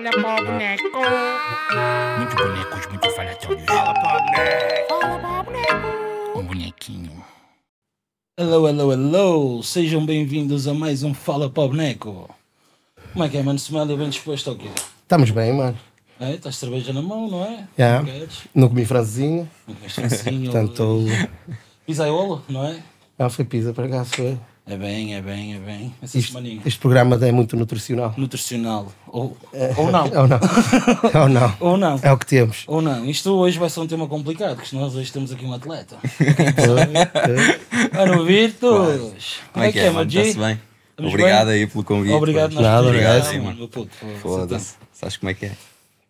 Fala para o boneco. Muito bonecos, muito falatórios. Fala para boneco. Fala para o boneco. Um bonequinho. Hello, hello, hello! Sejam bem-vindos a mais um Fala para o Boneco. Como é que é, mano? Semana bem disposto ao quê? Estamos bem, mano. É, estás cerveja na mão, não é? Já. Não comi francesinha, Não queres francinho? portanto. Pisaiolo, não é? Ah, foi pizza para cá, foi. É bem, é bem, é bem. Essa Isto, semaninha. este programa é muito nutricional. Nutricional. Ou, ou não. Ou não? Ou não? Ou não. É o que temos. Ou não. Isto hoje vai ser um tema complicado, porque nós hoje temos aqui um atleta. Ora, Virtus! Como é que é? Magi? Está-se bem? Estamos Obrigado bem? aí pelo convite. Obrigado, nós Nada, obrigado, mano, puto. Foda-se. Sabes como é que é?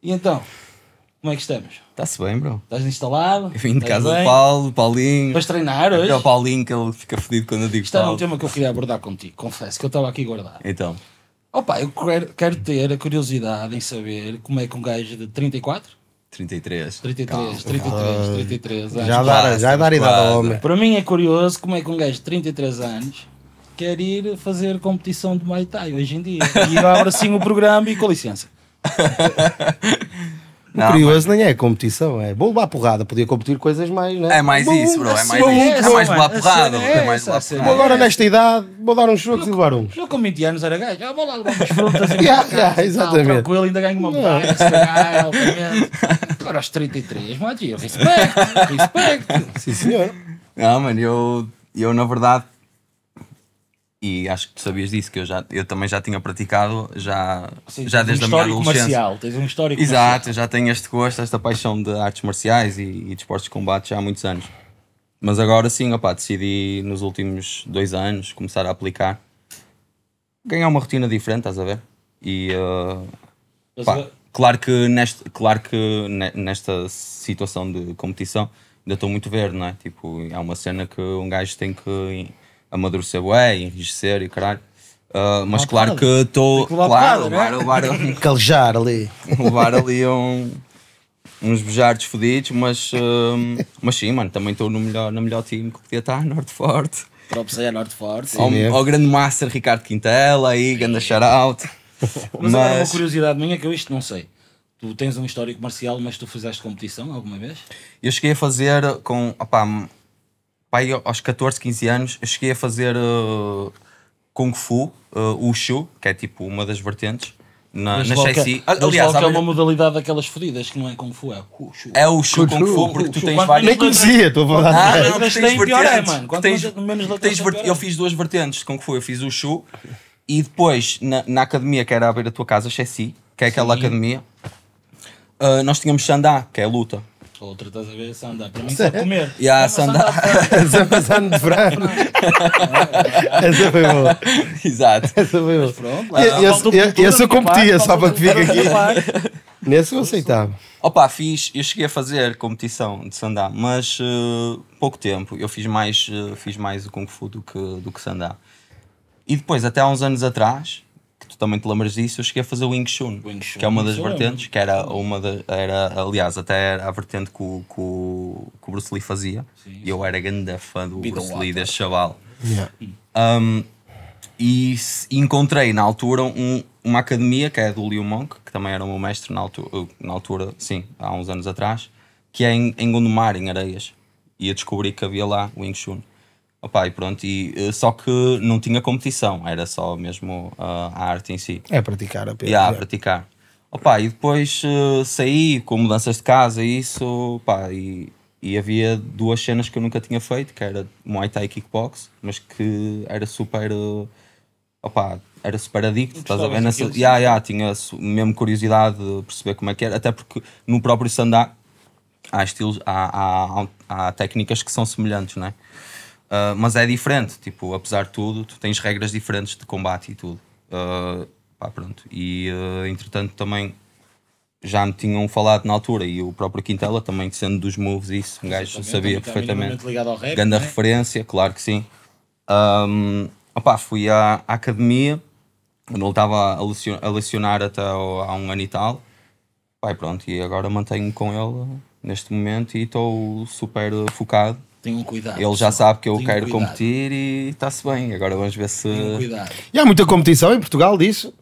E então, como é que estamos? Está-se bem, bro. Estás instalado? Eu vim de casa bem? do Paulo, Paulinho. Vais treinar hoje? É o Paulinho que ele fica fedido quando eu digo Isto era um tema que eu queria abordar contigo, confesso, que eu estava aqui guardado. Então, Opa, eu quero, quero ter a curiosidade em saber como é que um gajo de 34? 33. 33, Calma. 33, 33 anos. Já dá, já dá idade ao homem. Para mim é curioso como é que um gajo de 33 anos quer ir fazer competição de Muay Thai hoje em dia. E eu abro assim o programa e com licença. O Não, curioso nem é competição, é vou levar porrada, podia competir coisas mais, né? É mais Bom, isso, bro. É mais Bom, isso. É bom, mais mano. levar A porrada. É é mais Vou porrada. agora nesta idade, vou dar uns chocos e levar uns. Eu com 20 anos era gajo, ah, vou lá levar umas frutas e Yeah, yeah, exatamente. tal, tranquilo, ainda ganho uma medalha, se calhar, altamente. Agora aos 33, mano, eu respeito, respeito. Sim, senhor. Não, mano, eu, eu na verdade, e acho que tu sabias disso, que eu, já, eu também já tinha praticado, já, Sim, já desde um a minha adolescência. marcial, tens um histórico Exato, eu já tenho este gosto, esta paixão de artes marciais e, e de esportes de combate já há muitos anos. Mas agora sim, opá, decidi nos últimos dois anos começar a aplicar, ganhar uma rotina diferente, estás a ver? E uh, claro que, neste, claro que ne- nesta situação de competição ainda estou muito verde, não é? Tipo, é uma cena que um gajo tem que amadurecer bué, enrijecer e caralho. Uh, mas Uma claro porrada. que estou, Tem que levar claro, levar, levar, Calejar ali. levar ali um, uns bejardos fodidos, mas, hum, mas sim, mano, também estou no melhor, no melhor time que podia estar, Norte Forte. Props aí a Norte Forte. Ao, mesmo. ao grande master Ricardo Quintela aí, grande shout-out. Mas, agora uma Mas curiosidade minha que eu isto não sei. Tu tens um histórico marcial, mas tu fizeste competição alguma vez? eu cheguei a fazer com, opá, pai, aos 14, 15 anos, eu cheguei a fazer uh, Kung Fu, uh, Wushu, que é tipo uma das vertentes, na, Mas na Shaixi. mas Aliás, que é uma modalidade daquelas fodidas que não é Kung Fu, é Wushu. é o Wushu Kung Fu, Wushu, porque tu Wushu. tens vários... Nem conhecia, estou a falar. Ah, tu tens tem, pior é, vertentes. mano. Tens- tens é. Eu fiz duas vertentes de Kung Fu. Eu fiz o Shu e depois na, na academia que era à beira da tua casa, Chessi, que é aquela Sim. academia, ah, nós tínhamos Sandá, que é a luta. Outra, estás a ver? Sandar. Para mim, só comer. E há Sandá. Essa passando de frango. Essa foi boa. Exato. Essa foi boa. Pronto, lá- eu da minha competia, parte, só para que fique parte. Nesse eu aceitava. Opa, fiz, eu cheguei a fazer competição de Sandá, mas ah, pouco tempo. Eu fiz mais, ah, fiz mais o Kung Fu do que, do que Sandá. E depois, até há uns anos atrás, também te lembras disso, eu cheguei a fazer o Wing Chun, Wing Chun, que é uma das vertentes, que era uma da, era, aliás, até era a vertente que o, que o, que o Bruce Lee fazia. Sim, e eu era grande fã do Be Bruce Lee, desse chaval. Yeah. Um, e encontrei na altura um- uma academia que é do Liu Monk, que também era o meu mestre na altura, na altura sim, há uns anos atrás, que é em, em Gondomar, em Areias. E eu descobri que havia lá o Wing Chun. Opa, e pronto, e, eh, só que não tinha competição, era só mesmo ah, a arte em si. É praticar apenas. E a é. praticar. Opa, e depois eh, saí com mudanças de casa e isso, opa, e, e havia duas cenas que eu nunca tinha feito, que era Muay Thai e Kickbox, mas que era super, eh, opa, era super adicto, estás a ver? Nessa, yeah, yeah, tinha mesmo curiosidade de perceber como é que era, até porque no próprio Sandá há estilos, há, há, há técnicas que são semelhantes, não é? Uh, mas é diferente, tipo, apesar de tudo, tu tens regras diferentes de combate e tudo. Uh, pá, pronto. E uh, entretanto também já me tinham falado na altura e o próprio Quintela também sendo dos moves isso, um gajo sabia está perfeitamente. ligado ao rap, Grande né? referência, claro que sim. Um, opá, fui à, à academia, onde ele estava a lecionar, a lecionar até ao- há um ano e tal. Pai, pronto, e agora mantenho-me com ele neste momento e estou super focado. Tenham cuidado. Ele já sabe que eu quero cuidado. competir e está-se bem. Agora vamos ver se. Tenham cuidado. E há muita competição em Portugal disso.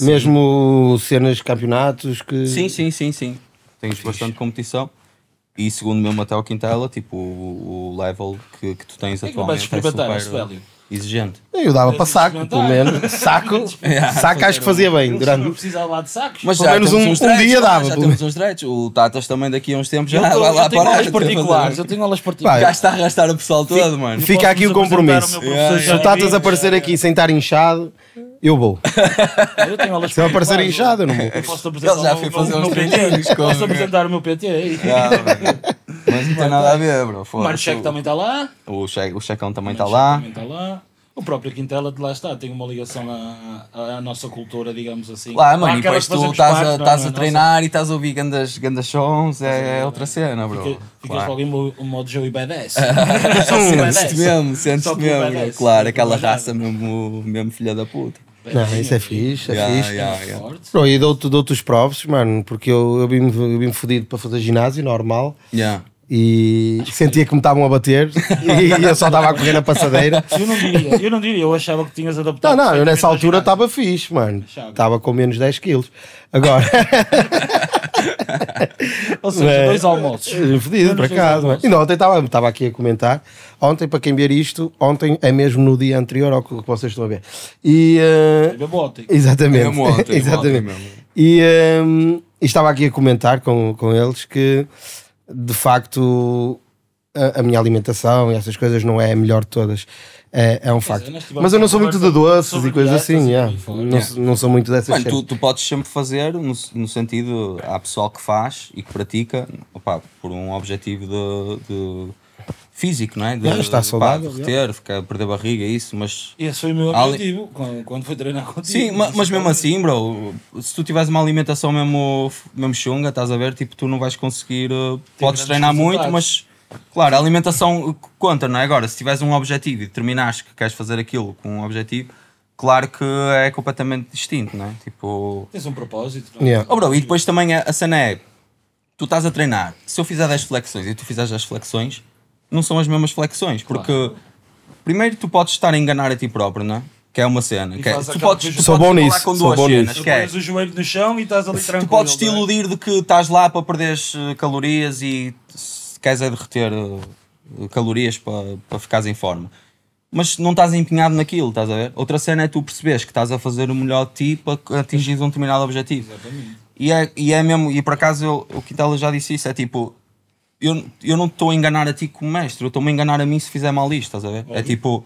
Mesmo cenas de campeonatos que. Sim, sim, sim, sim. Tens bastante competição. E segundo mesmo até o Quintela, tipo, o, o level que, que tu tens É que não vais atualmente é super. Exigente. Eu dava para Tens de saco, pelo menos. Saco, saco acho que fazia bem. Durante... não precisam lá de sacos. Mas Pelo já menos um- uns um dreads, dia lá, dava, Já pelo temos uns direitos. O Tatas também daqui a uns tempos já eu, vai lá eu tenho parar. aulas particulares, eu tenho aulas particulares. gajo está a arrastar o pessoal todo, mano. Fica aqui o compromisso. Se o Tatas aparecer aqui sem estar inchado, eu vou. Eu tenho aulas Se ele aparecer inchado, eu não vou. Eu posso apresentar Ele já o foi meu- fazer uns PT. treininhos Posso apresentar o meu PT aí. Mas não tem nada a ver, bro. O. Marcheque também está lá. O Che- o Checão também está lá. Também está lá. O próprio Quintela de lá está, tem uma ligação à, à- nossa cultura, digamos assim. Lá, mano, e depois tu estás a, é? estás a é treinar e estás a ouvir gandas, gandas sons, é, é outra cena, bro. Fica- Ficas Claro. logo em modo Joey Badass. Badass. mesmo, o mesmo, claro, aquela raça mesmo, mesmo filha da puta. Não, isso é fixe, é Yeah, fixe. yeah, yeah. Bro, e dou-te dou os props, mano, porque eu, eu vim-me eu vim fodido para fazer ginásio normal Yeah. e sentia que me estavam a bater e eu só estava a correr na passadeira. Eu não diria, eu não diria, eu achava que tinhas Não, adaptado. não, eu nessa altura estava fixe, mano. Estava com menos 10 quilos. Agora, Ou seja, É. dois almoços. por dois acaso. mano. almoços. E não, ontem estava estava aqui a comentar. Ontem, para quem ver isto, ontem é mesmo no dia anterior ao que vocês estão a ver. E. eh, Bebo ontem. Exatamente. É mesmo ontem, é mesmo Exatamente. ontem mesmo. E, hum, e estava aqui a comentar com, com eles que de facto a, a minha alimentação e essas coisas não é a melhor de todas. É, é um facto. tivemos Mas eu não sou muito de doces e coisas assim. yeah. fora. Não, Yeah. não sou muito dessas Mano, tu, tu podes sempre fazer, no, no sentido, há pessoal que faz e que pratica, opá, por um objetivo de, de físico, não é? De, Yeah, estar pá, saudável, derreter, ficar, perder barriga, isso, mas Esse foi o meu Ali- objetivo quando, quando fui treinar contigo. Sim, ma- mas mesmo assim, bro, se tu tiveres uma alimentação mesmo, mesmo chunga, estás a ver, tipo, tu não vais conseguir. uh, podes grandes treinar muito, mas claro, a alimentação conta, não é? Agora, se tiveres um objetivo e determinares que queres fazer aquilo com um objetivo, claro que é completamente distinto, não é? Tipo. Tens um propósito. não é? Yeah. Oh, bro, e depois também a, a cena é: tu estás a treinar, se eu fizer 10 flexões e tu fizeres 10 flexões, não são as mesmas flexões, porque primeiro tu podes estar a enganar a ti próprio, não é? Que é uma cena. Que é, tu podes, tu Sou podes bom falar nisso, com sou duas bom cenas, nisso. que é, Pões o joelho no chão e estás ali tranquilo. tu podes te é? iludir de que estás lá para perderes eh, calorias e queres é derreter eh, calorias para, para ficares em forma. Mas não estás empenhado naquilo, estás a ver? Outra cena é tu perceberes que estás a fazer o melhor de ti para atingir um determinado objetivo. Exatamente. E é, e é mesmo, e por acaso eu, o Quintela já disse isso, é tipo, eu, eu não estou a enganar a ti como mestre, eu estou-me a enganar a mim se fizer mal isto, estás a ver? É tipo,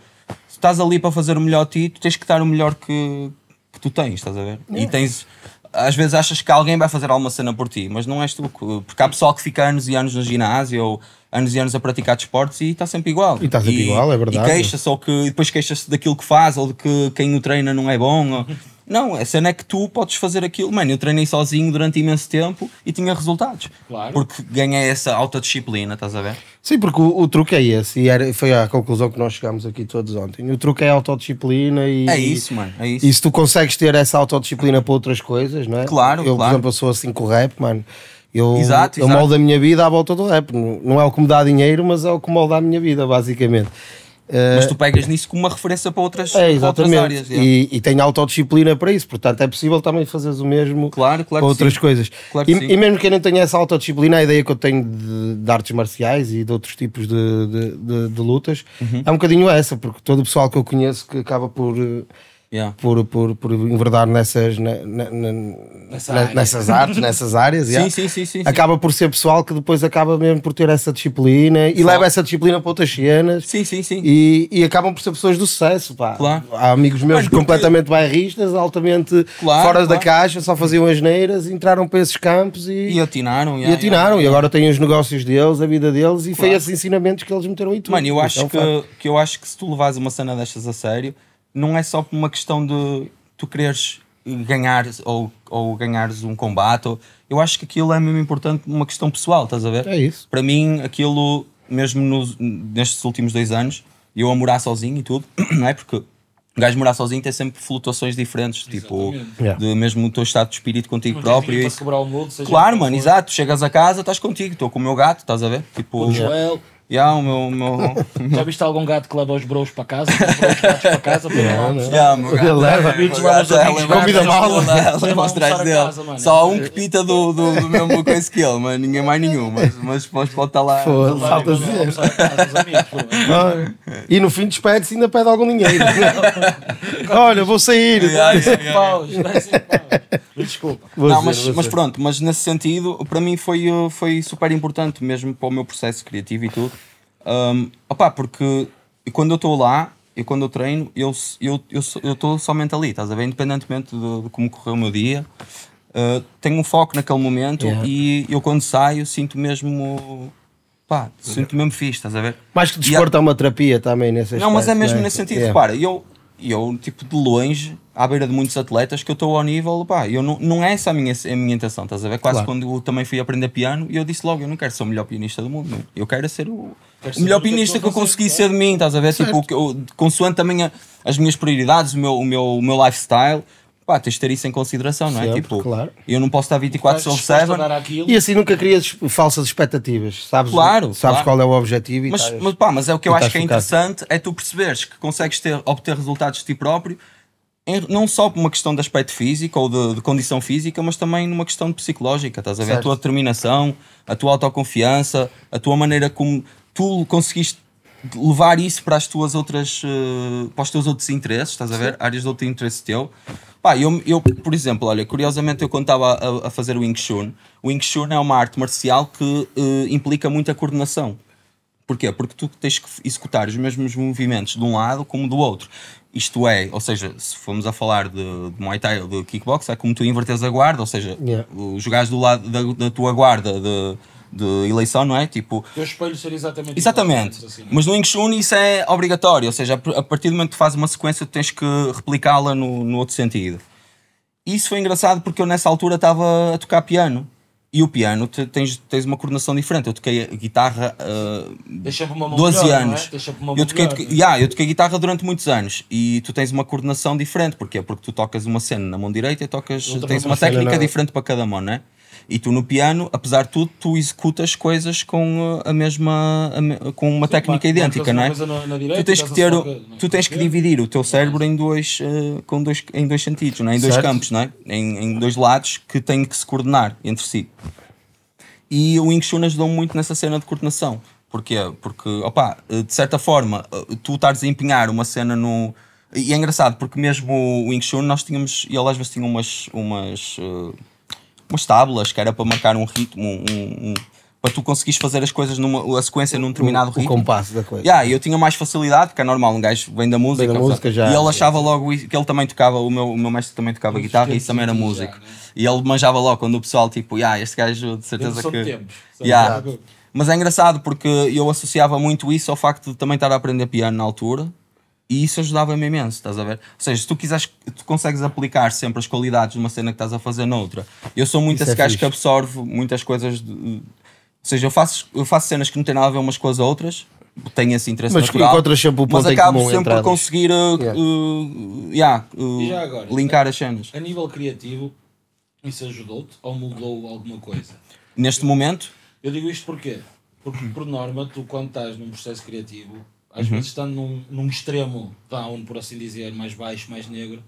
se estás ali para fazer o melhor de ti, tu tens que dar o melhor que, que tu tens, estás a ver? E tens, às vezes achas que alguém vai fazer alguma cena por ti, mas não és tu, que- porque há pessoal que fica anos e anos no ginásio ou anos e anos a praticar desportos e está sempre igual. E está sempre igual, é verdade. E queixa-se, ou que e depois queixa-se daquilo que faz, ou de que quem o treina não é bom. ou- Não, a cena é que tu podes fazer aquilo. Mano, eu treinei sozinho durante imenso tempo e tinha resultados. Claro. Porque ganhei essa autodisciplina, estás a ver? Sim, porque o, o truque é esse, e era, foi a conclusão que nós chegámos aqui todos ontem. O truque é a autodisciplina e. É isso, mano, é isso. E se tu consegues ter essa autodisciplina para outras coisas, não é? Claro, eu, claro. por exemplo, eu sou assim com o rap, mano. Eu, Exato, eu exato. moldo a minha vida à volta do rap. Não, não é o que me dá dinheiro, mas é o que molda a minha vida, basicamente. Eh, Mas tu pegas nisso como uma referência para outras, é, para outras exatamente. áreas. yeah. e, e tenho autodisciplina para isso, portanto é possível também fazeres o mesmo Claro, claro para outras sim. coisas. Claro e, e mesmo quem não tenha essa autodisciplina, a ideia que eu tenho de, de artes marciais e de outros tipos de, de, de- de lutas Uhum. é um bocadinho essa, porque todo o pessoal que eu conheço que acaba por. Yeah. por, por, por enverdar nessas, na- na- na- Nessa nessas artes, nessas áreas, yeah. sim, sim, sim, sim. acaba por ser pessoal que depois acaba mesmo por ter essa disciplina e Claro. leva essa disciplina para outras cenas Sim, sim, sim. e, e acabam por ser pessoas do sucesso. Pá. Claro. Há amigos meus porque- completamente bairristas, altamente Claro, fora da claro. caixa, só faziam as neiras, entraram para esses campos e, E atinaram. e yeah, atinaram. yeah, E agora têm os negócios deles, a vida deles, e foi Claro. esses ensinamentos que eles meteram em tudo. Mano, eu Isso acho, facto. que, que eu acho que se tu levares uma cena destas a sério, não é só por uma questão de tu quereres ganhar ou, ou ganhares um combate. ou- eu acho que aquilo é mesmo importante uma questão pessoal, estás a ver? É isso. Para mim, aquilo, mesmo nos- nestes últimos dois anos, eu a morar sozinho e tudo, não é? Porque o gajo morar sozinho tem sempre flutuações diferentes, tipo. Yeah. de mesmo o teu estado de espírito contigo próprio. isso. quebrar o molde, seja Claro, mano, for. exato. Chegas a casa, estás contigo, estou com o meu gato, estás a ver? Tipo, O Joel. Yeah, o meu. O meu Já viste algum gato que leva os bros para casa? Os gatos para casa? para lá? não. Yeah, meu gato Ele leva. Amigos, os amigos, leva- convida leva- mal. leva- leva Leva atrás dele. casa. Só há um que pita do, do, do mesmo coisa que ele, mas ninguém mais nenhum. Mas, mas pode, pode estar lá. Vai, Falta vai, dizer. pô. Ah, E no fim despede-se ainda pede algum dinheiro. Olha, vou sair. Yeah, yeah, yeah. Desculpa. Vou não, dizer, mas, mas pronto, mas nesse sentido, para mim foi, uh, foi super importante mesmo para o meu processo criativo e tudo. Um, opá, porque quando eu estou lá, eu quando eu treino, eu estou eu, eu, eu somente ali, estás a ver? Independentemente de, de como correu o meu dia, uh, tenho um foco naquele momento Yeah. e eu quando saio sinto mesmo. Pá, sinto mesmo fixe, estás a ver? Mais que desporto, há uma terapia também nesse Não, mas é aspecto, mesmo não nesse sentido. Yeah. Repara, eu, eu, tipo, de longe, à beira de muitos atletas, que eu estou ao nível, pá, eu não, não é essa a minha, a minha intenção, estás a ver? Quase Claro. quando eu também fui aprender piano, e eu disse logo, eu não quero ser o melhor pianista do mundo, meu. eu quero ser o, Quero o melhor pianista que eu consegui ser de mim, estás a ver? Tipo, o que eu- consoante também a- as minhas prioridades, o meu, o meu, o meu lifestyle, pá, tens de ter isso em consideração, não é? Sempre, tipo, claro. eu não posso estar 24 Estás sobre disposto a 7, dar aquilo? E assim nunca crias falsas expectativas, sabes? Claro, Sabes claro. qual é o objetivo e Mas, estás- mas, pá, mas é o que eu acho que é focado. interessante é tu perceberes que consegues ter, obter resultados de ti próprio, em- não só por uma questão de aspecto físico ou de, de condição física, mas também numa questão de psicológica, estás a ver? A Certo. tua determinação, a tua autoconfiança, a tua maneira como tu conseguiste levar isso para as tuas outras eh, para os teus outros interesses, estás a ver? Áreas de outro interesse teu. Pá, eu, eu, por exemplo, olha, curiosamente eu quando estava a, a fazer o Wing Chun, o Wing Chun é uma arte marcial que eh, implica muita coordenação. Porquê? Porque tu tens que executar os mesmos movimentos de um lado como do outro. Isto é, ou seja, se formos a falar de, de Muay Thai ou de Kickbox, é como tu invertes a guarda, ou seja, Yeah. jogares do lado da, da tua guarda de, de eleição, não é? Tipo, teu espelho seria exatamente Exatamente. igual, assim, Mas no Wing Chun isso é obrigatório, ou seja, a partir do momento que tu fazes uma sequência, tens que replicá-la no, no outro sentido. Isso foi engraçado porque eu nessa altura estava a tocar piano. E o piano te- tens, tens uma coordenação diferente. Eu toquei a guitarra Deixa para uma mão 12 melhor, é? anos. Para uma eu, mão toquei, toquei- é? yeah, eu toquei guitarra durante muitos anos e tu tens uma coordenação diferente. Porquê? Porque tu tocas uma cena na mão direita e tocas, Outra tens uma mão técnica diferente para cada mão, não é? E tu no piano, apesar de tudo, tu executas coisas com uh, a mesma a me- com uma técnica marcas idêntica, não é? na- na tu direita, tens que estás ter, o- na tu tens que dividir o teu cérebro em dois, uh, com dois em dois sentidos, não é? Em dois Certo. campos, não é? Em, em dois lados que têm que se coordenar entre si. E o Wing Chun ajudou-me muito nessa cena de coordenação. Porquê? Porque, opá, de certa forma, tu estares a empenhar uma cena no. E é engraçado, porque mesmo o Wing Chun nós tínhamos. E ele às vezes tinha umas. umas, eh, umas tábulas que era para marcar um ritmo, um, um- para tu conseguires fazer as coisas numa. a sequência num determinado o ritmo. compasso da coisa. Yeah, eu tinha mais facilidade, porque é normal, um gajo vem da música, da música já, e ele achava logo isso- que ele também tocava, o meu, o meu mestre também tocava guitarra e isso também era música. já, né? E ele manjava logo quando o pessoal, tipo, yeah, este gajo de certeza que. de tempos? Yeah. Mas é engraçado porque eu associava muito isso ao facto de também estar a aprender piano na altura e isso ajudava-me imenso, estás a ver? Ou seja, se tu quiseres, tu consegues aplicar sempre as qualidades de uma cena que estás a fazer noutra. Eu sou muito Isso esse é gajo que absorve muitas coisas. de- ou seja, eu faço, eu faço cenas que não têm nada a ver umas com as outras, tenho esse interesse Mas natural, encontras sempre o mas ponto em acabo sempre entre por conseguir uh, Yeah. uh, yeah, uh, E já agora? linkar as cenas. A nível criativo, isso ajudou-te ou mudou alguma coisa? Neste momento, Eu digo isto porquê? Porque, por norma, tu quando estás num processo criativo, às Uhum. vezes estando num, num extremo down, por assim dizer, mais baixo, mais negro,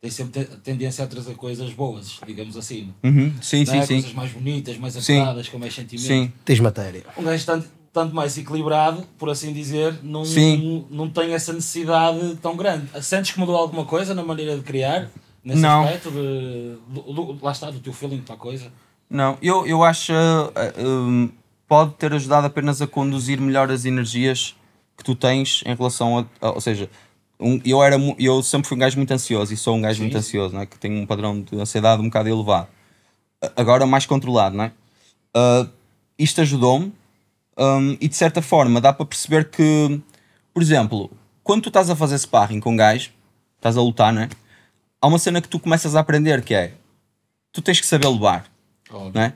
tens sempre te- tendência a trazer coisas boas, digamos assim. uhum, sim, não sim, é? sim. Coisas mais bonitas, mais Sim. apuradas, com mais sentimento. Sim. Tens matéria. Um gajo tanto, tanto mais equilibrado, por assim dizer, não, Sim. não tem essa necessidade tão grande. Sentes que mudou alguma coisa na maneira de criar? Nesse Não. aspecto de, do, do- lá está, do teu feeling para a coisa? Não, eu, eu acho uh, um, pode ter ajudado apenas a conduzir melhor as energias que tu tens em relação a. a- ou seja, um, eu, era, eu sempre fui um gajo muito ansioso e sou um gajo Sim, muito ansioso, não é? que tenho um padrão de ansiedade um bocado elevado. Agora mais controlado, não é? Uh, isto ajudou-me um, e de certa forma dá para perceber que, por exemplo, quando tu estás a fazer sparring com um gajo, estás a lutar, não é? Há uma cena que tu começas a aprender que é tu tens que saber levar não é?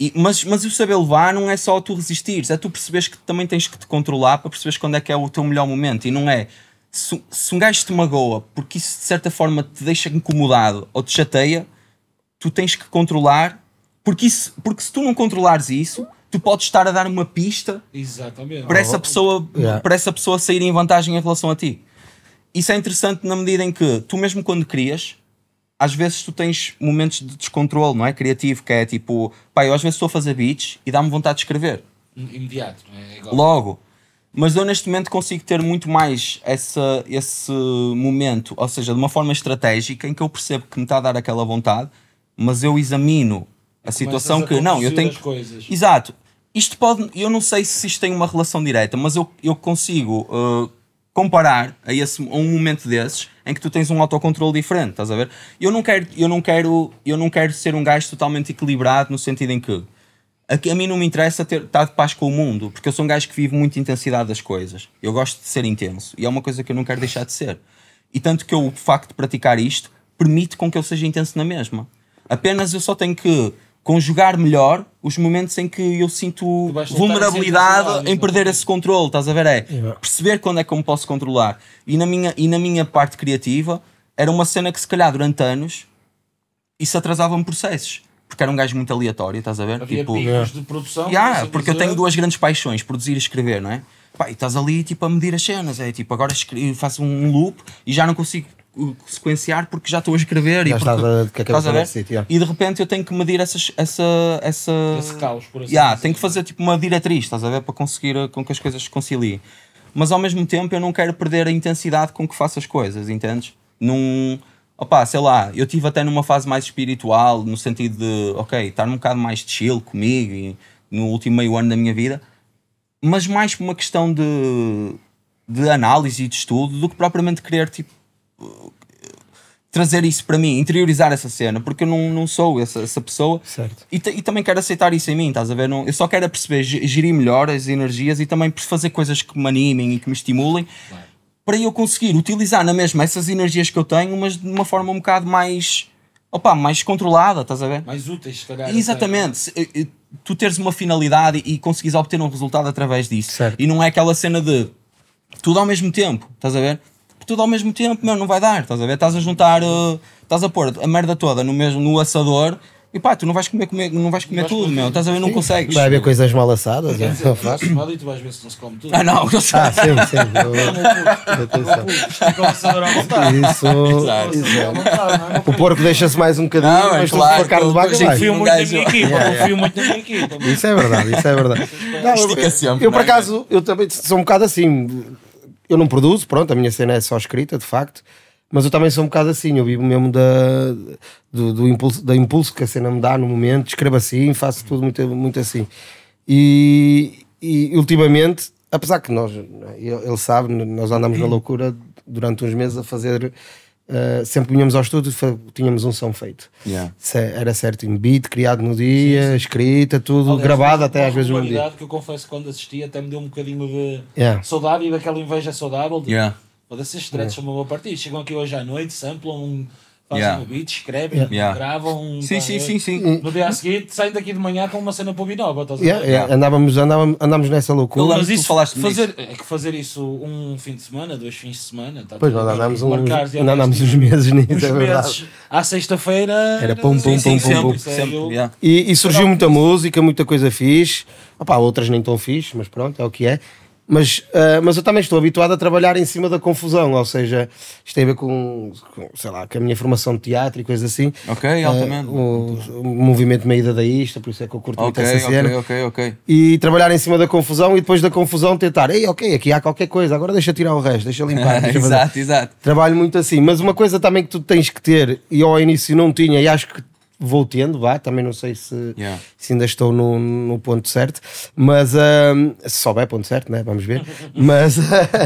E- mas, mas o saber levar não é só tu resistires, é tu perceberes que também tens que te controlar para perceberes quando é que é o teu melhor momento. E não é se, se um gajo te magoa porque isso de certa forma te deixa incomodado ou te chateia, tu tens que controlar, porque, isso, porque se tu não controlares isso, tu podes estar a dar uma pista Exatamente. para essa pessoa, Yeah. para essa pessoa sair em vantagem em relação a ti. Isso é interessante na medida em que tu mesmo quando crias, às vezes tu tens momentos de descontrole, não é? Criativo, que é tipo, pá, eu às vezes estou a fazer beats e dá-me vontade de escrever. Imediato, não é? Igual. Logo. Mas eu neste momento consigo ter muito mais essa, esse momento, ou seja, de uma forma estratégica, em que eu percebo que me está a dar aquela vontade, mas eu examino a situação a que não, eu tenho as coisas. Exato. Isto pode, eu não sei se isto tem uma relação direta, mas eu, eu consigo uh, comparar a, esse, a um momento desses em que tu tens um autocontrole diferente, estás a ver? Eu não quero, eu não quero, eu não quero ser um gajo totalmente equilibrado no sentido em que a, a mim não me interessa ter, estar de paz com o mundo, porque eu sou um gajo que vive muita intensidade das coisas. Eu gosto de ser intenso e é uma coisa que eu não quero deixar de ser. E tanto que eu, o facto de praticar isto permite com que eu seja intenso na mesma. Apenas eu só tenho que conjugar melhor os momentos em que eu sinto vulnerabilidade em perder esse controle, estás a ver? É Yeah. perceber quando é que eu me posso controlar. E na minha, e na minha parte criativa era uma cena que se calhar durante anos isso atrasava-me processos. Porque era um gajo muito aleatório, estás a ver? Havia Tipo, picos de produção. Yeah, porque eu tenho duas grandes paixões, produzir e escrever, não é? Pá, e estás ali tipo a medir as cenas, é tipo, agora faço um loop e já não consigo sequenciar porque já estou a escrever Já e estás porque, a- que estás a ver? sítio, yeah. E de repente eu tenho que medir essas, essa, essa, Esse caos, por assim Yeah, dizer. tenho que fazer tipo uma diretriz, estás a ver? Para conseguir uh, com que as coisas se conciliem. Mas ao mesmo tempo eu não quero perder a intensidade com que faço as coisas, entendes? Num. Opá, sei lá, eu tive até numa fase mais espiritual, no sentido de, ok, estar um bocado mais chill comigo e no último meio ano da minha vida, mas mais por uma questão de, de análise e de estudo do que propriamente querer, tipo, trazer isso para mim, interiorizar essa cena, porque eu não, não sou essa, essa pessoa Certo. e, e também quero aceitar isso em mim, estás a ver? Não, eu só quero é perceber, ge- gerir melhor as energias e também fazer coisas que me animem e que me estimulem para eu conseguir utilizar na mesma essas energias que eu tenho, mas de uma forma um bocado mais, opa, mais controlada, estás a ver? Mais úteis, se calhar. Exatamente. Se- eh, eh, Tu teres uma finalidade e conseguires obter um resultado através disso. Certo. E não é aquela cena de tudo ao mesmo tempo, estás a ver? Tudo ao mesmo tempo, meu, não vai dar, estás a ver? Estás a juntar, eh, estás a pôr a merda toda no mesmo no assador e pá, tu não vais comer, comer- não vais comer vais tudo, comer meu, estás a ver? Não consegues. Vai haver coisas mal assadas. É, dizer, mal e tu vais ver se não se come tudo. Ah, não, eu sei. Ah, sim. eu- Atenção. Fica o não é? Porco deixa-se mais um bocadinho, Não, é mas claro, a carne de com- vaca vai. Confio Um muito na minha equipa, confio muito na minha equipa. Isso é verdade, isso é verdade. Não, eu, sempre, eu, por não é? acaso, eu também sou um bocado assim. Eu não produzo, pronto, a minha cena é só escrita, de facto. Mas eu também sou um bocado assim, eu vivo mesmo da, do, do impulso, da impulso que a cena me dá no momento, escrevo assim, faço tudo muito, muito assim. E, e ultimamente, apesar que nós, ele ele sabe, nós andamos na loucura durante uns meses a fazer. Eh, sempre vinhamos ao estúdio, tínhamos um som feito. Yeah. Era certinho, beat criado no dia, escrita, tudo Aliás, gravado até às vezes no dia. que eu confesso que quando assisti até me deu um bocadinho de Yeah. saudade e daquela inveja saudável de Yeah. pode ser estretos uma boa partida. Chegam aqui hoje à noite, samplam, um, fazem Yeah. um beat, escrevem, Yeah. gravam. Sim, sim, sim, sim. No dia a seguir saem daqui de manhã com uma cena para o estás? Yeah, yeah, Andávamos, andávamos, andávamos nessa loucura. Mas isso, falaste fazer, é que fazer isso um fim de semana, dois fins de semana, tá Pois bem. andámos, uns, andámos neste- uns meses nisso, uns é meses à sexta-feira Era pum, pum, pum, sempre, pum. E, surgiu muita música, muita coisa fixe. Opá, outras nem tão fixe, mas pronto, é o que é. Mas, ah, mas eu também estou habituado a trabalhar em cima da confusão, ou seja, isto tem a ver com, com, sei lá, com a minha formação de teatro e coisas assim. Ok, altamente. o, o movimento meio dadaísta, por isso é que eu curto muito Ok, essa cena. ok, ok, ok. e trabalhar em cima da confusão e depois da confusão tentar, ei, ok, aqui há qualquer coisa, agora deixa tirar o resto, deixa limpar. Deixa fazer." exato, exato. Trabalho muito assim, mas uma coisa também que tu tens que ter, e eu ao início não tinha, e acho que vou tendo, vá, também não sei se, Yeah. se ainda estou no, no ponto certo, mas ahm, se souber ponto certo, né? vamos ver. mas,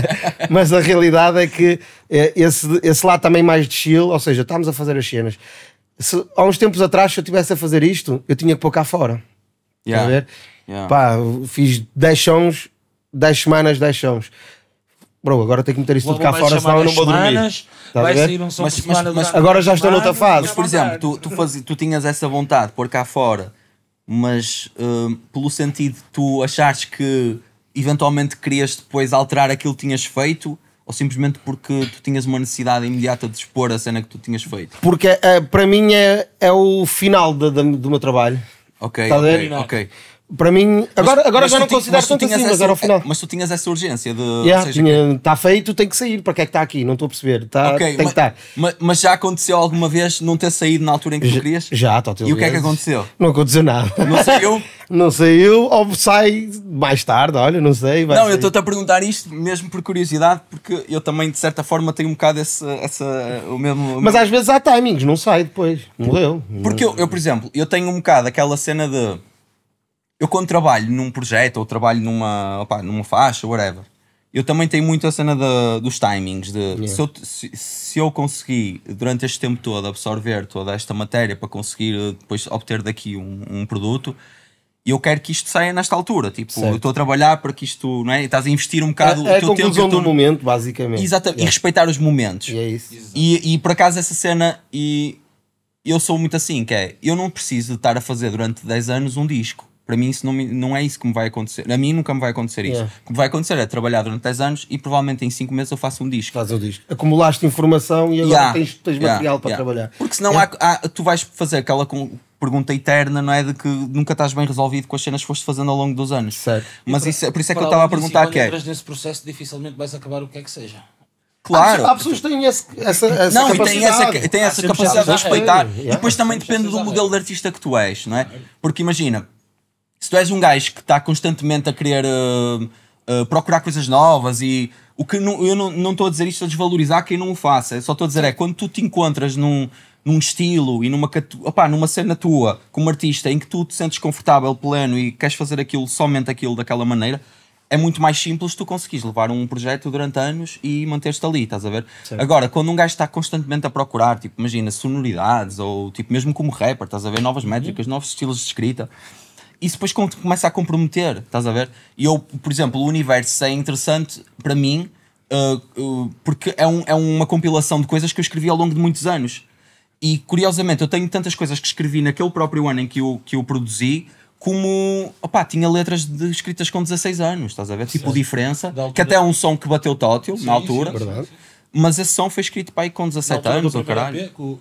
mas a realidade é que eh, esse, esse lado também mais de chill, ou seja, estamos a fazer as cenas. Se, há uns tempos atrás, se eu estivesse a fazer isto, eu tinha que pôr cá fora. Estás a Yeah. ver? Yeah. Pá, fiz 10 sons, 10 semanas, 10 sons. Bro, agora tenho que meter isto tudo cá fora, senão eu não vou dormir. vai sair um som Mas- mas- mas- agora já estou noutra fase. Mas, por exemplo, tu, tu, fazes- tu tinhas essa vontade de pôr cá fora, mas hum, pelo sentido de tu achares que eventualmente querias depois alterar aquilo que tinhas feito, ou simplesmente porque tu tinhas uma necessidade imediata de expor a cena que tu tinhas feito? Porque eh, para mim é, é o final da- da- do meu trabalho. Ok, Estás a ok, ver? ok. Para mim, agora, agora Mas já não ti- considero tanto assim, mas essa- era ao final. Mas tu tinhas essa urgência de. Yeah, seja, tinha, está feito, tem que sair. Para que é que está aqui? Não estou a perceber. Tá, Ok, tem que mas, estar. mas- mas já aconteceu alguma vez não ter saído na altura em que tu querias? Já, total E o que é que vezes. aconteceu? Não aconteceu nada. Não saiu? Não saiu, ou sai mais tarde, olha, não sei. Não, eu sair. estou-te a perguntar isto mesmo por curiosidade, porque eu também, de certa forma, tenho um bocado esse, essa, o mesmo. Mas às vezes há timings, não sai depois. Morreu. Porque eu, eu, por exemplo, eu tenho um bocado aquela cena de. Eu, quando trabalho num projeto ou trabalho numa, opá, numa faixa, whatever, eu também tenho muito a cena de- dos timings. De, se, eu, se, se eu conseguir, durante este tempo todo, absorver toda esta matéria para conseguir eh, depois obter daqui um, um produto, eu quero que isto saia nesta altura. Tipo, Certo. eu estou a trabalhar para que isto, não é? E Estás a investir um bocado É, é a o teu tempo. e conclusão o teu- do momento, basicamente. Exatamente, e Yeah. respeitar os momentos. E é isso. E, e por acaso essa cena, e eu sou muito assim, que é, eu não preciso de estar a fazer durante 10 anos um disco. Para mim isso não, me- não é isso que me vai acontecer. A mim nunca me vai acontecer isso. Yeah. O que me vai acontecer é trabalhar durante 10 anos e provavelmente em 5 meses eu faço um disco. Faz o disco. Acumulaste informação e agora Yeah, tens, tens yeah, material para yeah. trabalhar. Porque senão há- há- tu vais fazer aquela com- pergunta eterna, não é? De que nunca estás bem resolvido com as cenas que foste fazendo ao longo dos anos. Certo. Mas isso, é- por isso é que eu estava a perguntar que é. entras nesse processo, dificilmente vais acabar o que é que seja. Claro. Há pessoas que têm esse, essa, essa não, e capacidade. essa, tem Há essa sempre capacidade de chances a respeitar. rei, E depois também depende do modelo de artista que tu és, não é? Porque imagina, se tu és um gajo que está constantemente a querer uh, uh, procurar coisas novas e o que não- eu não estou a dizer isto a desvalorizar quem não o faça, eu só estou a dizer é quando tu te encontras num, num estilo e numa, opá, numa cena tua como artista em que tu te sentes confortável, pleno e queres fazer aquilo, somente aquilo daquela maneira, é muito mais simples tu conseguires levar um projeto durante anos e manter-te ali, estás a ver? Agora, quando um gajo está constantemente a procurar, tipo, imagina, sonoridades ou tipo, mesmo como rapper, estás a ver, novas métricas, novos estilos de escrita, isso depois com- começa a comprometer, estás a ver? E eu, por exemplo, o universo é interessante para mim uh, uh, porque é, um- é uma compilação de coisas que eu escrevi ao longo de muitos anos. E curiosamente, eu tenho tantas coisas que escrevi naquele próprio ano em que eu, que eu produzi, como opá, tinha letras de, escritas com 16 anos, estás a ver? Tipo, diferença, que até é um som que bateu tótil Sim, na altura, sim, sim. Mas esse som foi escrito para aí com Na 17 altura do anos, ou caralho. EP, o,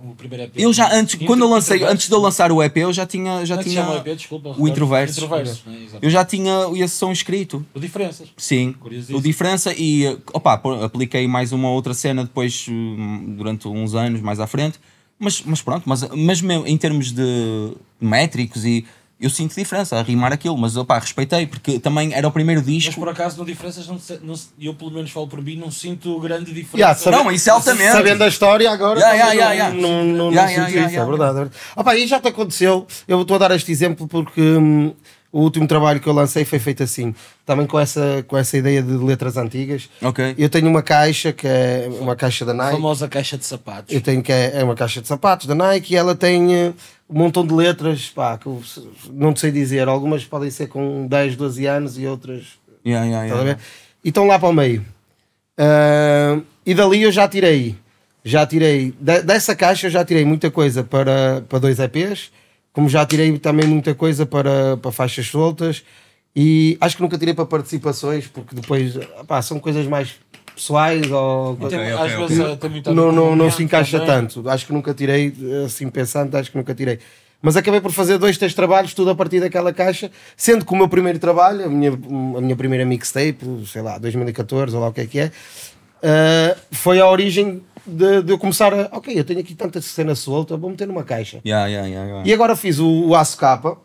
o primeiro EP. Eu já antes, quando eu lancei, antes de eu lançar o EP, eu já tinha, já Como é tinha chama o EP? Desculpa, o Introverso. Introverso, né? Eu já tinha esse som escrito. O Diferenças. Sim, o diferença e opa, apliquei mais uma outra cena depois hum, durante uns anos mais à frente, mas, mas pronto, mas, mas mesmo em termos de métricos e eu sinto diferença a rimar aquilo, mas opa, respeitei porque também era o primeiro Mas disco. por acaso, no Diferenças, não, não eu pelo menos falo por mim, não sinto grande diferença. Yeah, sabe- Não, isso é altamente. Sabendo a história agora, Yeah, yeah, yeah, não, yeah. não, não, Yeah, não yeah, sinto yeah, isso, yeah. é verdade. é verdade. Opa, e já te aconteceu, eu estou a dar este exemplo porque hum, o último trabalho que eu lancei foi feito assim, também com essa, com essa ideia de letras antigas. Ok. Eu tenho uma caixa que é uma caixa da A Nike. famosa caixa de sapatos. Eu tenho que é, é uma caixa de sapatos da Nike e ela tem eh, um montão de letras, pá, que eu não sei dizer, algumas podem ser com 10, 12 anos e outras Yeah, yeah, a yeah. E estão lá para o meio. Ah, e dali eu já tirei. Já tirei. de- dessa caixa eu já tirei muita coisa para, para dois EPs, como já tirei também muita coisa para, para faixas soltas. E acho que nunca tirei para participações, porque depois pá, são coisas mais pessoais ou. Tem- ok, às ok. vezes eh, ver Não, não, não se encaixa também. tanto. Acho que nunca tirei, assim pensando, acho que nunca tirei. Mas acabei por fazer dois, três trabalhos, tudo a partir daquela caixa, sendo que o meu primeiro trabalho, a minha, a minha primeira mixtape, sei lá, 2014 ou lá o que é que é, ah, foi a origem de, de eu começar a. Ok, eu tenho aqui tanta cena solta, vou meter numa caixa. Yeah, yeah, yeah. E agora fiz o, o aço capa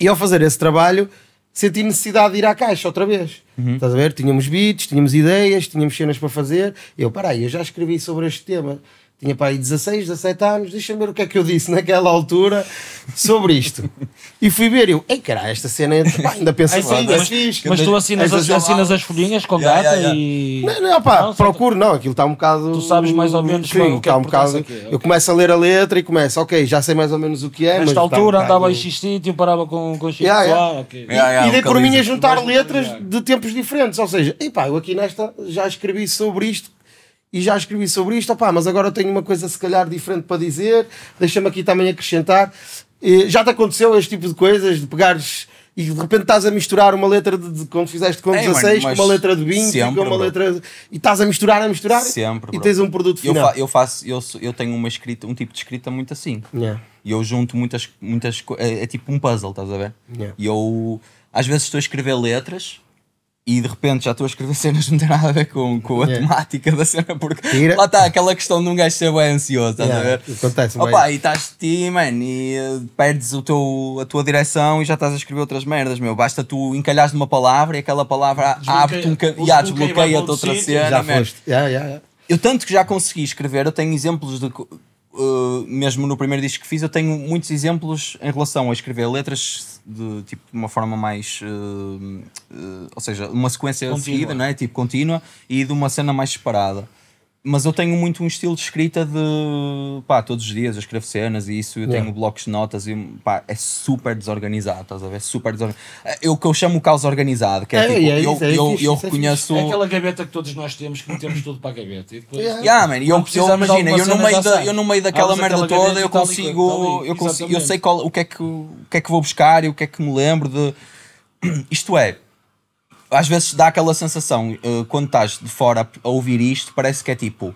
e ao fazer esse trabalho senti necessidade de ir à caixa outra vez. Estás a ver? Tínhamos beats, tínhamos ideias, tínhamos cenas para fazer. Eu, peraí, eu já escrevi sobre este tema. Tinha para aí 16, 17 anos, deixa-me ver o que é que eu disse naquela altura sobre isto. e fui ver, eu, ei caralho, esta cena é, pá, ainda penso Ai, assim, sim, mas, fixe. mas tu assinas, as, assinas as folhinhas com Yeah, data yeah, e. Não, não, pá, Não, procuro, não, aquilo está um bocado. Tu sabes mais ou menos Sim, o que é está que um bocado. aqui, ok. Eu começo a ler a letra e começo, ok, já sei mais ou menos o que é. mas Nesta um altura bocado- andava em X sítio, parava com, com X Yeah, yeah. pessoal, ok. Yeah, yeah, e dei um por mim a juntar letras de tempos diferentes. Ou seja, epá, eu aqui nesta já escrevi sobre isto e já escrevi sobre isto, opá, mas agora eu tenho uma coisa se calhar diferente para dizer, deixa-me aqui também acrescentar. Já te aconteceu este tipo de coisas, de pegares e de repente estás a misturar uma letra de, de quando fizeste com Ei, mano, 16 mas com uma letra de 20 e sempre, com uma bro. letra de- e estás a misturar, a misturar Sempre, e bro. tens um produto Eu, final. fa- eu faço, eu, sou- eu tenho uma escrita, um tipo de escrita muito assim. Yeah. E eu junto muitas, muitas é, é tipo um puzzle, estás a ver? Yeah. E eu às vezes estou a escrever letras e de repente já estou a escrever cenas que não têm nada a ver com, com a Yeah. temática da cena, porque Tira. lá está aquela questão de um gajo ser bem ansioso, estás Yeah, a ver? acontece bem. Opa, e estás de ti, man, e eh, perdes o teu, a tua direção e já estás a escrever outras merdas, meu. Basta tu encalhares numa palavra e aquela palavra abre-te um ca- o e ah, desbloqueio vai desbloqueia-te outra cena, Já man. foste. Yeah, yeah, yeah. Eu tanto que já consegui escrever, eu tenho exemplos de. Uh, mesmo no primeiro disco que fiz, eu tenho muitos exemplos em relação a escrever letras de tipo de uma forma mais. uh, uh, ou seja, uma sequência Contínua. seguida, não é? Tipo contínua e de uma cena mais separada. Mas eu tenho muito um estilo de escrita de pá, todos os dias eu escrevo cenas e isso, eu Yeah. tenho blocos de notas e pá, é super desorganizado, estás a ver? Super desorganizado. É o que eu chamo o caos organizado, que é, É, tipo, é eu, isso, é eu, fixe, eu é reconheço. É aquela gaveta que todos nós temos, que metemos tudo para a gaveta. E depois, Yeah. Yeah, man, e eu, eu imagina, eu no, meio da, eu no meio daquela merda toda, eu consigo, eu consigo, eu sei qual, o que é que o que é que vou buscar e o que é que me lembro de isto é, às vezes dá aquela sensação, eh, quando estás de fora a, ouvir isto, parece que é tipo,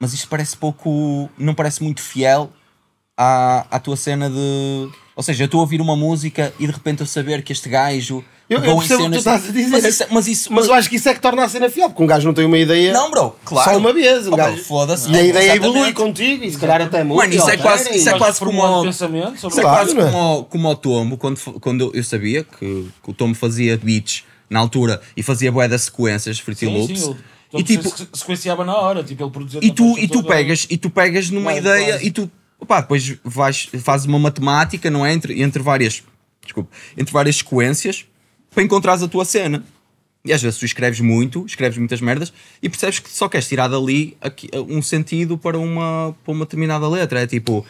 mas isto parece pouco, não parece muito fiel à, à tua cena de. Ou seja, eu estou a ouvir uma música e de repente eu saber que este gajo. Eu- eu percebo o que tu cenas- estás a dizer. Mas isso, mas isso Mas eu acho que isso é que torna a cena fiel, porque um gajo não tem uma ideia não, bro, claro. só uma vez. Um Oh, gajo, foda-se. e a ideia Exatamente. evolui contigo e se calhar até muda. Mano, isso é quase- isso é quase Vais formulando como- pensamento sobre Isso é quase como, o- como o Tombo, quando, quando eu sabia que, que o Tombo fazia beats na altura e fazia bué das sequências, Fruity Loops. sim, e tipo, se- sequenciava na hora, tipo, ele produzia e tu, e tu todas. pegas, e tu pegas numa ideia e tu, opá, depois vais, fazes uma matemática, não é? Entre, entre várias, desculpa, entre várias sequências para encontrares a tua cena. E às vezes tu escreves muito, escreves muitas merdas e percebes que só queres tirar dali aqui- um sentido para uma, para uma determinada letra. É tipo,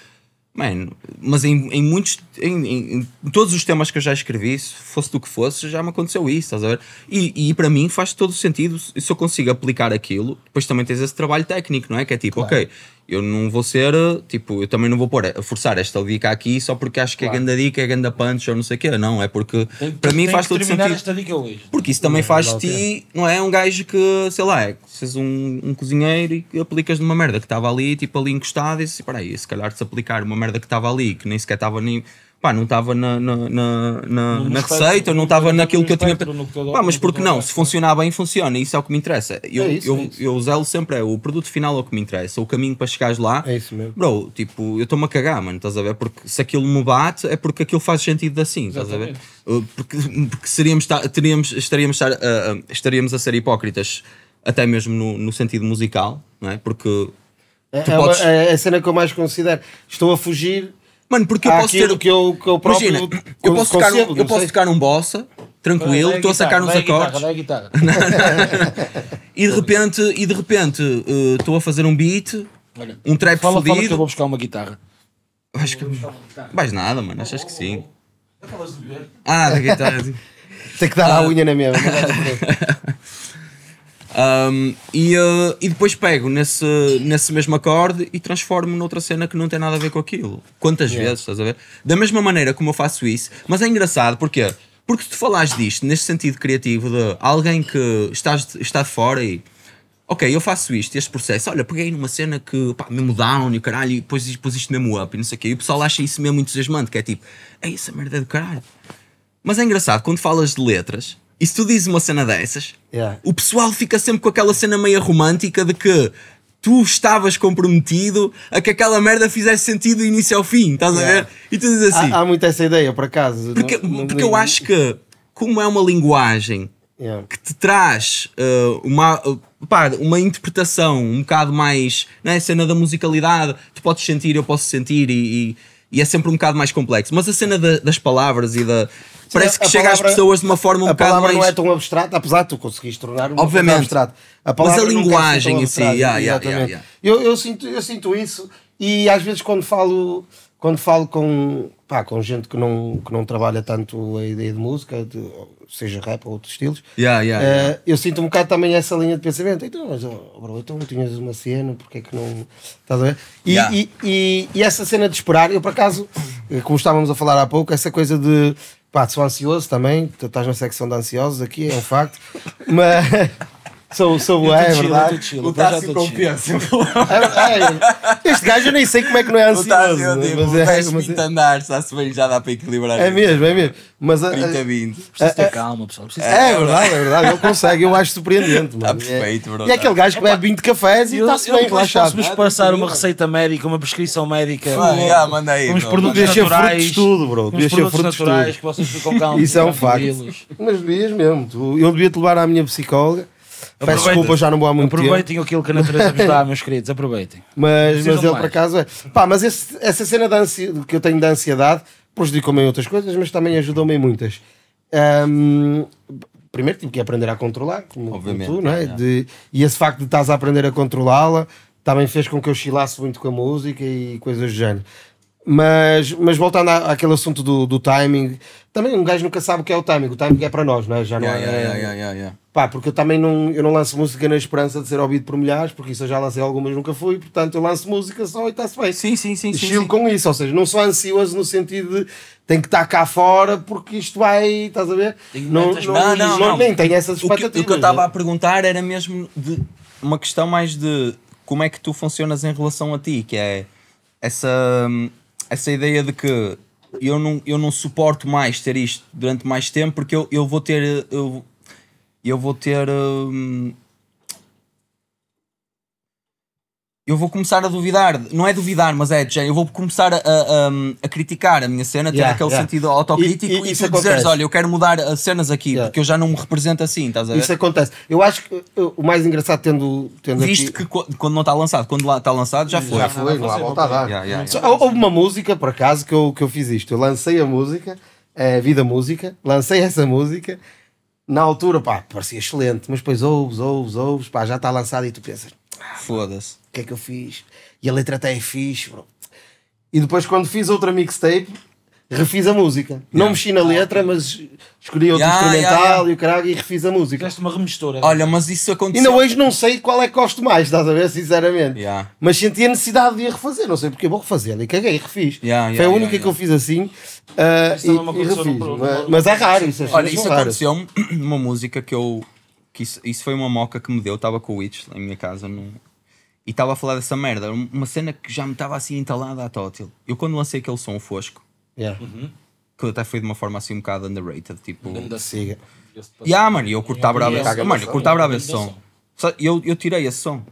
man, mas em, em muitos, em, em- em todos os temas que eu já escrevi, se fosse do que fosse, já me aconteceu isso, estás a ver? E, e para mim faz todo o sentido se eu consigo aplicar aquilo. Depois também tens esse trabalho técnico, não é? Que é tipo, ok, eu não vou ser, tipo, eu também não vou pôr, a forçar esta dica aqui só porque acho que é grande dica, é grande punch ou não sei o quê. Não, é porque Tem- para mim faz que todo sentido. esta dica hoje. Porque isso também faz de vale a ti, não é? Um gajo que, sei lá, é, és um, um cozinheiro e que aplicas numa merda que estava ali, tipo ali encostado, e se peraí, se calhar se aplicar uma merda que estava ali, que nem sequer estava nem. Pá, não estava na, na, na, na, No na receita, não estava naquilo que eu tinha. Pá, mas porque não? Se funcionar bem, funciona, isso é o que me interessa. Eu, É isso, eu, é isso. eu zelo sempre, é o produto final é o que me interessa, o caminho para chegares lá. É isso mesmo. Bro, tipo, eu estou-me a cagar, mano, estás a ver? Porque se aquilo me bate, é porque aquilo faz sentido assim, estás a ver? Uh, Porque, porque seríamos, teríamos, estaríamos, estar, uh, uh, estaríamos a ser hipócritas, até mesmo no, no sentido musical, não é? Porque. É, é uma- podes- é a cena que eu mais considero. Estou a fugir Mano, porque eu posso ter. que eu, que eu próprio Imagina, eu posso tocar, um, concebo, eu posso tocar um bossa, tranquilo, estou a sacar uns vai a guitarra, acordes. guitarra. E de repente, e de repente uh, estou a fazer um beat, Olha, um trap fala, fala que eu fodido. vou buscar uma guitarra. Acho que. Mais nada, mano, achas que sim? Acabas de ver? Ah, da guitarra. Tem que dar Ah. a unha na mesma. Um, e, uh, e depois pego nesse, nesse mesmo acorde e transformo noutra cena que não tem nada a ver com aquilo. Quantas vezes, estás a ver? Da mesma maneira como eu faço isso, mas é engraçado? Porque se tu falares disto, neste sentido criativo, de alguém que estás, está de fora e. Ok, eu faço isto, este processo. Olha, peguei numa cena que, pá, mesmo down e o caralho, e depois pus isto mesmo up e não sei o quê. E o pessoal acha isso mesmo entusiasmante, que é tipo, é essa merda do caralho. Mas é engraçado, quando falas de letras, e se tu dizes uma cena dessas, Yeah. o pessoal fica sempre com aquela cena meio romântica de que tu estavas comprometido a que aquela merda fizesse sentido do início ao fim, estás a Yeah. ver? E tu dizes assim. há, há muito essa ideia, por acaso. porque Não- não- porque eu acho que, como é uma linguagem Yeah. que te traz uh, uma, uh, pá, uma interpretação um bocado mais, é? A cena da musicalidade, tu podes sentir, eu posso sentir, e, e, e é sempre um bocado mais complexo. Mas a cena da- das palavras e da. Parece que a chega às palavra- pessoas de uma forma um a bocado palavra mais. não é tão abstrata, apesar de tu conseguires tornar uma Obviamente. abstrata. A Mas palavra a nunca é assim linguagem em si, yeah, yeah, yeah, Eu, eu, sinto, eu sinto isso e às vezes quando falo, quando falo com, pá, com gente que não, que não trabalha tanto a ideia de música, de- seja rap ou outros estilos, yeah. eu sinto um bocado também essa linha de pensamento. Então, mas, oh, bro, então tinhas uma cena, porque é que não. Estás a ver? E, e, e, e essa cena de esperar, eu por acaso, eh, como estávamos a falar há pouco, essa coisa de. Pá, sou ansioso também, estás na secção de ansiosos aqui, é um facto, mas. Sou, sou, Eu é, é eu verdade. chill, O Tassi tô chill. compensa. É, é. Este gajo eu nem sei como é que não é O Tassi, ansioso. eu digo, mas é, mas 20 é, andares, está-se bem, já dá para equilibrar. é mesmo, é mesmo. Mas a- a- 30, 20. Preciso ter calma, pessoal. Preciso ter é verdade, é verdade. Ele consegue, eu acho surpreendente. Está perfeito, bro. E é aquele gajo que bebe 20 cafés e está-se bem relaxado. posso-vos passar uma receita médica, uma prescrição médica. Já, manda aí. Uns bro. produtos Devia ser fruto de naturais. estudo, bro. Uns Devia ser produtos fruto de naturais que vocês ficam calmos. Isso é um facto. Mas devias mesmo. Eu devia te levar à minha psicóloga. Peço desculpa, já não vou há muito tempo. Aproveitem aquilo que a natureza vos dá, meus queridos. Aproveitem. Mas, Precisam mas ele mais. por acaso é. Pá, mas esse- essa cena da ansi- que eu tenho de ansiedade prejudicou-me em outras coisas, mas também ajudou-me em muitas. Ahm, primeiro tive que aprender a controlar, como, como tu, não é? é. De- e esse facto de estás a aprender a controlá-la também fez com que eu chilasse muito com a música e coisas do género. Mas, mas voltando à- àquele assunto do, do timing, também um gajo nunca sabe o que é o timing. O timing é para nós, não é? Já não Yeah, é. yeah, yeah, yeah. Pá, porque eu também não, eu não lanço música na esperança de ser ouvido por milhares, porque isso eu já lancei algumas, nunca fui, portanto eu lanço música só e está-se bem. Sim, sim, sim. sim, Estilo sim. com isso, ou seja, não sou ansioso no sentido de tem que estar cá fora porque isto vai, estás a ver? Não, não, Não, não. Nem tenho essas O que, expectativas. o que eu estava né? a perguntar era mesmo de uma questão mais de como é que tu funcionas em relação a ti, que é essa, essa ideia de que eu não, eu não suporto mais ter isto durante mais tempo porque eu, eu vou ter eu, eu vou ter hum, eu vou começar a duvidar, não é duvidar, mas é eu vou começar a, a, a criticar a minha cena, ter Yeah, aquele yeah. sentido autocrítico E- e, e isso tu dizeres, acontece. olha, eu quero mudar as cenas aqui, Yeah. porque eu já não me represento assim, estás a ver? Isso acontece. Eu acho que uh, o mais engraçado tendo, tendo Visto aqui... que qu- quando não está lançado, quando lá está lançado, já foi. Já foi, não há volta a dar. Yeah, yeah, Houve uma música, por acaso, que eu, que eu fiz isto. Eu lancei a música, é Vida Música, lancei essa música. Na altura, pá, parecia excelente, mas depois ouves, ouves, ouves, pá, já está lançado e tu pensas, Foda-se. o que é que eu fiz? E a letra até é fixe, bro. E depois, quando fiz outra mixtape, refiz a música. Não mexi na letra, mas escolhi outro Yeah, instrumental yeah, yeah. e o caralho e refiz a música. Fizeste uma remistura. Olha, mas isso aconteceu. Ainda hoje não sei qual é que gosto mais, estás a ver, sinceramente. Yeah. Mas senti a necessidade de a refazer, não sei porque vou refazer e caguei e refiz. Yeah, yeah, Foi a yeah, única yeah. que eu fiz assim ah, Isso e, e refiz. mas, no- mas é raro isso. Olha, isso são raras. aconteceu numa música que eu. Que isso, isso foi uma moca que me deu. Estava com o Witch em minha casa num- e estava a falar dessa merda. Uma cena que já me estava assim entalada à tótil. Eu, quando lancei aquele som fosco, Yeah. que até foi de uma forma assim um bocado underrated, tipo. Ganda Siga. Yeah, mano, e eu esse no Mano, eu som. curtava bravo esse som. Eu, eu tirei esse som.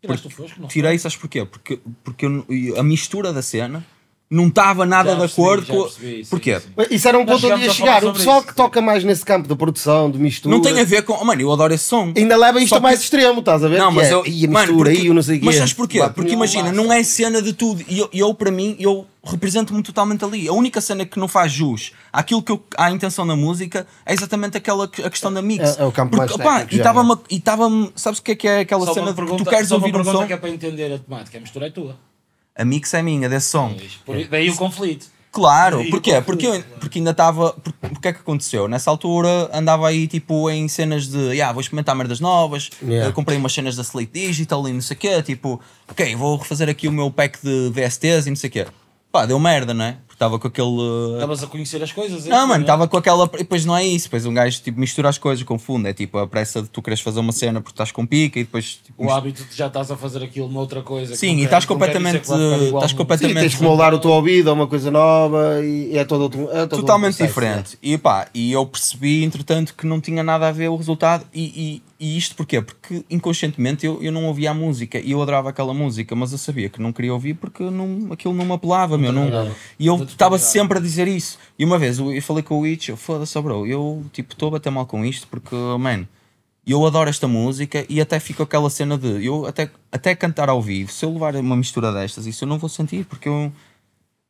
Tiraste o fosco, não? Tirei, sabes porquê? Porque, porque eu a mistura da cena não estava nada Já de acordo com. percebi, sim, porquê? sim. Isso era um ponto onde ia chegar. O pessoal isso. que toca mais nesse campo da produção, de mistura, Não tem a ver com. oh, Mano, eu adoro esse som. ainda leva isto Só a mais que- extremo, estás a ver? Não, mas é, eu. "Ih, a mano, mistura, porque- aí, eu não sei o quê. Mas sabes porquê? Porque imagina, não é cena de tudo. E eu, eu, para mim, eu represento-me totalmente ali. A única cena que não faz jus àquilo que eu, à intenção da música é exatamente aquela que- a questão da mix. É- é o campo mais Porque, opá, técnico e estava-me. E. Sabes o que é que é aquela Só cena uma de que pergunta, tu queres só uma ouvir um pergunta som? que é para entender a temática. A mistura é tua. A mix é minha, desse som. Por- Daí o conflito. Claro, porquê? conflito. Porque, eu- porque ainda estava. Porque, porque é que aconteceu? Nessa altura andava aí tipo em cenas de. Yeah, vou experimentar merdas novas, Yeah. eh, comprei umas cenas da Slate Digital e não sei o quê. Tipo, ok, vou refazer aqui o meu pack de VSTs e não sei o quê. Pá, deu merda, não é? Porque estava com aquele. eh, Estavas a conhecer as coisas. é? Não, mano, estava com aquela. E depois não é isso. Depois um gajo tipo, mistura as coisas, confunde. É tipo a pressa de tu queres fazer uma cena porque estás com pica e depois. Tipo, O hábito de já estás a fazer aquilo noutra coisa. Sim, e quer- estás completamente. Estás Sim, completamente. tens que moldar o teu ouvido a uma coisa nova e é todo outro. É todo totalmente outro processo, diferente. E pá, e eu percebi, entretanto, que não tinha nada a ver o resultado. E, e, e isto porquê? Porque inconscientemente eu, eu não ouvia a música e eu adorava aquela música, mas eu sabia que não queria ouvir porque não, aquilo não me apelava, meu. Não, e eu estava sempre a dizer isso. E uma vez eu, eu falei com o Witch, eu foda-se, bro, eu tipo estou a bater mal com isto porque, man. Eu adoro esta música e até fico aquela cena de eu até, até cantar ao vivo, se eu levar uma mistura destas, isso eu não vou sentir porque eu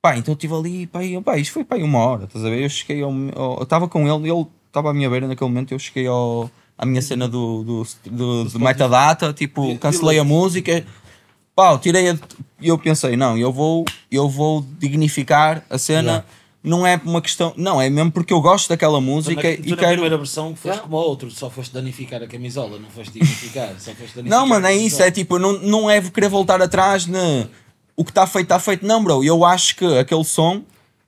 Pá, então eu estive ali, pá, e, pá, isto foi pá, uma hora, estás a ver? Eu cheguei ao. ao- eu estava com ele, ele estava à minha beira naquele momento, eu cheguei ao, à minha cena do, do, do, do metadata, tipo, cancelei a música, pá, eu tirei a. E eu pensei, não, eu vou, eu vou dignificar a cena. Yeah. Não é uma questão, não, é mesmo porque eu gosto daquela Tu música na, e tu na quero. primeira versão foste como o outro, só foste danificar a camisola, não foste dignificar. Só foste danificar Não, mano, a é isso, é tipo, não, não é querer voltar atrás ne, o que está feito, está feito. Não, bro, eu acho que aquele som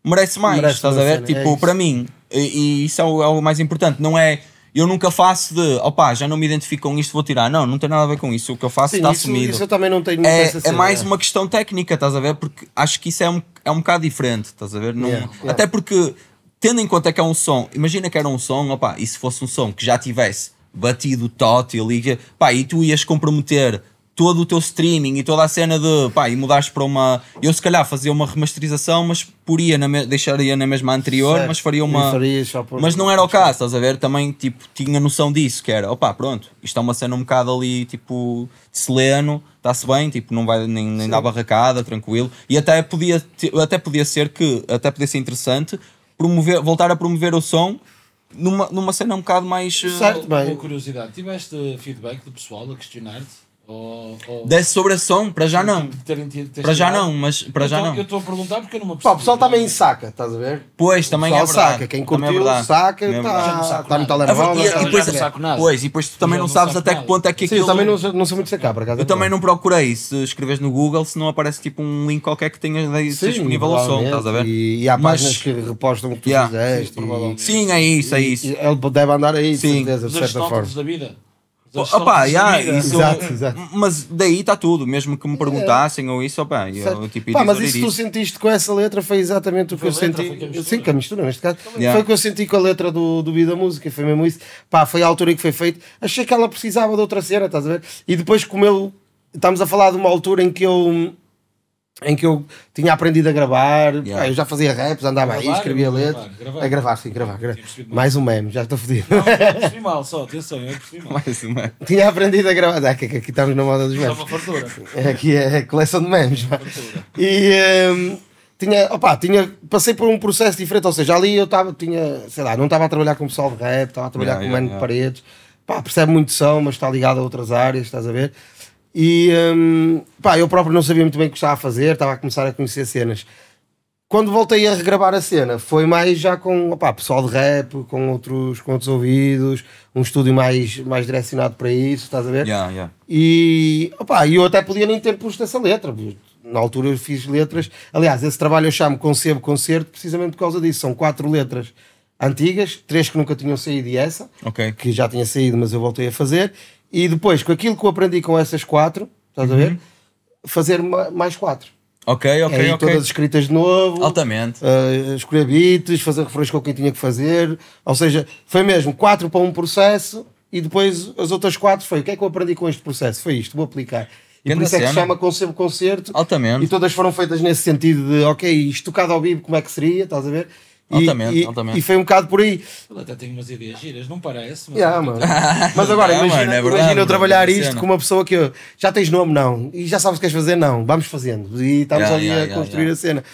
merece mais, Merece estás a ver? cena, é tipo, isso. para mim, e, e isso é o, é o mais importante, não é eu nunca faço de opá, já não me identifico com isto, vou tirar. Não, não tem nada a ver com isso. O que eu faço Sim, está isso, assumido. isso eu também não tenho é, é mais uma questão técnica, estás a ver? Porque acho que isso é um, é um bocado diferente, estás a ver? Não- Yeah, yeah. Até porque, tendo em conta que é um som, imagina que era um som, opá, e se fosse um som que já tivesse batido tótil e, que- pá, e tu ias comprometer todo o teu streaming e toda a cena de pá, e mudares para uma. Eu se calhar fazia uma remasterização, mas poria na me- deixaria na mesma anterior, Certo. mas faria uma. farias só por- Mas não era o caso, estás a ver? Também tipo, tinha noção disso, que era, opá, pronto, isto é uma cena um bocado ali, tipo, de seleno, está-se bem, tipo, não vai nem, nem dar barracada, tranquilo. E até podia, até podia ser que, até podia ser interessante promover, voltar a promover o som numa, numa cena um bocado mais. eh, Certo. Uma bem. curiosidade, tiveste feedback do pessoal a questionar-te? Ou, ou Desse sobre a som, para já não. terem tido- Para já não, mas para Eu já tô- não. Eu estou a perguntar porque eu não me Pá, o pessoal também saca, estás a ver? Pois, também é pessoal verdade. saca. Quem é curtiu, verdade. saca, Também é verdade. Não está tá no telemóvel. e- tá- depois, já não saco nada. pois, e depois tu também não não sabes até que nada. ponto é que Sim, aquilo. eu também não, não sou muito sacar, por acaso. Eu também não procurei. Se escreves no Google, se não aparece tipo um link qualquer que tenha Sim, disponível o som, estás a ver? E, e há Mas- páginas que repostam o que tu Yeah. fizeste. Sim. Sim, é isso, é isso. ele deve andar aí, de Sim. certeza, de certa forma. da vida. Opa, yeah, isso, Exato, exato. Mas daí está tudo, mesmo que me perguntassem ou isso, opa, eu Certo. tipo Pá, mas dizer isso tu sentiste com essa letra foi exatamente o que eu letra, senti. mistura. Sim, com a mistura, neste caso. Yeah. Foi o que eu senti com a letra do, do Vida Música, foi mesmo isso. Pá, foi a altura em que foi feito. Achei que ela precisava de outra cena, estás a ver? E depois, como eu. Estamos a falar de uma altura em que eu. Em que eu tinha aprendido a gravar, Yeah. pá, eu já fazia raps, andava aí, Gravar, escrevia gravar, letras. gravar. A gravar, sim, gravar. gra- Tinha percebido mal. Mais um meme, já estou fodido. Não, eu percebi mal, só, atenção, eu percebi mal. Mais uma. tinha aprendido a gravar. Ah, que, que, aqui estamos na moda dos Só memes. uma fartura. Aqui é a coleção de memes. E hum, tinha, opa, tinha, passei por um processo diferente, ou seja, ali eu estava, tinha, sei lá, não estava a trabalhar com o pessoal de rap, estava a trabalhar Yeah, com o yeah, Mano de yeah. Paredes, pá, percebe muito som, mas está ligado a outras áreas, estás a ver? E hum, pá, eu próprio não sabia muito bem o que estava a fazer, estava a começar a conhecer cenas. Quando voltei a regravar a cena, foi mais já com opá, pessoal de rap, com outros, com outros ouvidos, um estúdio mais, mais direcionado para isso, estás a ver? Yeah, yeah. E opá, eu até podia nem ter posto essa letra. Na altura eu fiz letras. Aliás, esse trabalho eu chamo Concebo Concerto precisamente por causa disso. São quatro letras antigas, três que nunca tinham saído e essa, Ok. que já tinha saído, mas eu voltei a fazer. E depois, com aquilo que eu aprendi com essas quatro, estás a ver? Fazer ma- mais quatro. Ok, ok, Aí ok. todas escritas de novo. Altamente. Uh, escolher beats, fazer refrões com quem tinha que fazer. Ou seja, foi mesmo quatro para um processo e depois as outras quatro foi o que é que eu aprendi com este processo? Foi isto, vou aplicar. E por Grande isso é que se cena. chama Concebo Concerto. Altamente. E todas foram feitas nesse sentido de, ok, isto tocado ao vivo, como é que seria? Estás a ver? E, Altamente, e, altamente. e foi um bocado por aí. Ele até tem umas ideias giras, não parece? Mas Yeah, mano. Mas agora, Não, imagina, mano, é verdade, imagina eu trabalhar é isto com uma pessoa que eu, já tens nome, não, e já sabes o que queres fazer, não, vamos fazendo. E estamos Yeah, ali yeah, a yeah, construir yeah. a cena.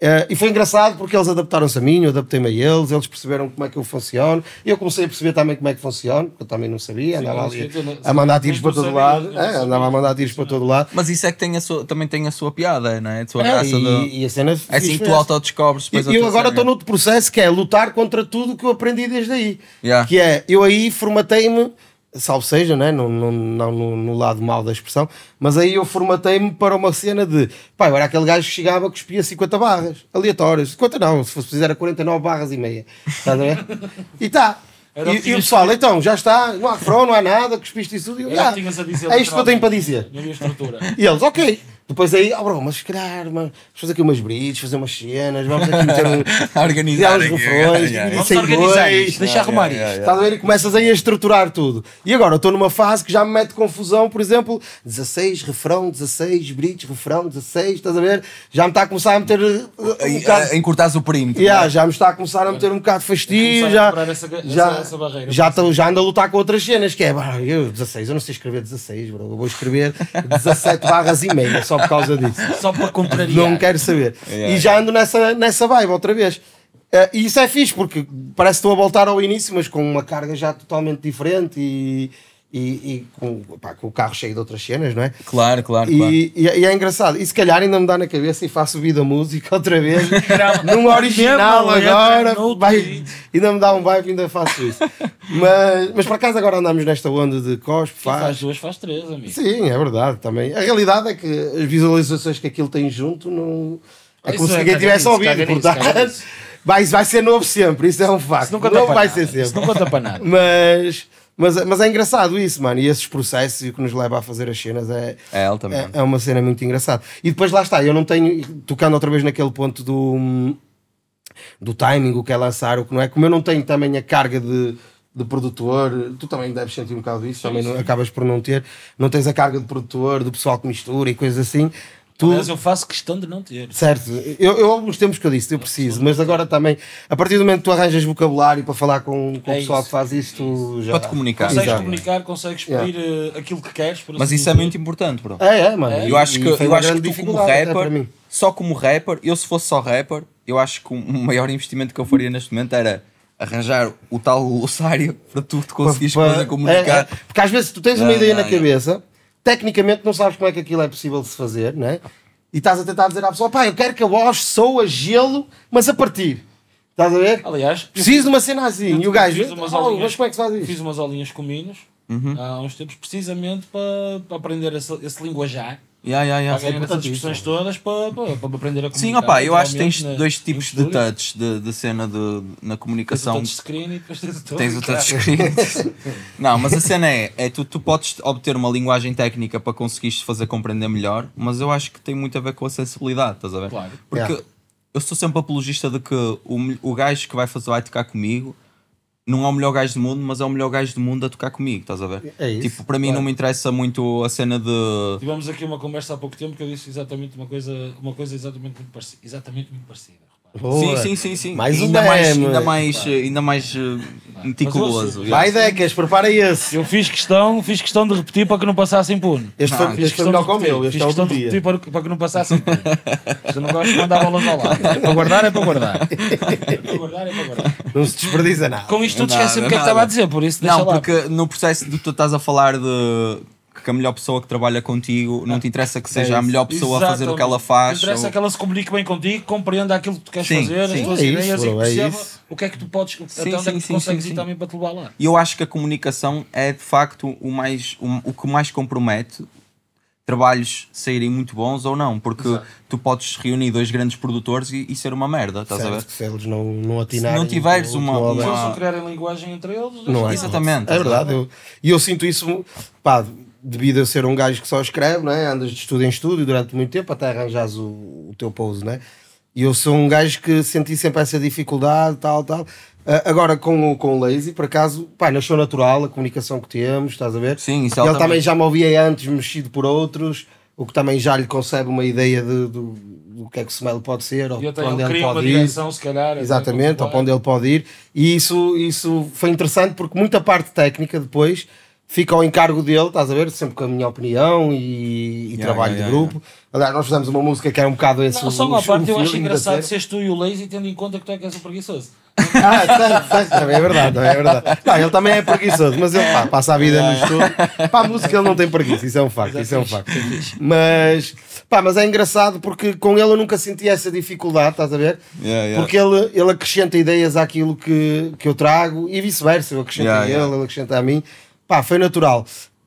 Eh, e foi engraçado porque eles adaptaram-se a mim, eu adaptei-me a eles, eles perceberam como é que eu funciono. Eu comecei a perceber também como é que funciona, porque eu também não sabia, Sim, andava ali a mandar tiros para todo lado, é, andava a mandar tiros para todo lado. Mas isso é que tem a sua, também tem a sua piada, não é? A sua É, graça e, e a cena É assim tu essa. autodescobres E depois a eu tua agora estou noutro processo que é lutar contra tudo que eu aprendi desde aí. Yeah. Que é, eu aí formatei-me, salvo seja, né? não, não, não no, no lado mau da expressão, mas aí eu formatei-me para uma cena de pá, eu era aquele gajo que chegava que cuspia 50 barras, aleatórias. 50 não, se fosse preciso era 49 barras e meia. Estás a ver? E tá. Era o E, e o pessoal, que- então, já está, não há refrão, não há nada, cuspiste isso tudo. E eu, "Ah, é isto que eu tenho para dizer. E eles, ok. Depois aí, oh bro, mas se calhar, vamos fazer aqui umas bridges, fazer umas cenas, vamos aqui meter um. Organizar uns yeah, yeah. Vamos organizar dois. isto, deixa arrumar yeah, isto. Estás a ver? E começas aí a estruturar tudo. E agora, eu estou numa fase que já me mete confusão, por exemplo, 16, refrão, 16, bridge, refrão, 16, estás a ver? Já me está a começar a meter uh, um bocado. Em cortares o perímetro. Yeah, é? já me está a começar a meter um bocado de fastio, já, essa- essa- já, essa barreira. já, tô- já ando a lutar com outras cenas, que é, bah, eu, 16, eu não sei escrever 16, bro, eu vou escrever 17 barras e meia, só por causa disso. Só para contrariar. Não quero saber. Yeah, e já ando nessa, nessa vibe outra vez. Eh, e isso é fixe, porque parece que estou a voltar ao início, mas com uma carga já totalmente diferente e, e, e com, pá, com o carro cheio de outras cenas, não é? Claro, claro, claro. E, e é- e engraçado. E se calhar ainda me dá na cabeça e faço vida música outra vez, num original agora. Vai, ainda me dá um vibe e ainda faço isso. mas, mas por acaso agora andamos nesta onda de cospe, faz faz. duas, faz três, amigo. Sim, é verdade também. A realidade é que as visualizações que aquilo tem junto não. É como Isso se é ninguém tivesse ouvido, portanto. vai, vai ser novo sempre, isso é um facto. Isso não conta Novo para vai nada. ser sempre. Isso não conta para nada. Mas, mas, mas é engraçado isso, mano. E esses processos e o que nos leva a fazer as cenas é, É, é, é uma cena muito engraçada. E depois lá está, eu não tenho, tocando outra vez naquele ponto do, do timing, o que é lançar, o que não é, como eu não tenho também a carga de, de produtor, tu também deves sentir um bocado disso, também não- acabas por não ter, não tens a carga de produtor, do pessoal que mistura e coisas assim. Tu, Aliás, eu faço questão de não ter. Certo, eu, eu há alguns tempos que eu disse, eu preciso, mas agora também, a partir do momento que tu arranjas vocabulário para falar com, com É o pessoal isso. que faz isso, tu já. Para te comunicar. Consegues Exato. comunicar, consegues pedir eh, aquilo que queres. por Mas assim isso é muito importante, bro. É, é, mano. É, Eu acho que, eu acho que tu como rapper, mim. só como rapper, eu se fosse só rapper, eu acho que o maior investimento que eu faria neste momento era arranjar o tal glossário para tu te conseguires comunicar. é, é. porque às vezes tu tens uma ideia não, na não. cabeça, tecnicamente não sabes como é que aquilo é possível de se fazer, né? E estás a tentar dizer à pessoa, pá, eu quero que a voz soa gelo, mas a partir. Estás a ver? Aliás, Preciso de uma cena assim. E o gajo, fiz umas "Oh, aulinhas- mas como é que se faz isso? Fiz umas aulinhas com Minos Uhum. há uns tempos, precisamente para, para aprender esse, esse linguajar. Yeah, yeah, yeah. Para ganhar essas expressões todas para, para, para aprender a comunicar. Sim, opá, eu acho que tens naturalmente, dois na- tipos de touch de, de cena de, na Tens o comunicação. touchscreen e depois tens o touch. Tens o touchscreen. não, mas a cena é, é tu, tu podes obter uma linguagem técnica para conseguires fazer compreender melhor, mas eu acho que tem muito a ver com a sensibilidade, estás a ver? Claro. Porque Yeah. eu sou sempre apologista de que o, o gajo que vai fazer vai tocar comigo não é o melhor gajo do mundo, mas é o melhor gajo do mundo a tocar comigo, estás a ver? É isso, Tipo, para mim claro. não me interessa muito a cena de. Tivemos aqui uma conversa há pouco tempo que eu disse exatamente uma coisa, uma coisa exatamente muito parecida. Exatamente muito parecida. Boa. Sim, sim, sim, sim. Mais um ainda, mais, demo. ainda mais, ainda mais eh, meticuloso. Mas Vai, Decas, prepara esse. Eu fiz questão, fiz questão de repetir para que não passasse impune. Este Ah, foi, Fiz este foi questão melhor que o meu, este fiz é o questão de repetir para, para que não passasse impune. Se eu não gosto de mandar bolas ao lado. É para guardar, é para guardar. É para guardar, é para guardar. Não se desperdiça nada. Com isto tudo Nada, esqueci o que é que estava a dizer, por isso deixa Não, lá. porque no processo de tu estás a falar de que a melhor pessoa que trabalha contigo não te interessa que seja a isso. melhor pessoa a fazer o que ela faz. O que interessa ou- é que ela se comunique bem contigo, compreenda aquilo que tu queres Sim, fazer, as sim. tuas É isso, ideias bro, e que é perceba isso. o que é que tu podes, até onde é sim, que tu sim, consegues sim, ir sim. também para te levar lá. E eu acho que a comunicação é de facto o, mais, o, o que mais compromete trabalhos saírem muito bons ou não, porque tu podes reunir dois grandes produtores e, e ser uma merda, estás a ver? Certo, se eles não, não atinarem. não tiveres uma- com a uma- Se obra. eles não criarem linguagem entre eles, Não é. Exatamente. É verdade. eu- E eu, sinto isso, pá, devido a ser um gajo que só escreve, né? andas de estúdio em estúdio durante muito tempo até arranjares o, o teu pouso, né? E eu sou um gajo que senti sempre essa dificuldade, tal, tal. Ah, agora com, o- com o Lazy, por acaso, pá, nasceu natural a comunicação que temos, estás a ver? Sim, isso é Ele também já me ouvia antes, mexido por outros, o que também já lhe concebe uma ideia de, do, do que é que o Smell pode ser, ou para onde ele pode ir. direção, se calhar. Exatamente, ao para onde ele pode ir. E isso, isso foi interessante porque muita parte técnica depois fica ao encargo dele, estás a ver? Sempre com a minha opinião e, e Yeah, trabalho yeah, de yeah, grupo. Aliás, nós fizemos uma música que era um bocado esse. Não, só uma parte, o eu acho da engraçado seres tu e o Lazy, tendo em conta que tu é que és o preguiçoso. Ah, certo, certo, também é verdade, também é verdade. Não, ele também é preguiçoso, mas ele pá, passa a vida no estudo. Para a música ele não tem preguiça, isso é um facto, isso é um facto. Mas, pá, mas é engraçado porque com ele eu nunca senti essa dificuldade, estás a ver? Yeah, yeah. Porque ele, ele acrescenta ideias àquilo que, que eu trago e vice-versa, eu acrescento Yeah, a ele, yeah. ele acrescenta a mim. Pá, foi natural.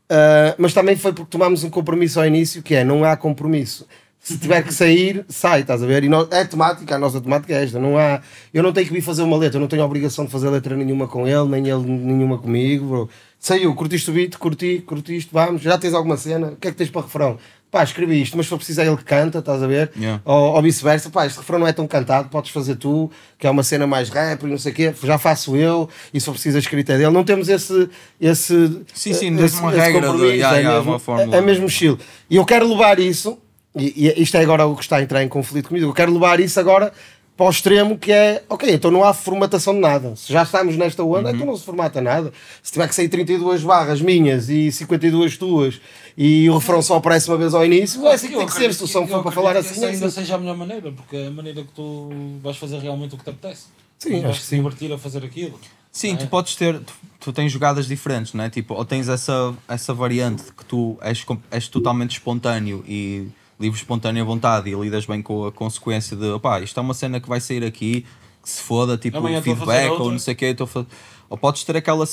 Ah, mas também foi porque tomámos um compromisso ao início, que é não há compromisso. Se tiver que sair, sai, estás a ver? E nós, é temática, a nossa temática é esta. Não há, eu não tenho que vir fazer uma letra, eu não tenho obrigação de fazer letra nenhuma com ele, nem ele nenhuma comigo. Bro. Saiu, curtiste o beat, curti, curtiste, vamos, já tens alguma cena, o que é que tens para refrão? Pá, escrevi isto, mas se for preciso é ele que canta, estás a ver? Yeah. Ou, ou vice-versa, pá, este refrão não é tão cantado, podes fazer tu, que é uma cena mais rap e não sei o quê, já faço eu, e se for preciso a escrita é dele. Não temos esse. esse Sim, sim, eh, temos uma regra de- yeah, é, yeah, mesmo, uma fórmula. é, é mesmo estilo. E eu quero levar isso, e, e isto é agora o que está a entrar em conflito comigo, eu quero levar isso agora para o extremo que é, ok, então não há formatação de nada. Se já estamos nesta onda, Uhum. então não se formata nada. Se tiver que sair 32 barras minhas e 52 tuas e o refrão só aparece uma vez ao início, é assim que tem que ser. Se o som for para falar assim, é ainda assim. seja a melhor maneira, porque é a maneira que tu vais fazer realmente o que te apetece. Sim, acho vais que te sim. divertir a fazer aquilo. Sim, É. tu podes ter, tu, tu tens jogadas diferentes, não é? Tipo, ou tens essa, essa variante de que tu és, és totalmente espontâneo e livre espontâneo à vontade e lidas bem com a consequência de opá, isto é uma cena que vai sair aqui, que se foda, tipo, Amanhã feedback ou não sei o quê, estou a fa- ou podes ter aquela,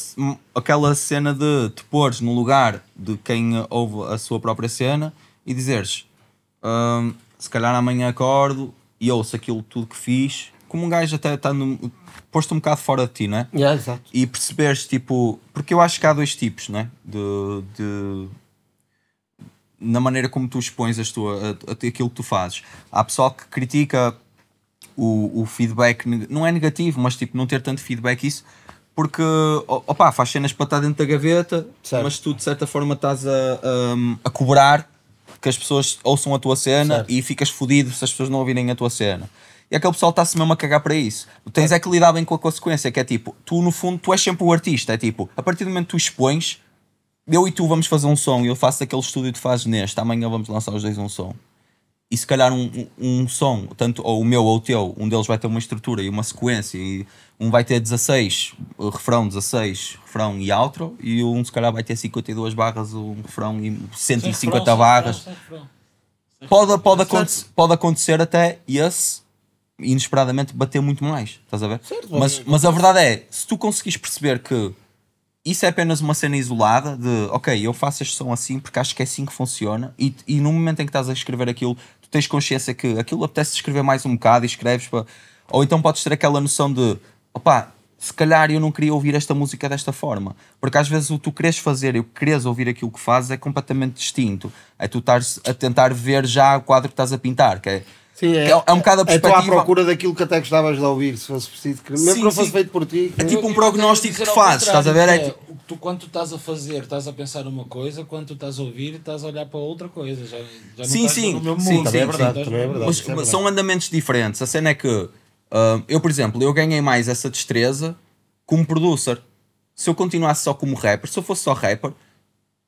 aquela cena de te pôres no lugar de quem ouve a sua própria cena e dizeres "Hum, se calhar amanhã acordo e ouço aquilo tudo que fiz como um gajo até está no. posto um bocado fora de ti, não é? Yeah, exato. E perceberes, tipo. Porque eu acho que há dois tipos, não é? De. de na maneira como tu expões as tua, a- a- aquilo que tu fazes. Há pessoal que critica o, o feedback, não é negativo, mas tipo, não ter tanto feedback, isso. Porque, o- opá, faz cenas para estar dentro da gaveta, Certo. mas tu de certa forma estás a, a, a cobrar que as pessoas ouçam a tua cena Certo. e ficas fodido se as pessoas não ouvirem a tua cena. E aquele pessoal está-se mesmo a cagar para isso. Tu tens é que lidar bem com a consequência, que é tipo, tu no fundo, tu és sempre o artista, é tipo, a partir do momento que tu expões, eu e tu vamos fazer um som, e eu faço aquele estúdio e tu fazes neste, amanhã vamos lançar os dois um som. E se calhar um, um, um som, tanto ou o meu ou o teu, um deles vai ter uma estrutura e uma sequência, e um vai ter 16, uh, refrão 16, refrão e outro, e um se calhar vai ter 52 barras, um refrão e 150 barras. Pode, pode, acontecer, pode acontecer até esse inesperadamente bater muito mais, estás a ver? mas, mas a verdade é, se tu conseguires perceber que isso é apenas uma cena isolada de ok, eu faço este som assim porque acho que é assim que funciona e, e no momento em que estás a escrever aquilo, tu tens consciência que aquilo apetece escrever mais um bocado e escreves para. Ou então podes ter aquela noção de opá, se calhar eu não queria ouvir esta música desta forma. Porque às vezes o que tu queres fazer e o que queres ouvir aquilo que fazes é completamente distinto. É tu estares a tentar ver já o quadro que estás a pintar, que é, Sim, que é, é um bocado a É tu à perspectiva. procura daquilo que até gostavas de ouvir, se fosse preciso. que- Mesmo Sim, que não fosse sim. feito por ti. É que- tipo um prognóstico que fazes, estás a ver? É tipo- tu, quando tu estás a fazer, estás a pensar uma coisa, quando tu estás a ouvir, estás a olhar para outra coisa. Já, já Sim, sim, sim, também é verdade, também é verdade. Mas, é mas são andamentos diferentes. A cena é que ah, eu, por exemplo, eu ganhei mais essa destreza como producer. Se eu continuasse só como rapper, se eu fosse só rapper,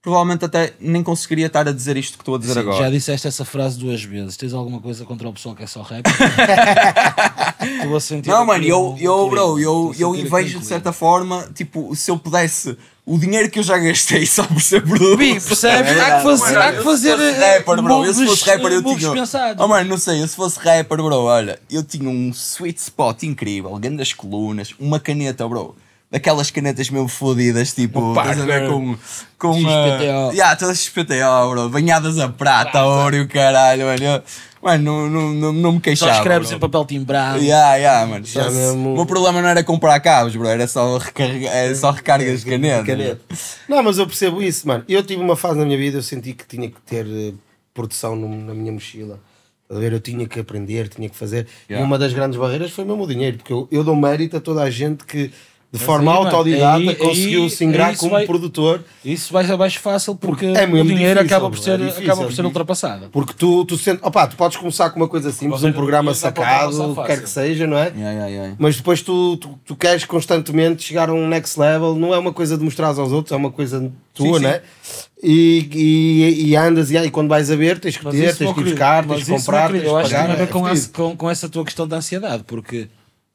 provavelmente até nem conseguiria estar a dizer isto que estou a dizer Sim, agora. Já disseste essa frase duas vezes. Tens alguma coisa contra o pessoal que é só rap? Estou a sentir Não, mano, eu, eu bro, eu, eu invejo de certa forma, tipo, se eu pudesse, o dinheiro que eu já gastei só por ser produtor. Bi, percebes? Há que fazer, há que fazer Se fosse rapper, bro, eu se fosse rapper eu tinha. pensados. Oh, mano, não sei, eu se fosse rapper, bro, olha, eu tinha um sweet spot incrível, grandes colunas, uma caneta, bro. Daquelas canetas mesmo fodidas, tipo, estás a ver Parker. com. com XPTO. Uh, yeah, todas XPTO, bro, banhadas a prata, ouro e o caralho, mano. Mano, não, não, não, não me Só queixava. escreves bro. em papel timbrado. Yeah, yeah, mano. Só- mesmo- O meu problema não era comprar cabos, bro, era só, recarregar, é só recargas de caneta. Caneta. Não, mas eu percebo isso, mano. Eu tive uma fase na minha vida, eu senti que tinha que ter eh, produção no- na minha mochila. Estás a ver? Eu tinha que aprender, tinha que fazer. Yeah. E uma das grandes barreiras foi mesmo o dinheiro, porque eu, eu dou mérito a toda a gente que de forma aí, autodidata conseguiu se ingrar como vai- produtor. Isso vai ser mais fácil porque É o dinheiro difícil, acaba por ser, é difícil. acaba por ser ultrapassado. Porque tu, tu sentes, opá, tu podes começar com uma coisa simples, um programa sacado, o que quer que seja, não é? Yeah, yeah, yeah. Mas depois tu, tu, tu queres constantemente chegar a um next level, não é uma coisa de mostrar aos outros, é uma coisa tua, sim. né? E, e, e andas e aí quando vais a ver tens que ter, tens que ir querido, buscar, tens que comprar, tens que eu acho que pagar. tem a ver é com, fodido. essa, com, com essa tua questão da ansiedade, porque,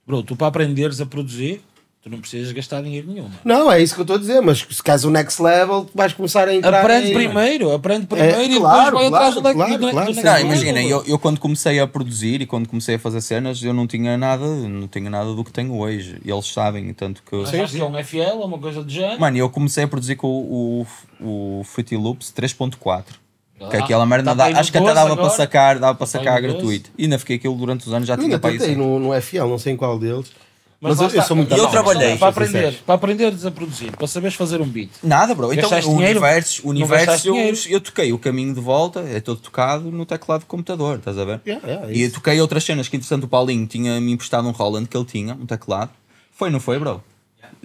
bro, tu para aprenderes a produzir, tu não precisas gastar dinheiro nenhum. mano. Não, é isso que eu estou a dizer, mas se queres o next level, vais começar a entrar Aprende em- primeiro, aprende primeiro e claro, depois vai atrás do claro, leque claro, do- do claro, imagina, eu, eu quando comecei a produzir e quando comecei a fazer cenas, eu não tinha nada, não tinha nada do que tenho hoje. E eles sabem, tanto que. Achaste que é um FL ou uma coisa do género? Mano, eu comecei a produzir com o, o, o Fruity Loops 3.4. Que é Ah, aquela merda, tá dá- acho que até 12 dava para agora? sacar, dava para Tá sacar no 12? gratuito. E ainda fiquei aquilo durante os anos, já tinha para isso. no, no FL, não sei em qual deles. Mas, lá eu, eu sou muito E eu trabalhei, para aprender, para aprenderes a produzir, para saberes fazer um beat. Nada, bro. Então, o universo, o Não universo eu, dinheiro? eu toquei o caminho de volta, é todo tocado no teclado do computador, estás a ver? Yeah, yeah, é E eu toquei outras cenas que, interessante, o Paulinho tinha-me emprestado um Roland que ele tinha, um teclado. Foi, não foi, bro?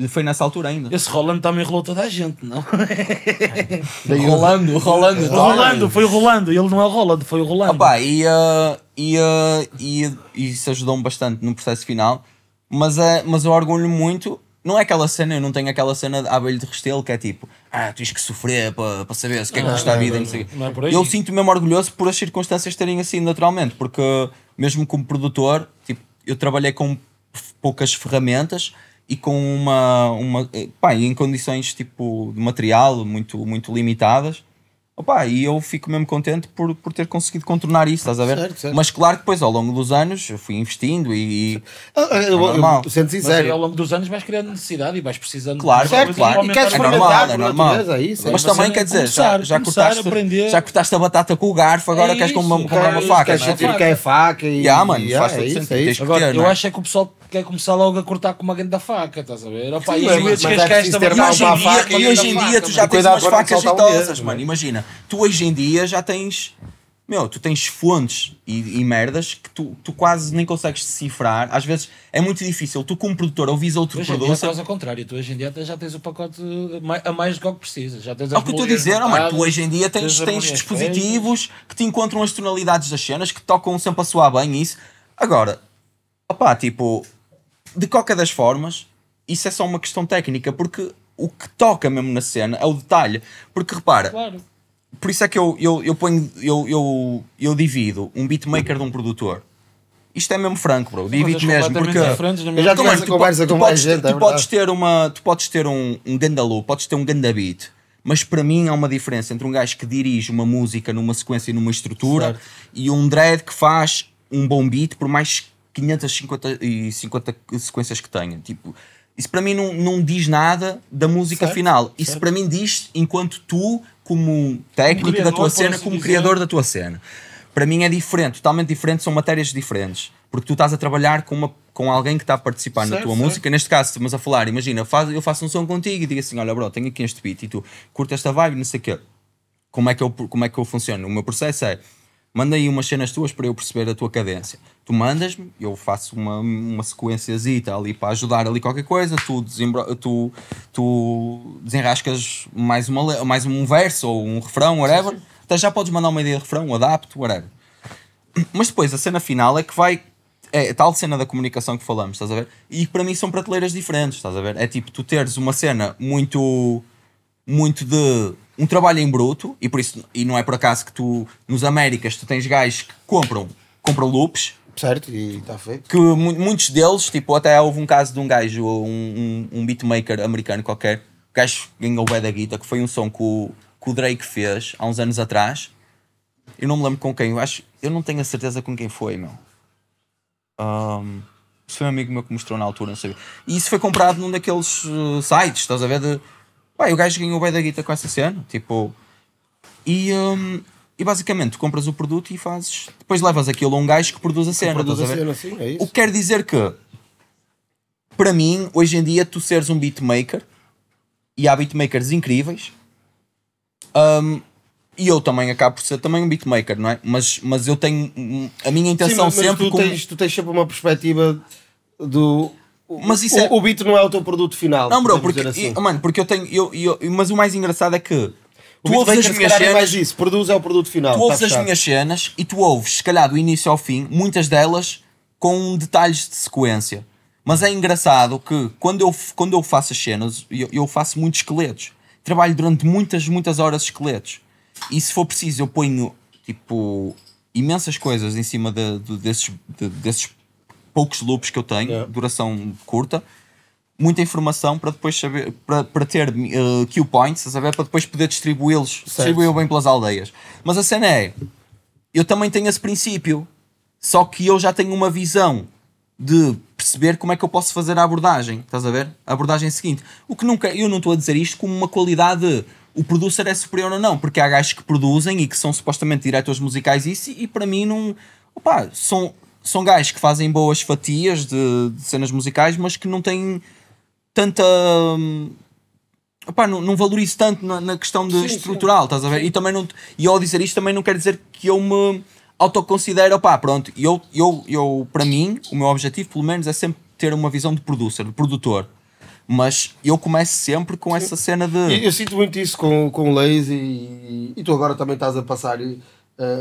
Foi nessa altura ainda. Esse Rolando também enrolou toda a gente, não? Rolando, rolando. Rolando, foi o Rolando, ele não é o Rolando, foi o Rolando. Opa, e, uh, e, uh, e, e isso ajudou-me bastante no processo final, mas, uh, mas eu orgulho muito. Não é aquela cena, eu não tenho aquela cena de abelho de restelo que é tipo, ah, tens que sofrer para saber se o que é que custa a vida. e não sei o quê. não é. Eu sinto mesmo orgulhoso por as circunstâncias terem assim naturalmente, porque mesmo como produtor, tipo, eu trabalhei com poucas ferramentas e com uma, uma eh, pá, em condições tipo de material muito, muito limitadas Opa, e eu fico mesmo contente por, por ter conseguido contornar isso, estás a ver? Certo, certo. Mas claro que depois ao longo dos anos eu fui investindo e, e- Ah, ah, eu, normal. eu, sendo sincero. ao longo dos anos vais criando necessidade e vais precisando Claro, de Certo, claro. e queres é normal, é normal. natureza, é isso, é Mas também quer é dizer, começar, já, já, cortaste, aprender. já cortaste a batata com o garfo, agora É queres uma, comprar uma Queres- faca, queres é? sentir que é faca e. Yeah, mano, faz ah, todo é sentido. é Agora, eu é? acho é que o pessoal quer começar logo a cortar com uma grande da faca, estás a ver? Opa, Sim, e mas- é preciso ter hoje uma dia, faca e hoje em dia tu já tens umas facas jeitosas, mano. Imagina, tu hoje em dia já tens. Meu, tu tens fontes e, e merdas que tu, tu quase nem consegues decifrar. Às vezes é muito difícil. Tu, como produtor, ouvis outro Hoje produtor. faz ao contrário, tu hoje em dia já tens o pacote a mais do que o que precisas. Já tens É o que eu estou a dizer, oh, mano, tu hoje em dia tens, tens tens dispositivos que te encontram as tonalidades das cenas, que tocam sempre a soar bem isso. Agora, opá, tipo, de qualquer das formas, isso é só uma questão técnica, porque o que toca mesmo na cena é o detalhe. Porque repara, Claro. por isso é que eu, eu, eu ponho, eu, eu, eu divido um beatmaker de um produtor. Isto é mesmo franco, bro. Divido mesmo, porque Eu já tive essa tu conversa com mais podes ter- gente, é tu podes verdade. ter uma tu podes ter um, um podes ter um ganda beat mas para mim há uma diferença entre um gajo que dirige uma música numa sequência e numa estrutura Certo. e um dread que faz um bom beat por mais 550 e 50 sequências que tenha tipo isso para mim não, não diz nada da música Certo, final isso certo. para mim diz enquanto tu como técnico criador, da tua cena assim como dizer. criador da tua cena para mim é diferente, totalmente diferente, são matérias diferentes. Porque tu estás a trabalhar com, uma, com alguém que está a participar na Certo, tua certo. música. Neste caso, estamos a falar, imagina, faz, eu faço um som contigo e digo assim: olha, bro, tenho aqui este beat e tu curta esta vibe, não sei o quê. Como é, que eu, como é que eu funciono? O meu processo é: manda aí umas cenas tuas para eu perceber a tua cadência. Tu mandas-me, eu faço uma, uma sequenciazita ali para ajudar ali qualquer coisa, tu, desembro, tu, tu desenrascas mais, uma, mais um verso ou um refrão, whatever. Até já podes mandar uma ideia de refrão, um adapto, whatever. Mas depois a cena final é que vai. É a tal cena da comunicação que falamos, estás a ver? E para mim são prateleiras diferentes, estás a ver? É tipo tu teres uma cena muito. muito de. Um trabalho em bruto, e por isso. e não é por acaso que tu. nos Américas tu tens gajos que compram. compram loops, Certo, e está feito. que mu- muitos deles, tipo, até houve um caso de um gajo, um, um, um beatmaker americano qualquer, o gajo ganhou o da Guita, que foi um som que o, que o Drake fez há uns anos atrás. Eu não me lembro com quem, eu acho, eu não tenho a certeza com quem foi, meu. Um, isso foi um amigo meu que mostrou na altura, não sei. E isso foi comprado num daqueles uh, sites, estás a ver? De, Ué, o gajo ganhou o Bad da Guita com essa cena, tipo. E, um, e basicamente tu compras o produto e fazes. Depois levas aquilo a um gajo que produz a cena, Produz a cena, sim, é O isso. que quer dizer que, para mim, hoje em dia, tu seres um beatmaker, e há beatmakers incríveis, hum, e eu também acabo por ser também um beatmaker, não é? Mas, mas eu tenho hum, a minha Sim, intenção mas, mas sempre tu, como- tens, tu tens sempre uma perspectiva do. Mas isso o, é- o beat não é o teu produto final. Não, bro, porque, assim. e- mano, porque eu tenho. Eu, eu- mas o mais engraçado é que tu ouves as minhas calhar, é mais cenas. isso. Produz é o produto final. Tu tá ouves as fechado. minhas cenas e tu ouves, se calhar, do início ao fim, muitas delas com detalhes de sequência. Mas é engraçado que quando eu, quando eu faço as cenas, eu, eu faço muitos esqueletos. Trabalho durante muitas, muitas horas esqueletos. E se for preciso, eu ponho tipo imensas coisas em cima de, de- desses, de- desses poucos loops que eu tenho, Yeah. duração curta, muita informação para depois saber, para, para ter uh, cue points, a ver? Para depois poder distribuí-los, distribuir bem pelas aldeias. Mas a cena é, eu também tenho esse princípio, só que eu já tenho uma visão de perceber como é que eu posso fazer a abordagem, estás a ver? A abordagem seguinte. O que nunca, eu não estou a dizer isto como uma qualidade de o producer é superior ou não, porque há gajos que produzem e que são supostamente diretores musicais isso, e, e para mim não. Opa, são, são gajos que fazem boas fatias de, de cenas musicais, mas que não têm tanta. hum, Opá, não, não valorizo tanto na, na questão de Sim, sim. estrutural, estás a ver? E, também não, e ao dizer isto também não quer dizer que eu me autoconsidero, opá, pronto, eu, eu, eu, para mim, o meu objetivo pelo menos é sempre ter uma visão de producer, de produtor. Mas eu começo sempre com essa cena de. Eu, eu sinto muito isso com, com o Lazy e, e tu agora também estás a passar. e,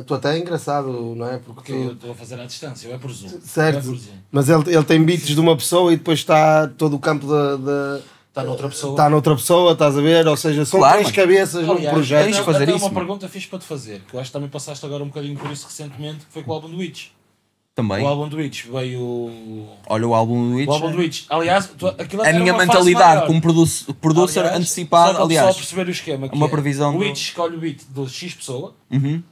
tu até é engraçado, não é? Porque eu estou a fazer à distância, eu é por Zoom. Certo. Eu é por Zoom. Mas ele, ele tem beats de uma pessoa e depois está todo o campo da. da Está noutra pessoa. Está noutra pessoa, estás a ver? Ou seja, são Claro, três mano. cabeças num projeto. tens de fazer até isso, uma mano. pergunta fixe para te fazer, que eu acho que também passaste agora um bocadinho por isso recentemente, que foi com o álbum do Witch. também. O álbum do Witch veio. Olha o álbum do Witch. O álbum do Witch. Aliás, tu, aquilo É a minha uma fase mentalidade maior. como produ- producer Aliás, antecipado. Só aliás, pessoal perceber o esquema. que uma é, previsão O do- Witch escolhe o beat do X pessoa. Uhum.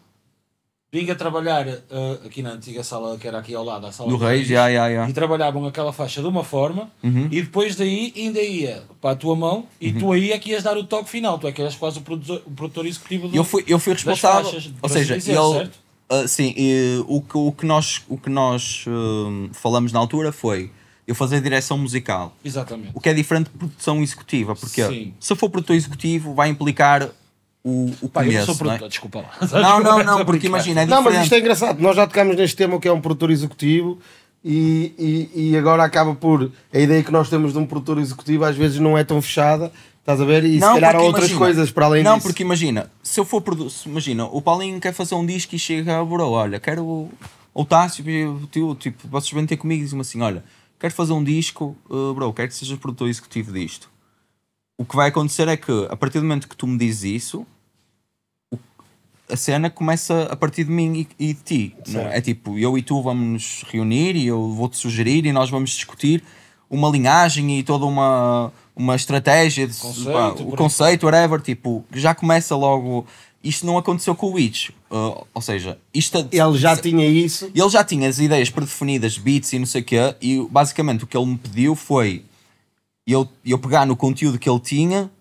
Vinha trabalhar eh, aqui na antiga sala que era aqui ao lado, a sala do Reis, já, já, já. e trabalhavam aquela faixa de uma forma Uhum. e depois daí ainda ia para a tua mão e tu aí é que ias dar o toque final, tu é que eras quase o produtor, o produtor executivo do, Eu fui, eu fui responsável. faixas, ou seja, dizer, ele. certo? ah, sim, e o, que, o que nós, o que nós hum, falamos na altura foi eu fazer direção musical. Exatamente. O que é diferente de produção executiva, porque Sim. se eu for produtor executivo vai implicar o, o Pá, eu não sou não, é? produtor, desculpa lá. não, não, não, porque imagina, é Não, diferente. mas isto é engraçado. Nós já tocámos neste tema que é um produtor executivo e, e, e agora acaba por. A ideia que nós temos de um produtor executivo às vezes não é tão fechada. Estás a ver? E se calhar há outras imagina- coisas para além Não, disso. porque imagina, se eu for produ- se- imagina, o Paulinho quer fazer um disco e chega a bro, olha, quero o, o Tássio o tio, tipo, vocês vêm ter comigo e dizem assim, olha, quero fazer um disco, uh, bro, quero que sejas produtor executivo disto. O que vai acontecer é que, a partir do momento que tu me dizes isso, a cena começa a partir de mim e, e de ti. é? É tipo, eu e tu vamos nos reunir e eu vou-te sugerir e nós vamos discutir uma linhagem e toda uma, uma estratégia, de, Conceito, pá, o conceito, whatever, tipo, já começa logo. Isto não aconteceu com o Witch. Uh, ou seja, isto Ele já tinha isso. ele já tinha as ideias predefinidas, beats e não sei o quê, e basicamente o que ele me pediu foi eu, eu pegar no conteúdo que ele tinha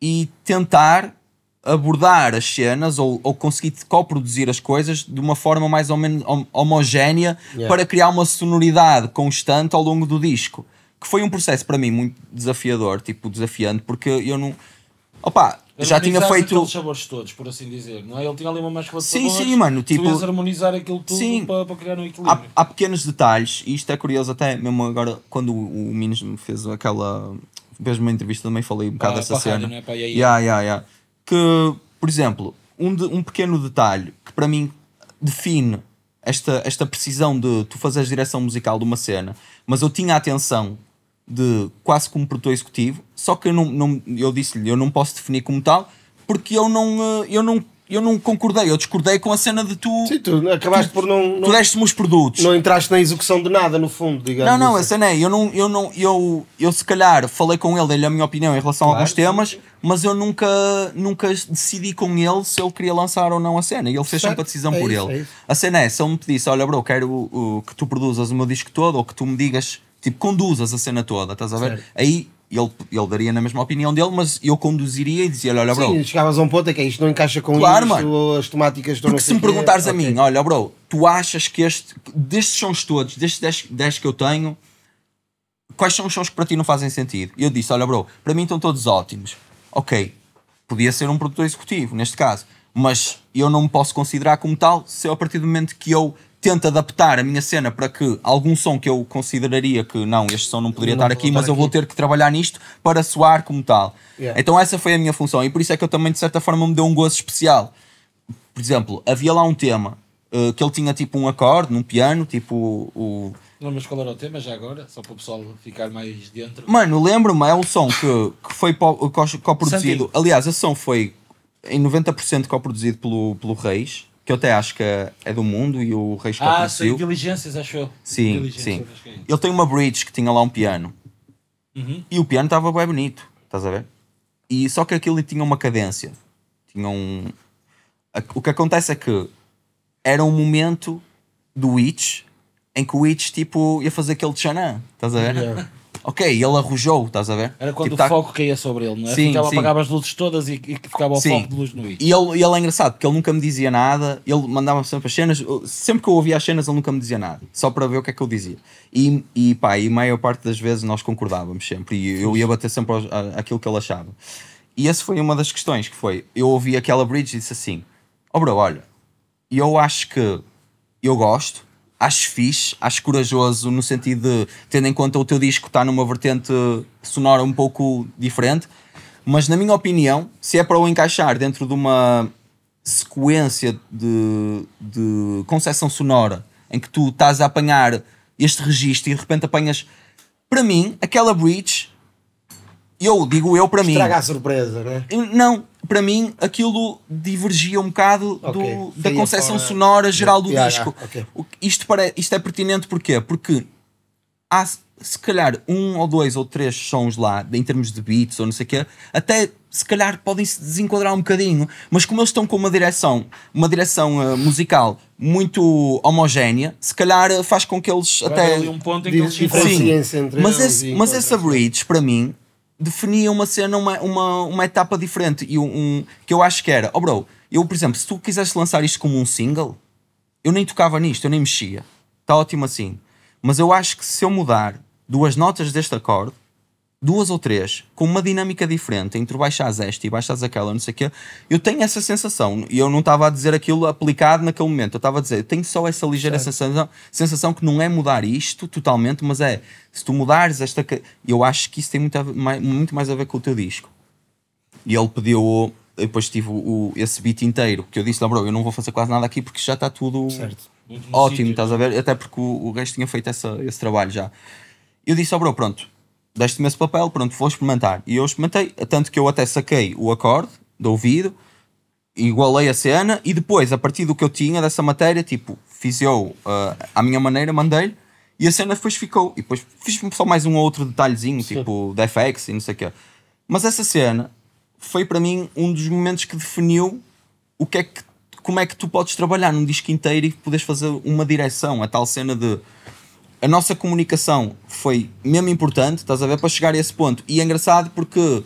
e tentar abordar as cenas ou, ou conseguir coproduzir as coisas de uma forma mais ou menos hom- homogénea Yeah. para criar uma sonoridade constante ao longo do disco. Que foi um processo para mim muito desafiador, tipo desafiante, porque eu não. Opa, já tinha feito. aqueles sabores todos, por assim dizer, não é? Ele tinha ali uma mescla de Sim, sabores, sim, mano, tipo- Tu harmonizar aquilo tudo Sim. para, para criar um há, equilíbrio. há pequenos detalhes, e isto é curioso até mesmo agora, quando o, o Minos me fez aquela. fez uma entrevista também falei um bocado Para- dessa cena. rádio, não é? IAI. Yeah, yeah, yeah. Que, por exemplo, um, de- um pequeno detalhe que para mim define esta, esta precisão de tu fazeres direção musical de uma cena, mas eu tinha a atenção de quase como produtor executivo, só que eu, não, não, eu disse-lhe, eu não posso definir como tal, porque eu não, eh, eu não, eu não concordei, eu discordei com a cena de tu, Sim, tu acabaste por não. tu deste-me os produtos. não entraste na execução de nada, no fundo, digamos. Não, não, a assim. cena é, eu não, eu não, eu, eu se calhar falei com ele, dei-lhe a minha opinião em relação a Claro, alguns sim, temas, mas eu nunca, nunca decidi com ele se ele queria lançar ou não a cena. E ele fez Certo, sempre a decisão é por isso, ele. é. A cena é, se ele me pedisse, olha bro, quero uh, que tu produzas o meu disco todo, ou que tu me digas, tipo, conduzas a cena toda, estás a ver? Certo. Aí ele, ele daria na mesma opinião dele, mas eu conduziria e dizia, olha bro, Sim, chegavas a um ponto é que é isto não encaixa com Claro, isto, mano. as temáticas estão Porque se me perguntares a ok. mim, olha, bro, tu achas que este, destes sons todos, destes 10, 10 que eu tenho, quais são os sons que para ti não fazem sentido? E eu disse, olha, bro, para mim estão todos ótimos. Ok, podia ser um produtor executivo, neste caso, mas eu não me posso considerar como tal se eu, a partir do momento que eu tento adaptar a minha cena para que algum som que eu consideraria que não, este som não poderia Não estar aqui, estar mas eu vou aqui. ter que trabalhar nisto para soar como tal. Yeah. Então essa foi a minha função e por isso é que eu também de certa forma me deu um gozo especial por exemplo, havia lá um tema uh, que ele tinha tipo um acorde num piano, tipo o. Não, mas qual era o tema já agora? Só para o pessoal ficar mais dentro. Mano, lembro-me, é um som que, que foi co- coproduzido. Santinho. Aliás, esse som foi em 90% coproduzido pelo, pelo Reis, que eu até acho que é, do mundo e o Reis Ah, sei, coproduziu. diligências, acho eu. Sim, Diligências, sim. acho é. Ele tem uma bridge que tinha lá um piano. Uhum. E o piano estava bem bonito, estás a ver? E só que aquilo tinha uma cadência. Tinha um. O que acontece é que era um momento do Witch em que o Witch tipo ia fazer aquele tchanã, estás a ver? Yeah. Ok, ele arrojou, estás a ver? Era quando Tipo, o tá- foco caía sobre ele, não é? Sim, Ficava, sim. apagava as luzes todas e, e ficava o Sim. foco de luz no. E ele, ele é engraçado, porque ele nunca me dizia nada, ele mandava sempre as cenas, sempre que eu ouvia as cenas ele nunca me dizia nada, só para ver o que é que eu dizia. E, e pá, e a maior parte das vezes nós concordávamos sempre, e eu ia bater sempre aquilo que ele achava. E essa foi uma das questões, que foi, eu ouvi aquela bridge e disse assim, ó bro, olha, eu acho que eu gosto, acho fixe, acho corajoso no sentido de, tendo em conta o teu disco está numa vertente sonora um pouco diferente, mas na minha opinião, se é para o encaixar dentro de uma sequência de, de concessão sonora em que tu estás a apanhar este registro e de repente apanhas, para mim, aquela bridge eu digo eu para mim. Estraga a surpresa, né? Não, para mim aquilo divergia um bocado do- Ok. da concepção fora- sonora geral do Yeah, disco. yeah, ok. O que- isto, pare- isto é pertinente porquê? Porque há se- calhar um ou dois ou três sons lá, em termos de beats ou não sei o quê, até se calhar podem se desenquadrar um bocadinho, mas como eles estão com uma direção, uma direção eh, musical muito homogénea, se calhar eh, faz com que eles Vai até um ponto em que eles. Diferenciam-se entre mas, eles esse, mas essa bridge, para mim, definia uma cena, uma, uma, uma etapa diferente. E um, um- que eu acho que era, oh bro, eu, por exemplo, se tu quisesse lançar isto como um single, eu nem tocava nisto, eu nem mexia. Está ótimo assim. Mas eu acho que se eu mudar duas notas deste acorde, duas ou três, com uma dinâmica diferente, entre baixares esta e baixares aquela, não sei o quê, eu tenho essa sensação. E eu não estava a dizer aquilo aplicado naquele momento. Eu estava a dizer, eu tenho só essa ligeira sensação, sensação que não é mudar isto totalmente, mas é, se tu mudares esta... Eu acho que isso tem muito, ver- muito mais a ver com o teu disco. E ele pediu, depois tive o, esse beat inteiro, que eu disse, não, bro, eu não vou fazer quase nada aqui porque já está tudo no ótimo, sítio. estás a ver? Até porque o, o gajo tinha feito essa, esse trabalho já. Eu disse, ó bro, pronto, deste-me esse papel, pronto, vou experimentar. E eu experimentei, tanto que eu até saquei o acorde do ouvido, igualei a cena e depois, a partir do que eu tinha dessa matéria, tipo, fiz eu ah, à minha maneira, mandei-lhe e a cena depois ficou. E depois fiz só mais um ou outro detalhezinho, tipo, da FX e não sei o quê. Mas essa cena foi para mim um dos momentos que definiu o que é que, como é que tu podes trabalhar num disco inteiro e podes fazer uma direção, a tal cena de a nossa comunicação foi mesmo importante, estás a ver, para chegar a esse ponto. E é engraçado porque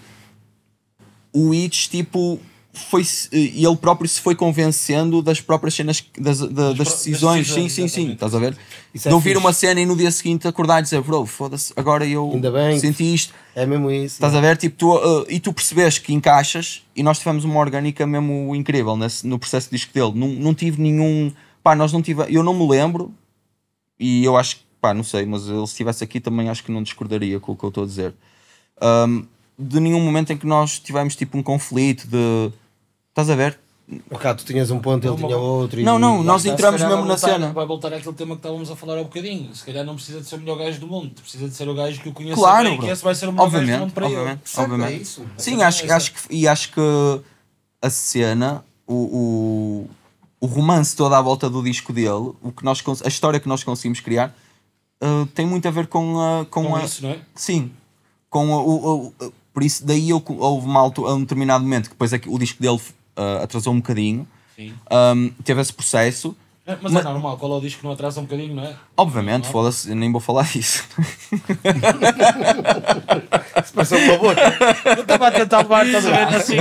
o Itch, tipo, foi e ele próprio se foi convencendo das próprias cenas, das, da- das, das decisões. Sim, decisões, sim, sim, exatamente. estás a ver? Isso é de ouvir fixe. uma cena e no dia seguinte acordar e dizer, bro, foda-se, agora eu Ainda bem. senti isto. É mesmo isso. Estás a ver? Tipo, tu, uh, e tu percebes que encaixas e nós tivemos uma orgânica mesmo incrível nesse, no processo de disco dele. Não, não tive nenhum. Pá, nós não tive. Eu não me lembro e eu acho que, pá, não sei, mas ele se estivesse aqui também acho que não discordaria com o que eu estou a dizer. Um, de nenhum momento em que nós tivemos tipo um conflito de. Estás a ver? Cá, tu tinhas um ponto, ele Não, tinha outro. e- Não, não, nós entramos mesmo vai na voltar- cena. Vai voltar àquele tema que estávamos a falar há bocadinho. Se calhar não precisa de ser o melhor gajo do mundo, precisa de ser o gajo que o conheça Claro, bem, que esse vai ser o melhor gajo do obviamente, mundo para obviamente, ele. Certo, obviamente. é isso. Sim, É acho, isso. acho que, e acho que a cena, o, o, o romance todo à volta do disco dele, o que nós, a história que nós conseguimos criar, uh, tem muito a ver com a. Com, Com a isso, não é? Sim. Com o, o- o- por isso, daí eu, houve uma a um determinado momento, que depois é que o disco dele uh, atrasou um bocadinho, um, teve esse processo. É, Mas é normal, qual é o disco que não atrasa um bocadinho, não é? Obviamente, foda-se, eu nem vou falar Passou pela boca. Eu estava a tentar levar, estás a ver, assim.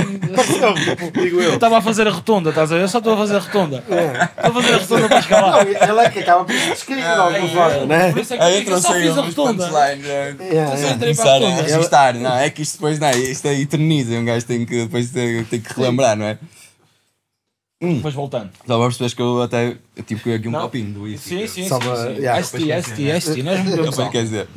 Digo Eu eu. estava a fazer a rotunda, estás a ver? Eu só estou a fazer a rotunda. É. Estou a fazer a rotunda para chegar lá. Ele é que acaba por se descrever de alguma forma, né? Por isso é que eu só fiz a rotunda. Yeah, Só yeah. entrei para a rotunda. registar, não, é que isto depois não, isto é eterniza, um gajo tem que depois tem, tem que relembrar, não é? Depois voltando. Só para perceberes que eu até eu tive que aqui um Não. copinho do isso. Sim, sim, sim. para- sim. yeah, ST, ST, ST, nós bebemos Depois álcool. quer dizer.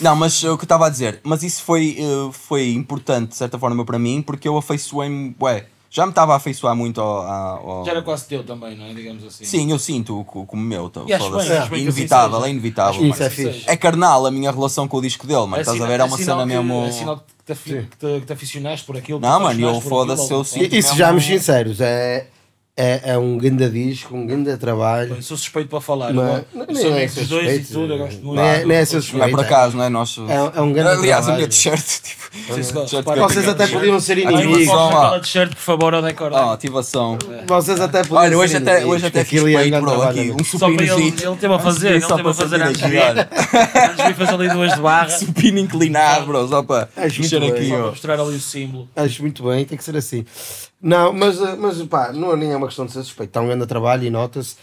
Não, mas uh, o que eu estava a dizer, mas isso foi, uh, foi importante de certa forma para mim porque eu afeiçoei-me, ué, já me estava a afeiçoar muito ao. ao- Já era quase teu também, não é? Digamos assim. Sim, eu sinto co- como meu, E acho foda-se. bem, acho bem que assim inevitável, seja. é inevitável. Isso é fixe. É carnal a minha relação com o disco dele, mano. Estás a ver? É uma sinal cena que- mesmo. É sinal que te, que te, que te aficionaste por aquilo. Não, mano, eu foda-se, eu ou- sinto- E, e sejamos sinceros, é, é, é um grande disco, um grande trabalho. Eu sou suspeito para falar. Mas- não, sou nem é dos dois e suspeito. tudo, eu gosto muito. É- nem é Não é suspeito. por acaso, não é? Nós, É, é um grande Aliás, a trabalho. minha t-shirt, tipo. Que eu Vocês tenho até podiam ser inimigos. aquela t-shirt, por favor, ao decor. Ah, ativação. Vocês até podiam Olha, hoje até, hoje até fiz aquilo é um peito, bro, aqui, um Só para ele, teve a fazer, ele Só teve a fazer antes de olha. Antes de fazer ali duas de barra. Supino inclinado, bro, só para Acho mexer muito aqui, bem. para mostrar ali o símbolo. Acho muito bem, tem que ser assim. Não, mas, eh, mas pá, não, nem é uma questão de ser suspeito. Está um grande trabalho e nota-se.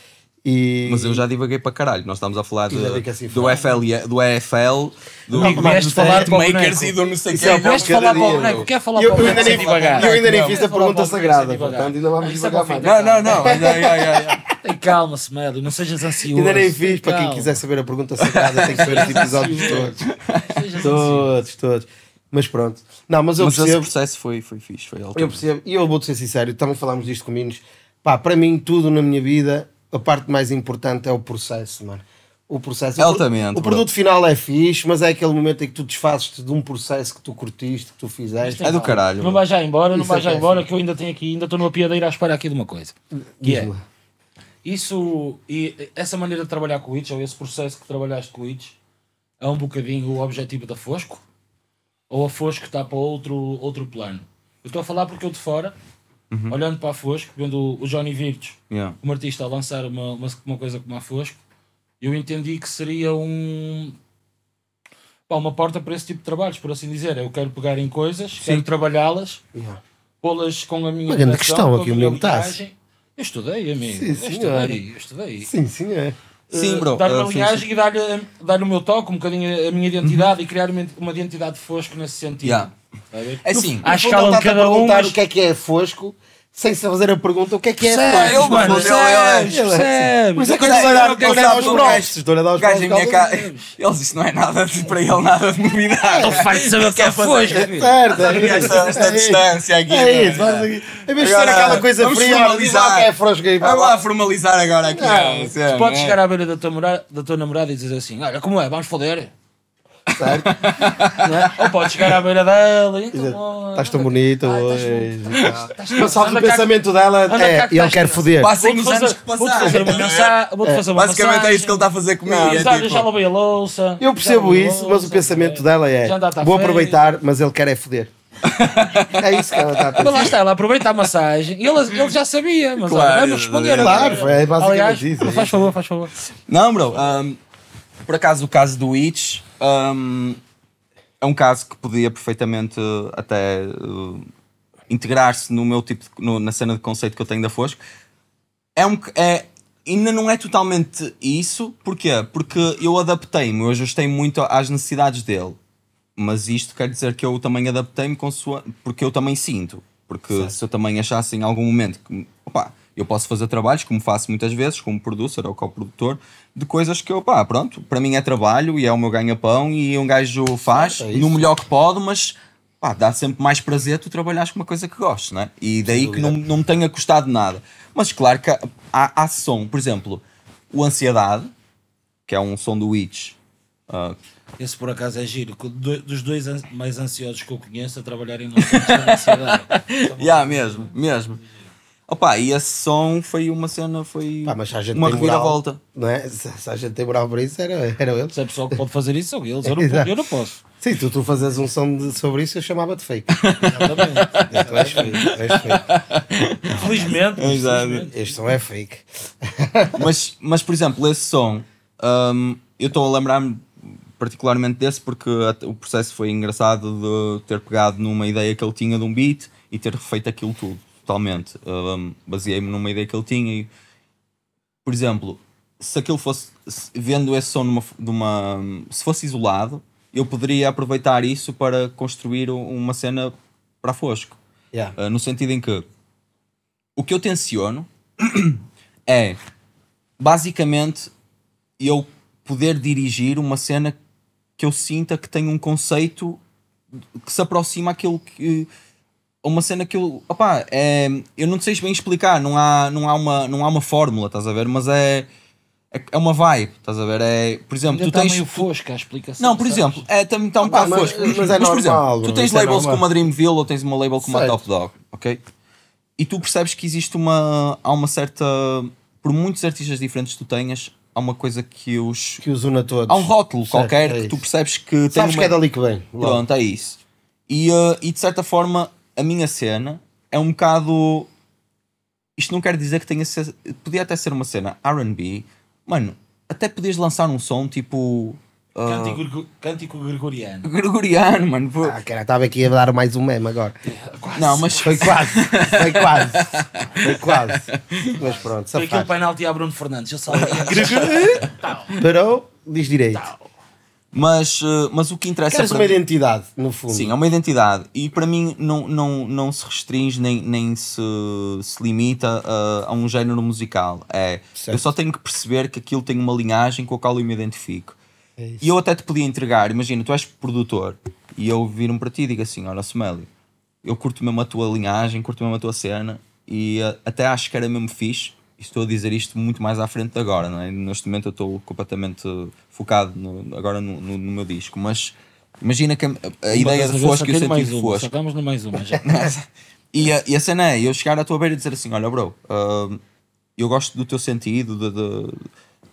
E... Mas eu já divaguei para caralho. Nós estamos a falar de, que assim do. FL, do EFL, do, Amigo, do vieste falar Makers e do não sei é o Vieste cada falar para o boneco. Quer falar Eu, para o boneco nem, sem divagar? eu ainda nem Não, fiz a pergunta sagrada, portanto ainda vamos é mais. Não, não, não. mas, ai, ai, ai, ai. Tem calma-se, Melo, não sejas ansioso. Ainda nem fiz, para quem Calma. quiser saber a pergunta sagrada, tem que ver os episódios todos. Todos, todos. Mas pronto. Não, mas eu Mas esse percebo. processo foi, foi fixe, foi alto. Eu percebo, e eu vou-te ser sincero, também falámos disto com meninos. Pá, para mim, tudo na minha vida, a parte mais importante é o processo, mano. O processo. Altamente, O bro. produto final é fixe, mas é aquele momento em que tu desfazes de um processo que tu curtiste, que tu fizeste. É do caralho. Não bro. vai já embora, não Isso vai é já é embora, que eu ainda tenho aqui, ainda estou numa piadeira à espera aqui de uma coisa. Que é, isso, e essa maneira de trabalhar com o Itch, ou esse processo que trabalhaste com o Itch, é um bocadinho o objetivo da Fosco? Ou a Fosco está para outro, outro plano? Eu estou a falar porque eu de fora, Uhum. olhando para a Fosco, vendo o- Johnny Virtus, Yeah. como artista, a lançar uma, uma, uma coisa como a Fosco, eu entendi que seria um. pá, uma porta para esse tipo de trabalhos, por assim dizer. Eu quero pegar em coisas, quero trabalhá-las, Yeah. pô-las com a minha Uma grande questão aqui, o linhagem. Eu estudei, amigo. Sim, eu senhor. estudei, eu estudei. Sim, sim, é. Sim, Eh, bro. Dar uma linhagem e dar-lhe dar o meu toque, um bocadinho a minha identidade e criar uma, uma identidade fosco nesse sentido. Yeah. Ver? É assim, À No fundo, escala de cada um, perguntar mas- o que é que é fosco, sem se fazer a pergunta o que é que é Percebes, fosco. mano, ele é- percebes, ele é- percebes. Por isso é que eu Mas estou a é- dar eu quero estou a dar dar os um provos. gajo. Estou a dar O os gajo provos. em minha por cara. causa Ele disse: não é nada, para ele, nada de novidade. Farto de saber o que é filho. Certo, é isso. Esta, É isso. distância aqui. É isso, aqui. Em vez de ser aquela coisa fria, formalizar. que é fosco aí. Vamos lá formalizar agora aqui. Tu podes né? chegar à beira da tua namorada e dizer assim: Olha, como é? Vamos foder. Certo? É? Ou podes chegar à beira dela e então. Estás tão bonito Ai, hoje. estás- Mas só que o pensamento dela é ele quer foder. Passem os anos que passaram. Basicamente é isso que ele está a fazer comigo. É já, tipo, já lavei a louça. Eu percebo isso, mas o pensamento é. dela é vou aproveitar, mas ele quer é foder. É isso que ela está a Mas lá pensar. está, ela aproveita a massagem e ele, ele já sabia, mas Claro, olha, vamos responder claro, agora. é basicamente Aliás, isso, é Faz favor, faz favor. Não, bro. um, por acaso, o caso do Itch um, é um caso que podia perfeitamente uh, até uh, integrar-se no meu tipo de- no- na cena de conceito que eu tenho da Fosco. É um, é, ainda não é totalmente isso. Porquê? Porque eu adaptei-me, eu ajustei muito às necessidades dele. Mas isto quer dizer que eu também adaptei-me com sua, porque eu também sinto. Porque se eu também achasse em algum momento que opá, eu posso fazer trabalhos, como faço muitas vezes, como producer ou co-produtor, de coisas que eu, pá, pronto, para mim é trabalho e é o meu ganha-pão e um gajo faz é no melhor que pode, mas pá, dá sempre mais prazer tu trabalhares com uma coisa que gostes, não é? E daí que não, não me tenha custado nada. Mas claro que há, há som, por exemplo, o Ansiedade, que é um som do Witch, ah, Esse por acaso é giro, dos dois mais ansiosos que eu conheço a trabalharem no cidade. Yeah, mesmo, mesmo. Opa, e esse som foi uma cena, foi Pá, mas se a gente uma tem moral, reviravolta. Não é? Se, se a gente tem moral para isso, era, era ele. Se é pessoal que pode fazer isso, são eles. Eu não, Exato. eu não posso. Sim, tu, tu fazes um som de- sobre isso, eu chamava-te fake. Exatamente. tu és fake, tu és fake. Felizmente. Exato. Este som é fake. mas, mas, por exemplo, esse som, hum, eu estou a lembrar-me particularmente desse porque o processo foi engraçado de ter pegado numa ideia que ele tinha de um beat e ter feito aquilo tudo, totalmente. Hum, Baseei-me numa ideia que ele tinha e, por exemplo, se aquilo fosse, se- vendo esse som numa, de uma, se fosse isolado, eu poderia aproveitar isso para construir um- uma cena para Fosco. Yeah. Uh, no sentido em que o que eu tenciono é basicamente eu poder dirigir uma cena que eu sinta que tem um conceito que se aproxima àquilo que uma cena que eu opá, é, eu não sei bem explicar não há, não, há uma, não há uma fórmula estás a ver mas é é, é uma vibe estás a ver é por exemplo Ainda tu está tens meio fosca a explicação. não, por sabes? exemplo, é, também está um Opa, bocado mas- fosco. mas é por normal, exemplo, tu tens isso é labels como a Dreamville ou tens uma label como a Certo. Top Dog, ok? E tu percebes que existe uma. Há uma certa. Por muitos artistas diferentes que tu tenhas, há uma coisa que os. Que os una todos. Há um rótulo Certo, qualquer é que tu percebes que tem. Sabes uma... que é dali que vem. Pronto, é isso. E, uh, e de certa forma, a minha cena é um bocado. Isto não quer dizer que tenha. Ser... Podia até ser uma cena RB. Mano, até podias lançar um som tipo. uh, Cântico, grego- cântico gregoriano. Gregoriano, mano. pô. Ah, cara, estava aqui a dar mais um meme agora. não, mas. Foi quase, foi quase, foi quase. Mas pronto, Foi aquele penalti a Bruno Fernandes. Eu sabia. Parou, diz direito. Mas, uh, mas o que interessa Queres uma mim- identidade, no fundo. Sim, é uma identidade. E para mim não, não, não se restringe nem, nem se, se limita a, a um género musical. É, Certo. eu só tenho que perceber que aquilo tem uma linhagem com a qual eu me identifico. É. E eu até te podia entregar, imagina, tu és produtor e eu vir-me para ti e digo assim: Olha, Smélio, eu curto mesmo a tua linhagem, curto mesmo a tua cena e uh, até acho que era mesmo fixe estou a dizer isto muito mais à frente de agora, não é? Neste momento eu estou completamente focado no- agora no, no- no meu disco, mas imagina que a, a ideia de Fosco e o sentido de Fosco. estamos no mais uma já. E a, e a cena é eu chegar à tua beira e dizer assim: Olha, bro, ah, eu gosto do teu sentido de, de-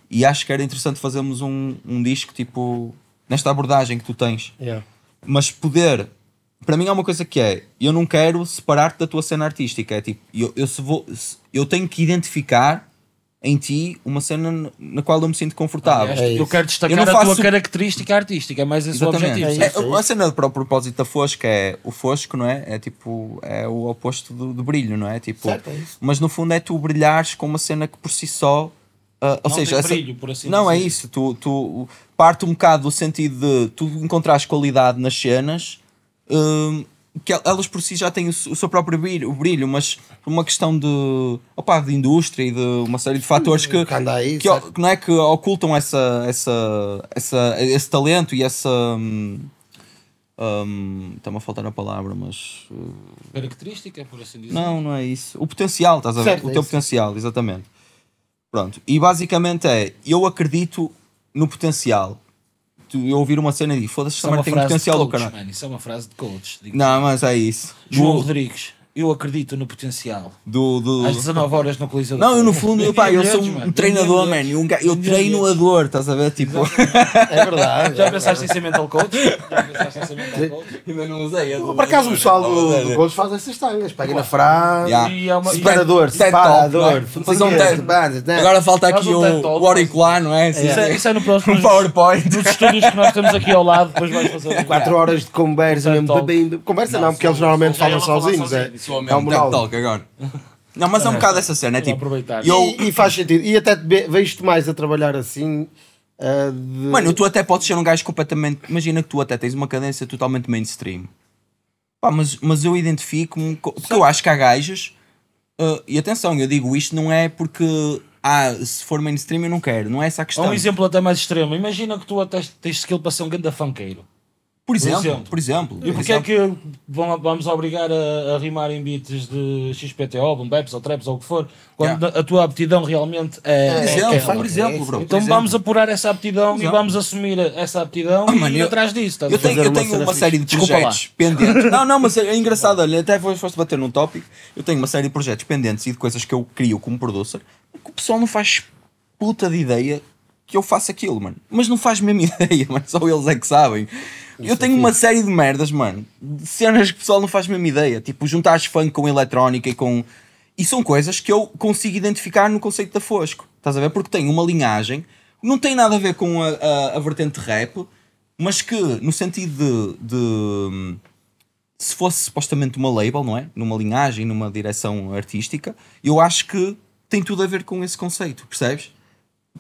e acho que era interessante fazermos um, um disco tipo nesta abordagem que tu tens Yeah. mas poder para mim é uma coisa que é eu não quero separar-te da tua cena artística é tipo eu, eu, se vou, se- eu tenho que identificar em ti uma cena na qual eu me sinto confortável Aliás, É eu quero Eu destacar não a tua característica artística, é mais esse o Exatamente. objetivo. É isso. É, a cena para o propósito da Fosco é o Fosco, não é? É tipo, é o oposto do, do brilho, não é? Tipo, Certo, é mas no fundo é tu brilhares com uma cena que por si só. ah, ou Não seja, tem essa- brilho, por assim não é dizer. isso. Tu, tu parte um bocado do sentido de tu encontrares qualidade nas cenas hum, que el- elas por si já têm o, seu próprio brilho, o brilho, mas por uma questão de, opa, de indústria e de uma série de fatores que, aí, que, que não é que ocultam essa, essa, essa, esse talento e essa. hum, hum, Está-me a faltar a palavra, mas. uh, Característica, por assim dizer. não, não é isso. O potencial, estás a ver? Certo, o é teu isso. potencial, exatamente. Pronto. E basicamente é: eu acredito no potencial. Tu, eu ouvir uma cena e foda-se, esta é merda tem potencial do coach, caralho. mano. Isso é uma frase de coach. digo. Não, mas é isso. João Do, Rodrigues, eu acredito no potencial. do, do- Às 19 horas no Coliseu Não, eu no fundo, pá, eu sou um mano. treinador, man. Eu Milhares. treino a dor, estás a ver? Tipo, É verdade. Já pensaste em ser mental coach? Já pensaste em ser mental coach? ainda não usei. Por acaso o pessoal do, do Gols faz essas tangas. Pega na frase. Yeah. E é uma- Separador, separador. É? Fazer um TED- Agora falta aqui um o, auricular, não é? Isso é, isso é no próximo. Um PowerPoint. Dos estúdios que nós temos aqui ao lado, depois vais fazer. 4 horas de conversa mesmo. Conversa não, porque eles normalmente falam sozinhos. É, Sou é um mesmo TED. Talk agora. Não, mas é um bocado essa cena, é tipo. aproveitar. Eu, E, e faz sentido. E até te ve- vejo-te mais a trabalhar assim. ah, de- Mano, tu até podes ser um gajo completamente. Imagina que tu até tens uma cadência totalmente mainstream. Pá, mas, mas eu identifico-me. co- Porque eu acho que há gajas. ah, e atenção, eu digo isto não é porque. Ah, se for mainstream eu não quero. Não é essa a Há questão. um exemplo até mais extremo. Imagina que tu até tens skill para ser um ganda funkeiro. Por exemplo, exemplo. por exemplo. E por porquê é que vão- vamos obrigar a, a rimar em beats de XPTO, boom baps ou traps ou o que for, quando a tua aptidão realmente é. Por é- exemplo, é- por exemplo, bro. Então por vamos exemplo. apurar essa aptidão e vamos assumir essa aptidão e mano, ir eu- atrás disso. estás Eu a tenho, eu uma tenho uma série de Desculpa projetos pendentes. Não, não, mas é engraçado, olha, até foste foste bater num tópico. Eu tenho uma série de projetos pendentes e de coisas que eu crio como producer que o pessoal não faz puta de ideia que eu faço aquilo, mano. Mas não faz mesmo ideia, mano. Só eles é que sabem. Eu tenho uma série de merdas, mano. De cenas que o pessoal não faz mesmo ideia. Tipo, juntares funk com eletrónica e com. E são coisas que eu consigo identificar no conceito da Fosco. Estás a ver? Porque tem uma linhagem, não tem nada a ver com a, a, a vertente rap, mas que, no sentido de, de- Se fosse supostamente uma label, não é? Numa linhagem, numa direção artística, eu acho que tem tudo a ver com esse conceito, percebes?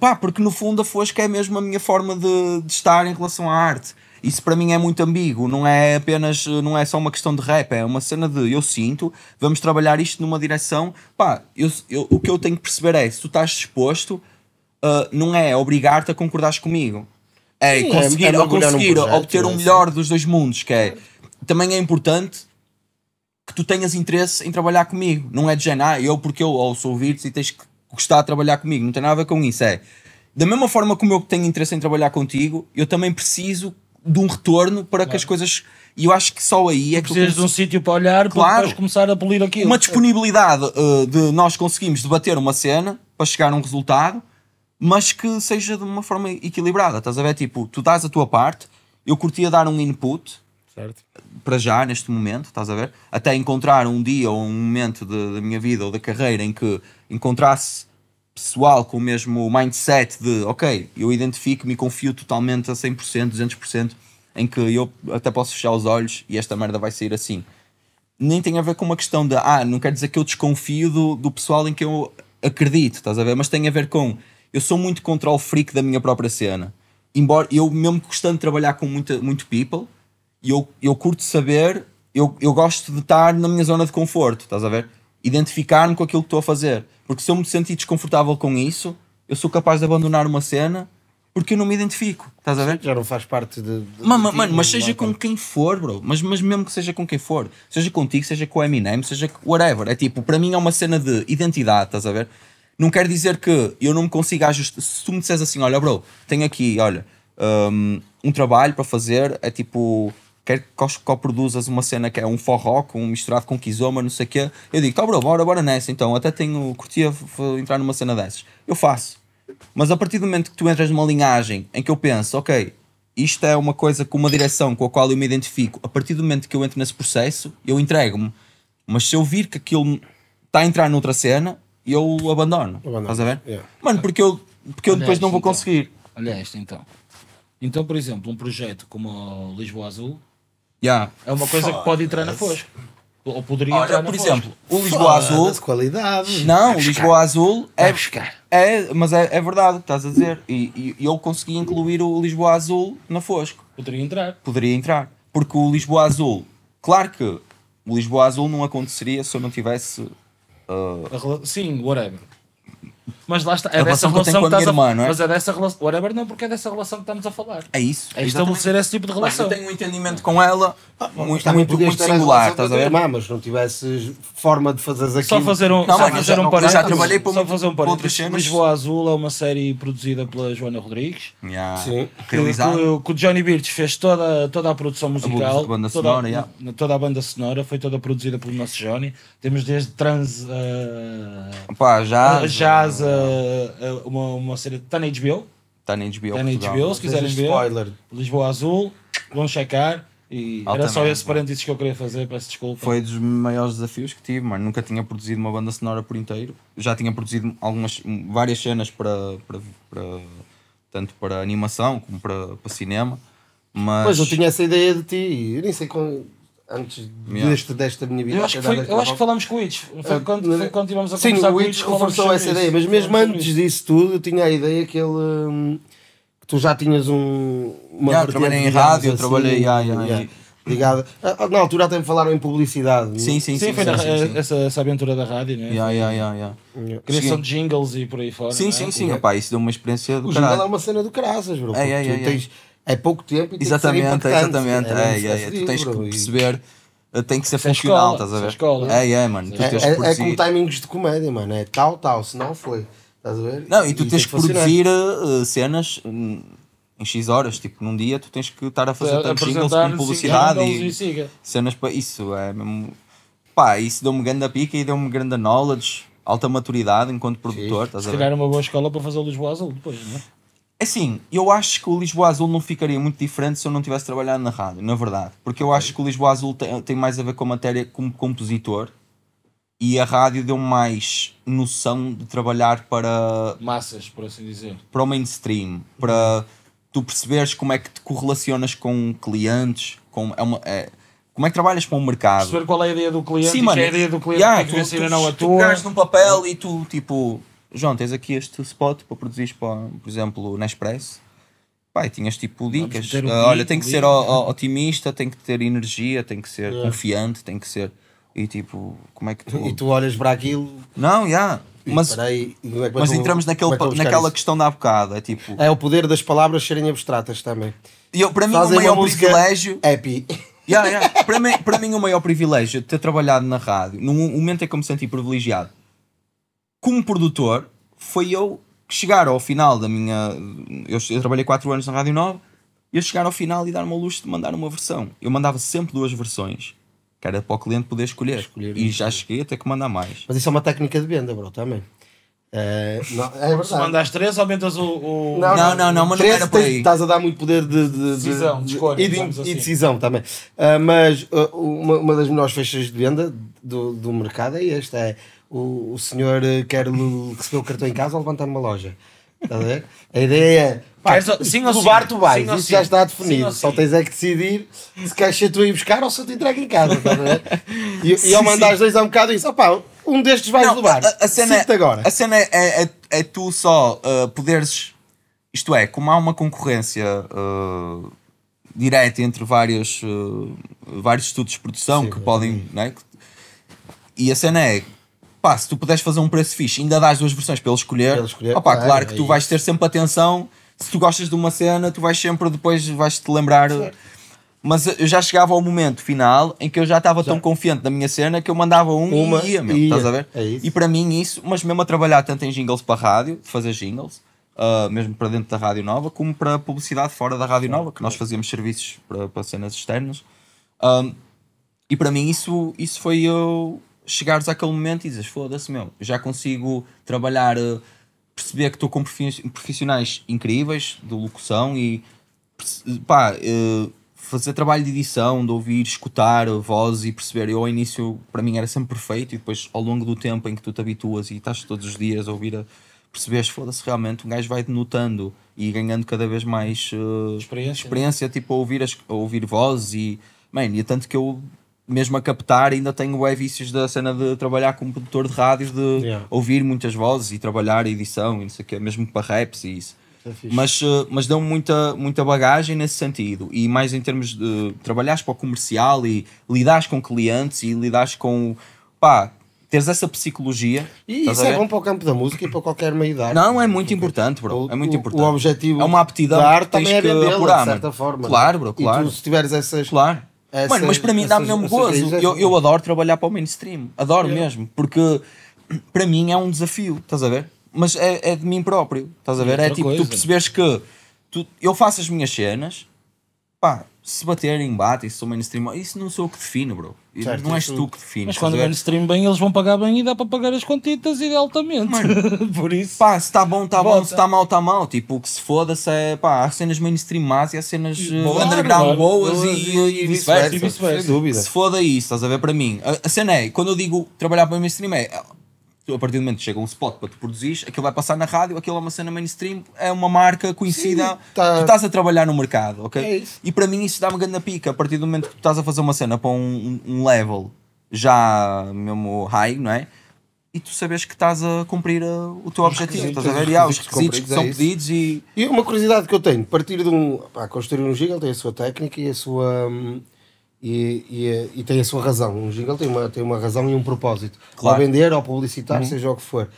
Pá, porque no fundo a Fosca é mesmo a minha forma de, de estar em relação à arte. Isso para mim é muito ambíguo, não é apenas, não é só uma questão de rap, é uma cena de eu sinto, vamos trabalhar isto numa direção. Pá, eu, eu- o que eu tenho que perceber é se tu estás disposto, ah, não é obrigar-te a concordares comigo, é Sim, é- conseguir, é conseguir projeto, obter o é melhor dos dois mundos, que é também é importante que tu tenhas interesse em trabalhar comigo. Não é de género, ah, eu porque eu ouço ouvir-te e tens que gostar de trabalhar comigo. Não tem nada a ver com isso. É da mesma forma como eu tenho interesse em trabalhar contigo, eu também preciso de um retorno para que as coisas. E eu acho que só aí é que eu Precisas de um sítio para olhar para Claro. depois começar a polir aquilo. uma disponibilidade uh, de nós conseguimos debater uma cena para chegar a um resultado, mas que seja de uma forma equilibrada. Estás a ver? Tipo, tu dás a tua parte, eu curtia dar um input, Certo. para já, neste momento, estás a ver? Até encontrar um dia ou um momento da minha vida ou da carreira em que encontrasse pessoal com o mesmo mindset de ok, eu identifico-me e confio totalmente a 100%, 200%, em que eu até posso fechar os olhos e esta merda vai sair assim. Nem tem a ver com uma questão de ah, não quer dizer que eu desconfio do, do pessoal em que eu acredito, estás a ver? Mas tem a ver com eu sou muito control freak da minha própria cena. Embora eu, mesmo gostando de trabalhar com muita, muito people, eu, eu curto saber, eu, eu gosto de estar na minha zona de conforto, estás a ver? Identificar-me com aquilo que estou a fazer. Porque se eu me sentir desconfortável com isso, eu sou capaz de abandonar uma cena porque eu não me identifico, estás a ver? Já não faz parte de. de- Mano, de- mano, mas seja com quem for, bro. Mas, mas mesmo que seja com quem for. Seja contigo, seja com o Eminem, seja com whatever. É tipo, para mim é uma cena de identidade, estás a ver? Não quer dizer que eu não me consiga ajustar. Se tu me disseres assim, olha, bro, tenho aqui, olha, um, um trabalho para fazer, é tipo, quer que coproduzas uma cena que é um forró com misturado com kizoma, não sei o quê. Eu digo, tá, bro, bora, bora nessa, então, até tenho, curtia entrar numa cena dessas. Eu faço. Mas a partir do momento que tu entras numa linhagem em que eu penso, ok, isto é uma coisa com uma direção com a qual eu me identifico, a partir do momento que eu entro nesse processo, eu entrego-me. Mas se eu vir que aquilo está a entrar noutra cena, eu abandono. Abandono, Estás a ver? yeah. Mano, porque eu, porque eu Olha depois não vou então. conseguir. Olha esta então. Então, por exemplo, um projeto como o Lisboa Azul Yeah. é uma coisa que pode entrar na Fosco. Ou poderia entrar Olha, na por Fosco. exemplo, o Lisboa Azul. Qualidade. Não, o Lisboa Azul Vai é, buscar. é mas é, é verdade o que estás a dizer. E, e eu consegui incluir o Lisboa Azul na Fosco. Poderia entrar. poderia entrar. Porque o Lisboa Azul, claro que o Lisboa Azul não aconteceria se eu não tivesse. uh, A rela- Sim, whatever. Mas lá está. É A dessa relação que eu tenho com que a estás minha a irmã, não é? Mas é dessa relação. Whatever não, porque é dessa relação que estamos a falar. é isso. É estabelecer esse tipo de relação. Eu tenho um entendimento com ela muito, Também muito, muito a singular, estás a ver? irmã, mas se não tivesses forma de fazeres aquilo. Só fazer um, Não, só fazer já- um eu já parênteses. trabalhei para só muito- fazer um parênteses. cenas. Lisboa Azul é uma série produzida pela Joana Rodrigues. Yeah. Sim. Que, Realizado. que- o Johnny Birch fez toda, toda a produção musical. a banda toda, sonora, yeah. toda a banda sonora foi toda produzida pelo nosso Johnny. Temos desde trans a Pá, já. jazz, a, a uma, uma série. Está na HBO. Está na HBO. Está na Portugal. HBO, se quiserem ver. spoiler. Lisboa Azul. Vão checar. E era só esse mano. parênteses que eu queria fazer. Peço desculpa. Foi dos maiores desafios que tive, mano. Nunca tinha produzido uma banda sonora por inteiro. Já tinha produzido algumas, várias cenas para, para, para- tanto para animação como para, para cinema. Mas Pois eu tinha essa ideia de ti, eu nem sei quando, antes Yeah. deste, desta minha vida. Eu acho que, foi, eu acho que falámos com o Itch. Foi Ah, quando, foi quando tivemos a Sim, conversar o com o Itch Itch. reforçou essa ideia, mas mesmo Falamos antes isso. disso tudo, eu tinha a ideia que ele. hum, que tu já tinhas um. Uma Yeah, vertente, trabalhei em rádio, trabalhei, yeah, yeah, yeah. ligada. Ah, Na altura até me falaram em publicidade. Sim, sim, sim. Sim, foi sim, na- sim, sim. Essa, essa aventura da rádio, né? Yeah, yeah, yeah, yeah. Criação Sim. de jingles e por aí fora. Sim, não é? sim, sim. Opá, isso deu uma experiência do O jingle é caralho. uma cena do caraças, bro. É, é, tu é, é. tens- É pouco tempo e tem que ser Exatamente, é, impactante. exatamente. É, É, é, é. fodido, Tu tens que perceber, eh, tem que ser é funcional, estás a é ver? escola. É, é, mano. Tu É, tens é, é produzir. com timings de comédia, mano. É tal, tal, se não foi. Estás a ver? Não, e tu tens tem que produzir eh, cenas hum, em X horas, tipo, num dia tu tens que estar a fazer tantos jingles com publicidade e e siga. cenas para isso, é mesmo. Pá, isso deu-me grande pica e deu-me grande knowledge, alta maturidade enquanto produtor, estás Se a ver? calhar uma boa escola para fazer o Lisboa Azul depois, não é? Assim, eu acho que o Lisboa Azul não ficaria muito diferente se eu não tivesse trabalhado na rádio, na verdade. Porque eu acho que o Lisboa Azul tem, tem mais a ver com a matéria como compositor e a rádio deu mais noção de trabalhar para, Massas, por assim dizer. para o mainstream, para tu perceberes como é que te correlacionas com clientes, com, é uma, é- como é que trabalhas para o mercado. Perceber qual é a ideia do cliente Sim, e mano. é a ideia do cliente Yeah, que tu, tu, tu, não a tu tua. pegares num papel e tu, tipo, João, tens aqui este spot para produzir, para, por exemplo, na Express. Pai, tinhas tipo dicas. o Ah, olha, tem que ser otimista, tem que ter energia, tem que ser confiante, tem que ser. E tipo, como é que tu. E tu olhas para aquilo. Não, já. Mas, aí, como é mas eu- entramos naquele, é que vou buscar naquela isso? questão da há bocado. É tipo. É o poder das palavras serem abstratas também. E eu, para mim, o maior privilégio. Happy. Yeah, yeah. Para, mim, para mim, o maior privilégio de ter trabalhado na rádio, no momento em que eu me senti privilegiado, como produtor, foi eu chegar ao final da minha. Eu, eu trabalhei 4 anos na Rádio Nova, e eu chegar ao final e dar-me ao luxo de mandar uma versão. Eu mandava sempre duas versões, que era para o cliente poder escolher. Escolher e isso. já cheguei a ter que mandar mais. Mas isso é uma técnica de venda, bro, também. É, não, é Se verdade. mandas três, aumentas o. o- Não, não, não, mas não era por aí. Estás a dar muito poder de, de- de- Decisão, de escolha, e, de, digamos e assim. decisão também. Ah, mas ah, uma, uma das melhores fechas de venda do, do mercado é esta: é o, o senhor eh, quer receber o cartão em casa ou levantar numa loja. Estás a ver? A ideia é pá, Queres- sim sim? tu vais, Sim isso sim? já está Sim definido. ou Só sim? tens é que decidir se queres ser tu a ir buscar ou se eu te entrego em casa. Estás a ver? E, e Sim, ao mandar sim. os dois há um bocado isso, opá, um destes vais Não, levar. A, a cena, agora. a cena é, é, é tu só uh, poderes. Isto é, como há uma concorrência uh, direta entre vários, uh, vários estudos de produção Sim, que podem. Né, e a cena é. Pá, se tu puderes fazer um preço fixe, ainda dás duas versões para ele escolher. Para ele escolher, opá, claro, claro que é tu vais ter sempre atenção. Se tu gostas de uma cena, tu vais sempre depois vais te lembrar. Mas eu já chegava ao momento final em que eu já estava tão confiante da minha cena que eu mandava um Uma e ia, e ia. estás a ver? É isso. E para mim isso, mas mesmo a trabalhar tanto em jingles para rádio, de fazer jingles, ah, mesmo para dentro da Rádio Nova, como para publicidade fora da Rádio Nova, que nós fazíamos serviços para, para cenas externas. Ah, e para mim isso, isso foi eu chegares àquele momento e dizes, foda-se meu, já consigo trabalhar, eh, perceber que estou com profi- profissionais incríveis de locução e pá, eh, fazer trabalho de edição, de ouvir, escutar a voz e perceber. Eu ao início para mim era sempre perfeito e depois ao longo do tempo em que tu te habituas e estás todos os dias a ouvir a perceberes, foda-se realmente, um gajo vai notando e ganhando cada vez mais eh, Experiência. experiência tipo, a ouvir, as, a ouvir vozes e, man, e é tanto que eu, mesmo a captar, ainda tenho bué vícios da cena de trabalhar como produtor de rádios, de Yeah. ouvir muitas vozes e trabalhar edição e não sei o quê, mesmo para raps e isso. É. Mas, eh, mas deu-me muita, muita bagagem nesse sentido. E mais em termos de trabalhares para o comercial e lidares com clientes e lidares com. pá, teres essa psicologia. E isso é bom para o campo da música e para qualquer meio de arte. Não, é muito importante, bro. O- é muito o- importante. O objetivo é uma aptidão da arte também é que vendê-la, apurar, de certa forma. Claro, bro, E claro. tu, se tiveres essas... Claro. Essas- Mano, mas para mim dá-me mesmo gozo. raízes, Eu, é- eu adoro trabalhar para o mainstream. Adoro mesmo. Porque para mim é um desafio, estás a ver? Mas é, é de mim próprio, estás a ver? outra É tipo, coisa. tu perceberes que tu- eu faço as minhas cenas, pá, se baterem, bate, e se sou mainstream, isso não sou eu que defino, bro. Certo, não és tu que defines. Mas quando o mainstream bem, eles vão pagar bem e dá para pagar as contitas e altamente. Por isso. Pá, se está bom, está bom, se está mal, está mal. Tipo, que se foda-se é, pá, há cenas mainstream más e há cenas eh, Claro, underground boas e, e, E vice-versa. vice-versa. Sem dúvida. Se foda isso, estás a ver para mim. A, a cena é, quando eu digo trabalhar para o mainstream é. Tu, A partir do momento que chega um spot para tu produzires, aquilo vai passar na rádio, aquilo é uma cena mainstream, é uma marca conhecida, Sim, tá- tu estás a trabalhar no mercado, ok? É. E para mim isso dá-me grande pica, a partir do momento que tu estás a fazer uma cena para um, um level já mesmo high, não é? E tu sabes que estás a cumprir uh, o teu objetivo, estás a ver? os os requisitos que são é pedidos e. E uma curiosidade que eu tenho, partir de um. Pá, construir um jingle tem a sua técnica e a sua. hum, E, e, e tem a sua razão. Um jingle tem uma, tem uma razão e um propósito. Claro. Ao vender, ao publicitar, seja o que for.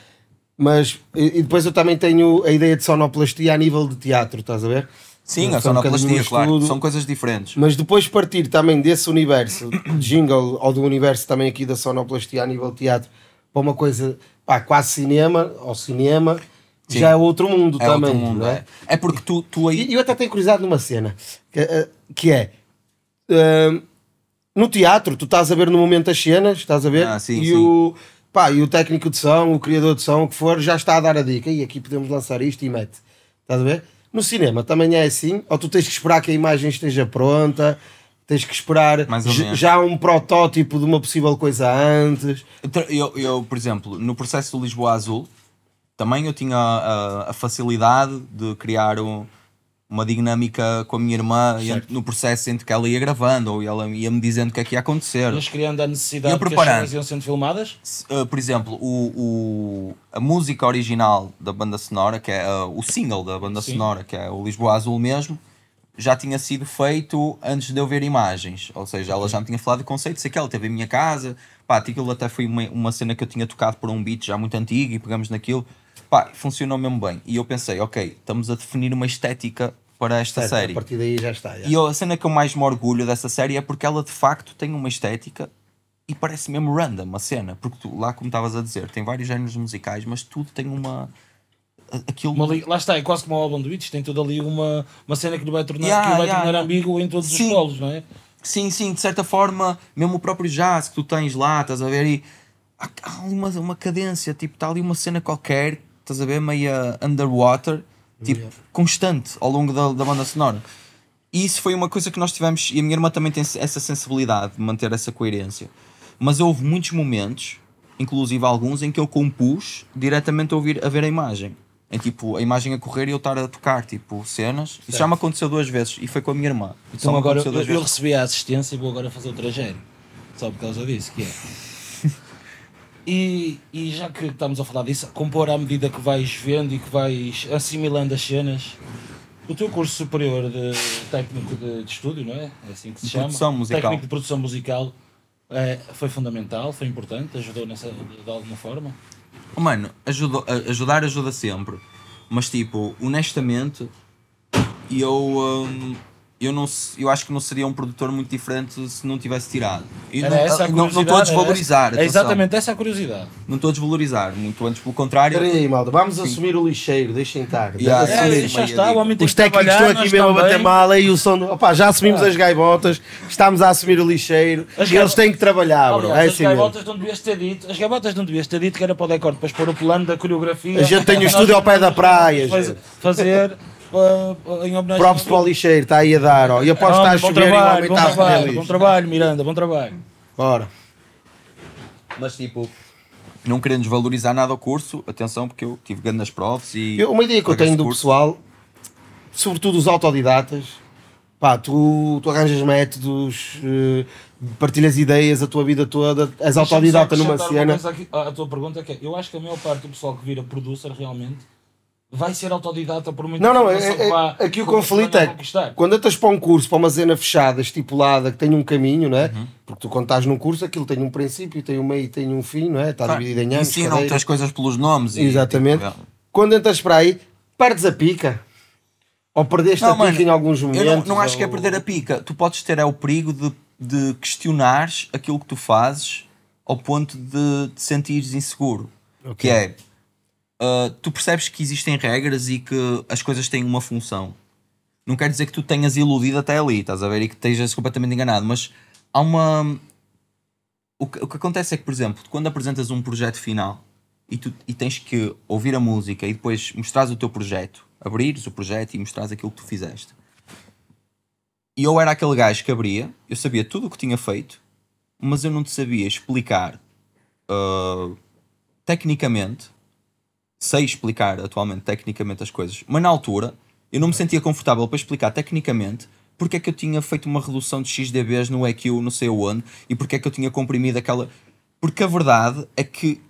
Mas. E, e depois eu também tenho a ideia de sonoplastia a nível de teatro, estás a ver? Sim, a sonoplastia, um claro. estudo. São coisas diferentes. Mas depois partir também desse universo de jingle ou do universo também aqui da sonoplastia a nível de teatro para uma coisa pá, quase cinema ou cinema Sim. já é outro mundo É também. outro mundo, não é. É porque tu, tu aí. E eu até tenho curiosidade numa cena que, eh, que é eh, no teatro, tu estás a ver no momento as cenas, estás a ver? Ah, sim, e, sim. O, pá, e o técnico de som, o criador de som, o que for, já está a dar a dica. E aqui podemos lançar isto e mete. Estás a ver? No cinema também é assim, ou tu tens que esperar que a imagem esteja pronta, tens que esperar já um protótipo de uma possível coisa antes. Eu, eu, por exemplo, no processo do Lisboa Azul, também eu tinha a, a facilidade de criar um- uma dinâmica com a minha irmã no processo entre que ela ia gravando ou ela ia-me dizendo o que é que ia acontecer. Eles criando a necessidade Eu que as cenas iam sendo filmadas. Uh, por exemplo, o, o- a música original da banda sonora, que é uh, o single da banda Sim. sonora, que é o Lisboa Azul mesmo, já tinha sido feito antes de eu ver imagens. Ou seja, ela já me tinha falado de conceito, sei que ela teve em minha casa, pá, aquilo até foi uma, uma cena que eu tinha tocado por um beat já muito antigo e pegamos naquilo, pá, funcionou mesmo bem. E eu pensei, ok, estamos a definir uma estética para esta Certo, série. A partir daí já está. já. E eu- a cena que eu mais me orgulho dessa série é porque ela de facto tem uma estética e parece mesmo random a cena. Porque tu, lá, como estavas a dizer, tem vários géneros musicais, mas tudo tem uma. Aquilo. Uma li- lá está, é quase como o álbum do Beats, tem tudo ali uma, uma cena que lhe vai tornar, Yeah, que vai yeah, tornar yeah. ambíguo em todos Sim. os polos, não é? Sim, sim, de certa forma, mesmo o próprio jazz que tu tens lá, estás a ver? E há, há ali uma, uma cadência, tipo, está ali uma cena qualquer, estás a ver? Meia underwater, tipo, constante ao longo da, da banda sonora. E isso foi uma coisa que nós tivemos, e a minha irmã também tem essa sensibilidade de manter essa coerência. Mas houve muitos momentos, inclusive alguns, em que eu compus diretamente a, ouvir, a ver a imagem. Em tipo, a imagem a correr e eu estar a tocar, tipo, cenas. Isso já me aconteceu duas vezes e foi com a minha irmã. Então agora eu, eu recebi a assistência e vou agora fazer o tragédio. Só por causa disso, que é. E, e já que estamos a falar disso, compor à medida que vais vendo e que vais assimilando as cenas, o teu curso superior de técnico de, de estúdio, não é? É assim que se De chama. produção musical. Técnico de produção musical é, foi fundamental, foi importante, ajudou nessa, de, de alguma forma. Oh, Mano, ajudou- ajudar ajuda sempre. Mas tipo, honestamente, eu hum, eu, não, eu acho que não seria um produtor muito diferente se não tivesse tirado. E Era não, essa a não, não estou a desvalorizar. essa- É exatamente essa a curiosidade. Não estou a desvalorizar, muito antes pelo contrário. Espera aí, malta, vamos assumir o lixeiro, deixem estar. Yeah, É, sim, já está, o homem tem Os técnicos estão aqui mesmo a bater também. mal aí o som. Opá, já assumimos as gaivotas, estamos a assumir o lixeiro As e eles têm que trabalhar, bro. Aliás, É as assim mesmo. gaivotas não devias ter dito, as gaivotas não devias ter dito que era para o decor depois pôr o plano da coreografia. A gente tem o estúdio ao pé da praia, fazer uh, em homenagem Props para o lixeiro, está aí a dar, ó. E que está a bom chover e o trabalho, homem bom está a trabalho, feliz. bom trabalho, Miranda, bom trabalho. Bora. Mas tipo, não querendo desvalorizar nada ao curso, atenção, porque eu tive grandes provas e. Eu- uma ideia que eu tenho do curso. pessoal, sobretudo os autodidatas, pá, tu, tu arranjas métodos, eh, partilhas ideias a tua vida toda, és autodidata numa cena. aqui. A tua pergunta é que eu acho que a maior parte do pessoal que vira producer realmente vai ser autodidata por muito Não, não, é, é- vá- aqui o conflito é quando entras para um curso, para uma cena fechada, estipulada, que tem um caminho, não é? Uhum. Porque tu quando estás num curso, aquilo tem um princípio, tem um meio e tem um fim, não é? Está Claro, dividido em anos. Ensinam-te as coisas pelos nomes. e, Exatamente. tipo, é. Quando entras para aí, perdes a pica. Ou perdeste Não, a pica mano, em alguns momentos. Eu não, não acho que é ou- perder a pica. Tu podes ter é o perigo de, de questionares aquilo que tu fazes ao ponto de te sentires inseguro. Que é, ah, tu percebes que existem regras e que as coisas têm uma função. Não quer dizer que tu tenhas iludido até ali, estás a ver? E que estejas completamente enganado, mas há uma. O que, o que acontece é que, por exemplo, quando apresentas um projeto final e, tu, e tens que ouvir a música e depois mostrares o teu projeto, abrires o projeto e mostrares aquilo que tu fizeste. E eu era aquele gajo que abria, eu sabia tudo o que tinha feito, mas eu não te sabia explicar ah, tecnicamente, sei explicar atualmente tecnicamente as coisas, mas na altura eu não me sentia confortável para explicar tecnicamente porque é que eu tinha feito uma redução de XDBs no EQ não sei onde e porque é que eu tinha comprimido aquela. Porque a verdade é que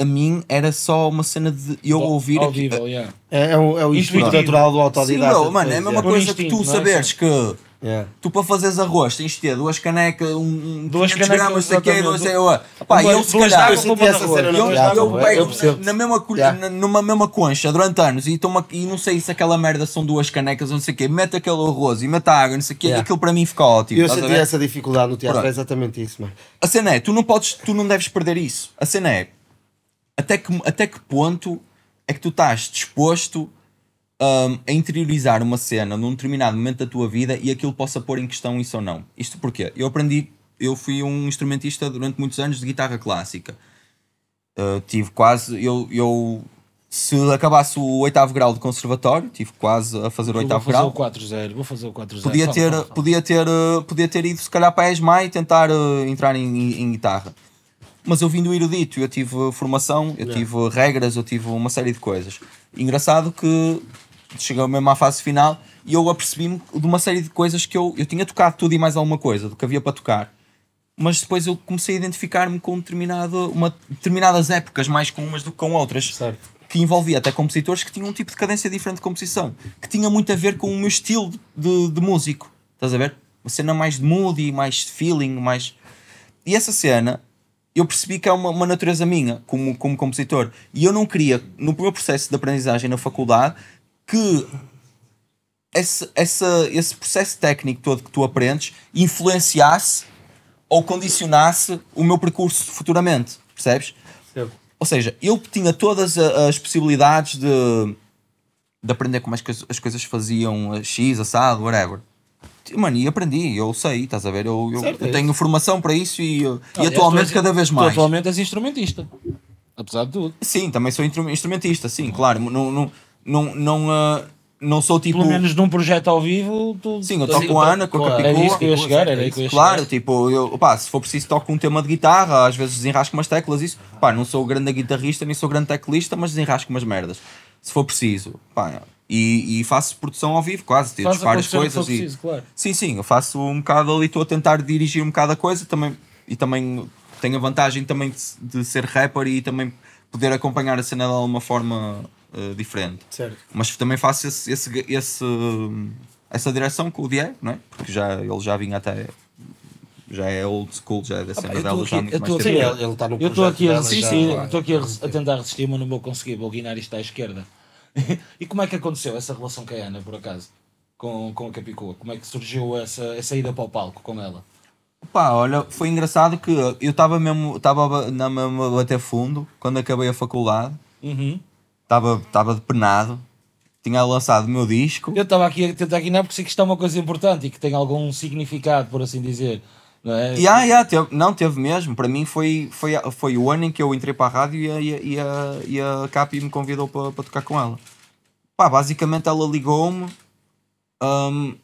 a mim era só uma cena de eu ouvir Ao aqui- yeah. É, é, o- é o instinto natural do Sim, autodidata. bro, mano, é a mesma Por coisa que instinto, tu não é? saberes que Yeah. tu para fazeres arroz tens de ter duas canecas, um, Duas 500 canecas, gramas, sei o quê, exatamente. duas sei. Pá, eu se calhar, eu pego na mesma, Yeah. na- numa mesma concha durante anos e, toma, e não sei se aquela merda são duas canecas ou não sei o quê, mete aquele arroz e mete a água, não sei o quê, Yeah. aquilo para mim fica ótimo. Eu senti essa dificuldade no teatro, é exatamente isso, mano. A cena é, tu não podes, tu não deves perder isso. A cena é, até que, até que ponto é que tu estás disposto hum, a interiorizar uma cena num determinado momento da tua vida e aquilo possa pôr em questão isso ou não. Isto porquê? Eu aprendi, eu fui um instrumentista durante muitos anos de guitarra clássica. Uh, tive quase, eu, eu se acabasse o oitavo grau de conservatório, tive quase a fazer o Eu vou oitavo fazer grau. o 4-0, vou fazer o 4-0. Podia ter, podia, ter, uh, podia ter ido se calhar para a ESMA e tentar uh, entrar em, em- guitarra. Mas eu vim do erudito, eu tive formação, eu tive uh, regras, eu tive uma série de coisas. Engraçado que chegou mesmo à fase final e eu apercebi-me de uma série de coisas que eu, eu tinha tocado tudo e mais alguma coisa do que havia para tocar. Mas depois eu comecei a identificar-me com determinado, uma, determinadas épocas, mais com umas do que com outras Certo. que envolvia até compositores que tinham um tipo de cadência diferente de composição, que tinha muito a ver com o meu estilo de, de, músico. Estás a ver? Uma cena mais de moody, mais de feeling, mais. E essa cena eu percebi que é uma, uma natureza minha como, como compositor. E eu não queria, no meu processo de aprendizagem na faculdade, que esse, essa, esse processo técnico todo que tu aprendes influenciasse ou condicionasse o meu percurso futuramente. Percebes? Percebo. Ou seja, eu tinha todas as possibilidades de, de aprender como as, coisas- as coisas faziam, a X, assado, whatever. Mano, e aprendi, eu sei, estás a ver? Eu, eu- Certo, eu é tenho formação para isso e, eu- e atualmente tu cada vez tu mais. atualmente és instrumentista. Apesar de tudo. Sim, também sou instru- instrumentista, sim, claro. Não, não, não, não, ah, não sou tipo. Pelo menos num projeto ao vivo, tu. Sim, eu toco com a Ana, com a Claro, Capicua. Era isso que eu ia chegar, era aí que eu ia Claro, chegar. tipo, eu, opá, se for preciso toco um tema de guitarra, às vezes desenrasco umas teclas, isso. Pá, não sou grande guitarrista, nem sou grande teclista, mas desenrasco umas merdas. Se for preciso, pá, e, e faço produção ao vivo, quase, tipo, várias que coisas. for e- preciso, claro. Sim, sim, eu faço um bocado ali, estou a tentar dirigir um bocado a coisa também, e também tenho a vantagem também de, de ser rapper e também poder acompanhar a cena de alguma forma eh, diferente. Certo. Mas também faço esse, esse, esse, essa direção com o Diego, não é? Porque já, ele já vinha até. Já é old school, já é da cena eu dela já muito mais. Sim, ele, ele está no Eu estou aqui a resistir, já. estou aqui a, a tentar resistir, mas não vou conseguir, vou guinar isto à esquerda. e como é que aconteceu essa relação com a Ana, por acaso? com, com a Capicua? Como é que surgiu essa, essa ida para o palco com ela? Pá, olha, foi engraçado que eu estava mesmo, estava na mesmo a bater fundo quando acabei a faculdade, Uhum. Estava estava depenado, tinha lançado o meu disco. Eu estava aqui a tentar guinar porque sei que isto é uma coisa importante e que tem algum significado, por assim dizer. Não é? E ah, yeah, teve, não, teve mesmo. Para mim foi, foi, foi o ano em que eu entrei para a rádio e a, e a, e a, Capi me convidou para, para tocar com ela. Pá, basicamente ela ligou-me, hum,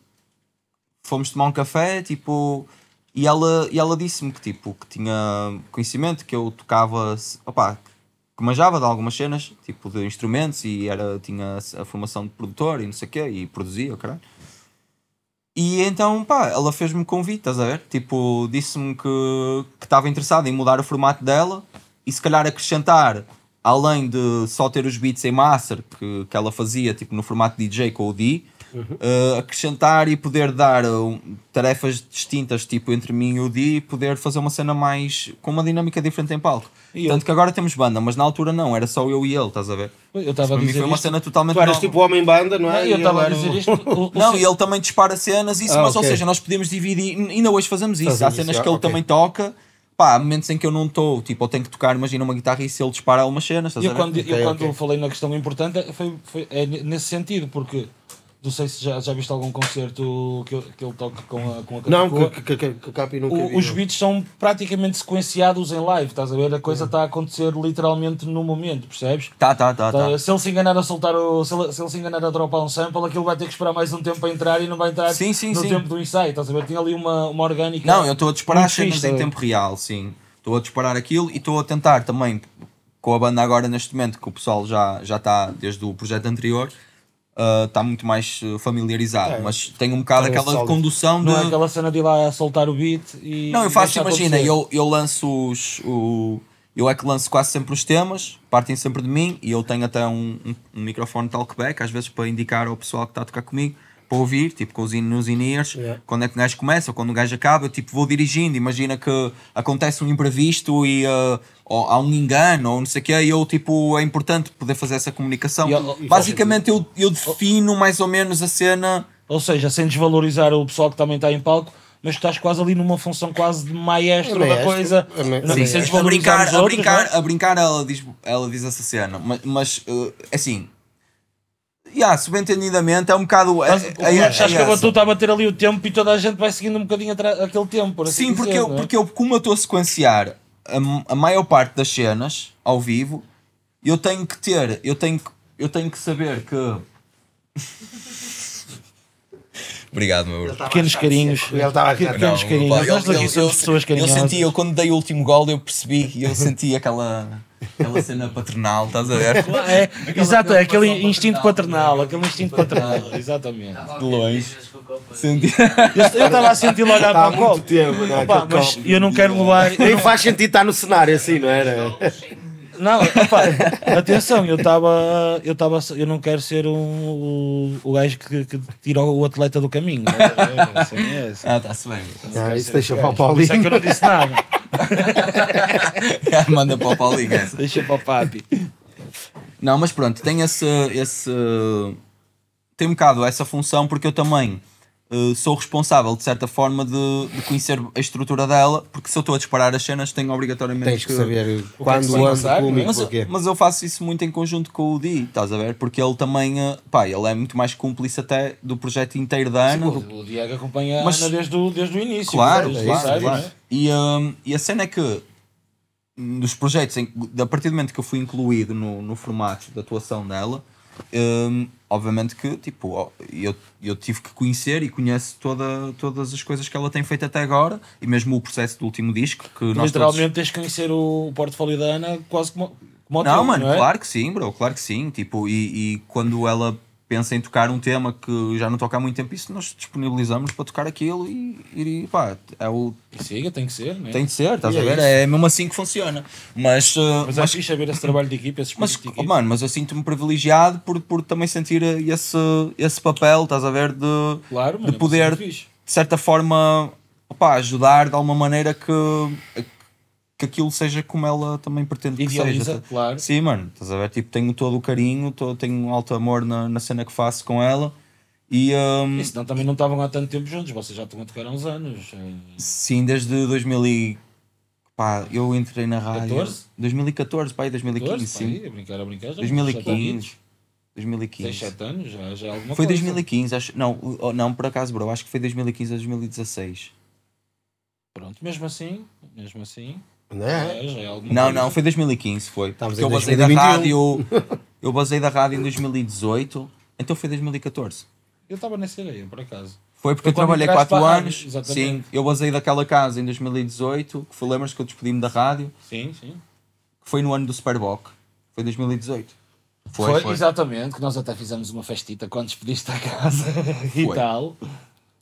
fomos tomar um café, tipo, e ela, e ela disse-me que, tipo, que tinha conhecimento, que eu tocava, opá, que manjava de algumas cenas, tipo, de instrumentos, e era, tinha a formação de produtor e não sei o quê, e produzia, caralho. E então, pá, ela fez-me convite, estás a ver? Tipo, disse-me que que estava interessada em mudar o formato dela e se calhar acrescentar, além de só ter os beats em master que, que ela fazia, tipo no formato DJ com o D, eh, acrescentar e poder dar uh, tarefas distintas, tipo entre mim e o D, e poder fazer uma cena mais com uma dinâmica diferente em palco. E Tanto que agora temos banda, mas na altura não, era só eu e ele, estás a ver? Eu estava a dizer foi uma isto. cena totalmente Tu eras nova. tipo homem-banda, não Não, é? eu E estava a dizer o- isto. o- o- Não, e ele também dispara cenas, isso, Ah, mas ou ok. seja, nós podemos dividir, ainda hoje fazemos isso. Fazem Há isso, cenas ah, que ele ok. também toca, pá, há momentos em que eu não estou, tipo, eu tenho que tocar, imagina uma guitarra e se ele dispara algumas cenas, estás a Eu ver? quando, eu Ok, quando falei na questão importante foi, foi é nesse sentido, porque não sei se já, já viste algum concerto que, ele- que ele toca com a, com a Não, Capicua. que, que, que, que a Capi nunca O- vi, os não. beats são praticamente sequenciados em live, estás a ver? A coisa está a acontecer literalmente no momento, percebes? Tá, tá, tá, tá. Tá, Se ele se enganar a soltar o. Se ele, se ele se enganar a dropar um sample, aquilo vai ter que esperar mais um tempo para entrar e não vai entrar Sim, sim, no sim. tempo do ensaio, estás a ver? Tinha ali uma, uma orgânica. Não, eu estou a disparar cenas em tá tempo real, sim. Estou a disparar aquilo e estou a tentar também, com a banda agora neste momento, que o pessoal já já está desde o projeto anterior, ah, está muito mais eh, familiarizado, É. mas tem um bocado É aquela sólido. condução de. Não é aquela cena de ir lá a soltar o beat e. Não, eu faço, imagina, eu, eu lanço os. O, eu é que lanço quase sempre os temas, partem sempre de mim e eu tenho até um, um, um microfone talkback, às vezes para indicar ao pessoal que está a tocar comigo, para ouvir, tipo com os in, nos in-ears, Yeah. quando é que o gajo começa ou quando o gajo acaba, eu tipo vou dirigindo, imagina que acontece um imprevisto e uh, ou há um engano ou não sei o que, e eu tipo, é importante poder fazer essa comunicação. E- e Basicamente eu, eu defino mais ou menos a cena. Ou seja, sem desvalorizar o pessoal que também está em palco, mas tu estás quase ali numa função quase de maestro, É da maestro. coisa. É ma- Não, sim, sem é. a desvalorizar brincar, a outros, brincar, é? a brincar ela diz, ela diz essa cena, mas, mas uh, assim, yeah, subentendidamente é um bocado. É, Mas, é- o- é- achas é que a batuta a bater ali o tempo e toda a gente vai seguindo um bocadinho atrás aquele tempo, por assim Sim, porque, dizer, eu, é? porque eu, como eu estou a sequenciar a, a maior parte das cenas ao vivo, eu tenho que ter, eu tenho, que- eu tenho que saber que. Obrigado, meu bro. Pequenos carinhos. Ele estava a Pequenos carinhos. eu- aqui eu- eu- Eu carinhosas. senti, eu quando dei o último gol, eu percebi e eu senti aquela, aquela cena paternal, estás a ver? É, exato, é aquele instinto paternal, aquele instinto paternal, exatamente. De longe. Senti. Eu estava a sentir olhar para o muito tempo, não é? Opa, mas copo. eu não quero levar. Nem faz sentido estar no cenário assim, não era? Não, opa, atenção, eu estava. Eu, tava, eu não quero ser um, o, o gajo que, que tira o atleta do caminho. É, assim, é, assim. Ah, está-se bem. Ah, isso deixa para o Por isso é que eu Paulinho. não disse nada. Manda para o Paulinho essa. Deixa para o papi. Não, mas pronto, tem esse, esse. Tem um bocado essa função porque eu também eh, sou responsável, de certa forma, de, de conhecer a estrutura dela, porque se eu estou a disparar as cenas, tenho obrigatoriamente Tens que saber que quando passar, como não é? e Mas, porquê. mas eu faço isso muito em conjunto com o Di, estás a ver? Porque ele também, eh, pá, ele é muito mais cúmplice até do projeto inteiro da Ana. do- O Diego acompanha a Mas- Ana desde o, desde o início. Claro, desde claro, claro. é? E, hum, e a cena é que dos projetos, em, a partir do momento que eu fui incluído no, no formato de atuação dela, hum, obviamente que tipo, eu, eu tive que conhecer e conheço toda, todas as coisas que ela tem feito até agora e mesmo o processo do último disco que Literalmente tens que conhecer o portfólio da Ana quase como, como todos... Não, teu, mano, não é? claro que sim, bro, claro que sim. Tipo, e, e quando ela pensa em tocar um tema que já não toca há muito tempo, isso nós disponibilizamos para tocar aquilo e, e pá, é o, E siga, tem que ser, não é? Tem de ser, estás E a é ver? isso. É mesmo assim que funciona. Mas, Mas é mas, fixe haver esse trabalho de equipe, esse mas, mano, mas eu sinto-me privilegiado por, por também sentir esse, esse papel, estás a ver? De, Claro, mano, de é poder, de certa forma, opá, ajudar de alguma maneira que, que aquilo seja como ela também pretende que Idealiza, seja. claro. Sim, mano, estás a ver? Tipo, tenho todo o carinho, tô, tenho um alto amor na, na cena que faço com ela E hum, E senão também não estavam há tanto tempo juntos, vocês já estão a tocar há uns anos. eh, sim, desde 2000 e... Pá, eu entrei na rádio... 14? 2014, pá, e 2015, 14, sim. pá, a brincar, a brincar. já 2015. 6, 2015. 7 anos, já, já é alguma Foi coisa. 2015, acho. Não, o- não, por acaso, bro. Acho que foi 2015 a 2016. Pronto, mesmo assim, mesmo assim, Não é? é Não, não, foi 2015, foi. Estamos Porque eu basei da 2021. rádio. Eu basei da rádio em 2018, então foi 2014. Eu estava nessa ideia, por acaso. Foi porque Foi eu trabalhei entraste 4 para a rádio, anos. exatamente. Sim, eu basei daquela casa em 2018, que foi, lembras que eu despedi-me da rádio, Sim, sim. que foi no ano do Superboc. Foi 2018. Foi, Foi, foi. exatamente, que nós até fizemos uma festita quando despediste a casa e Foi. tal.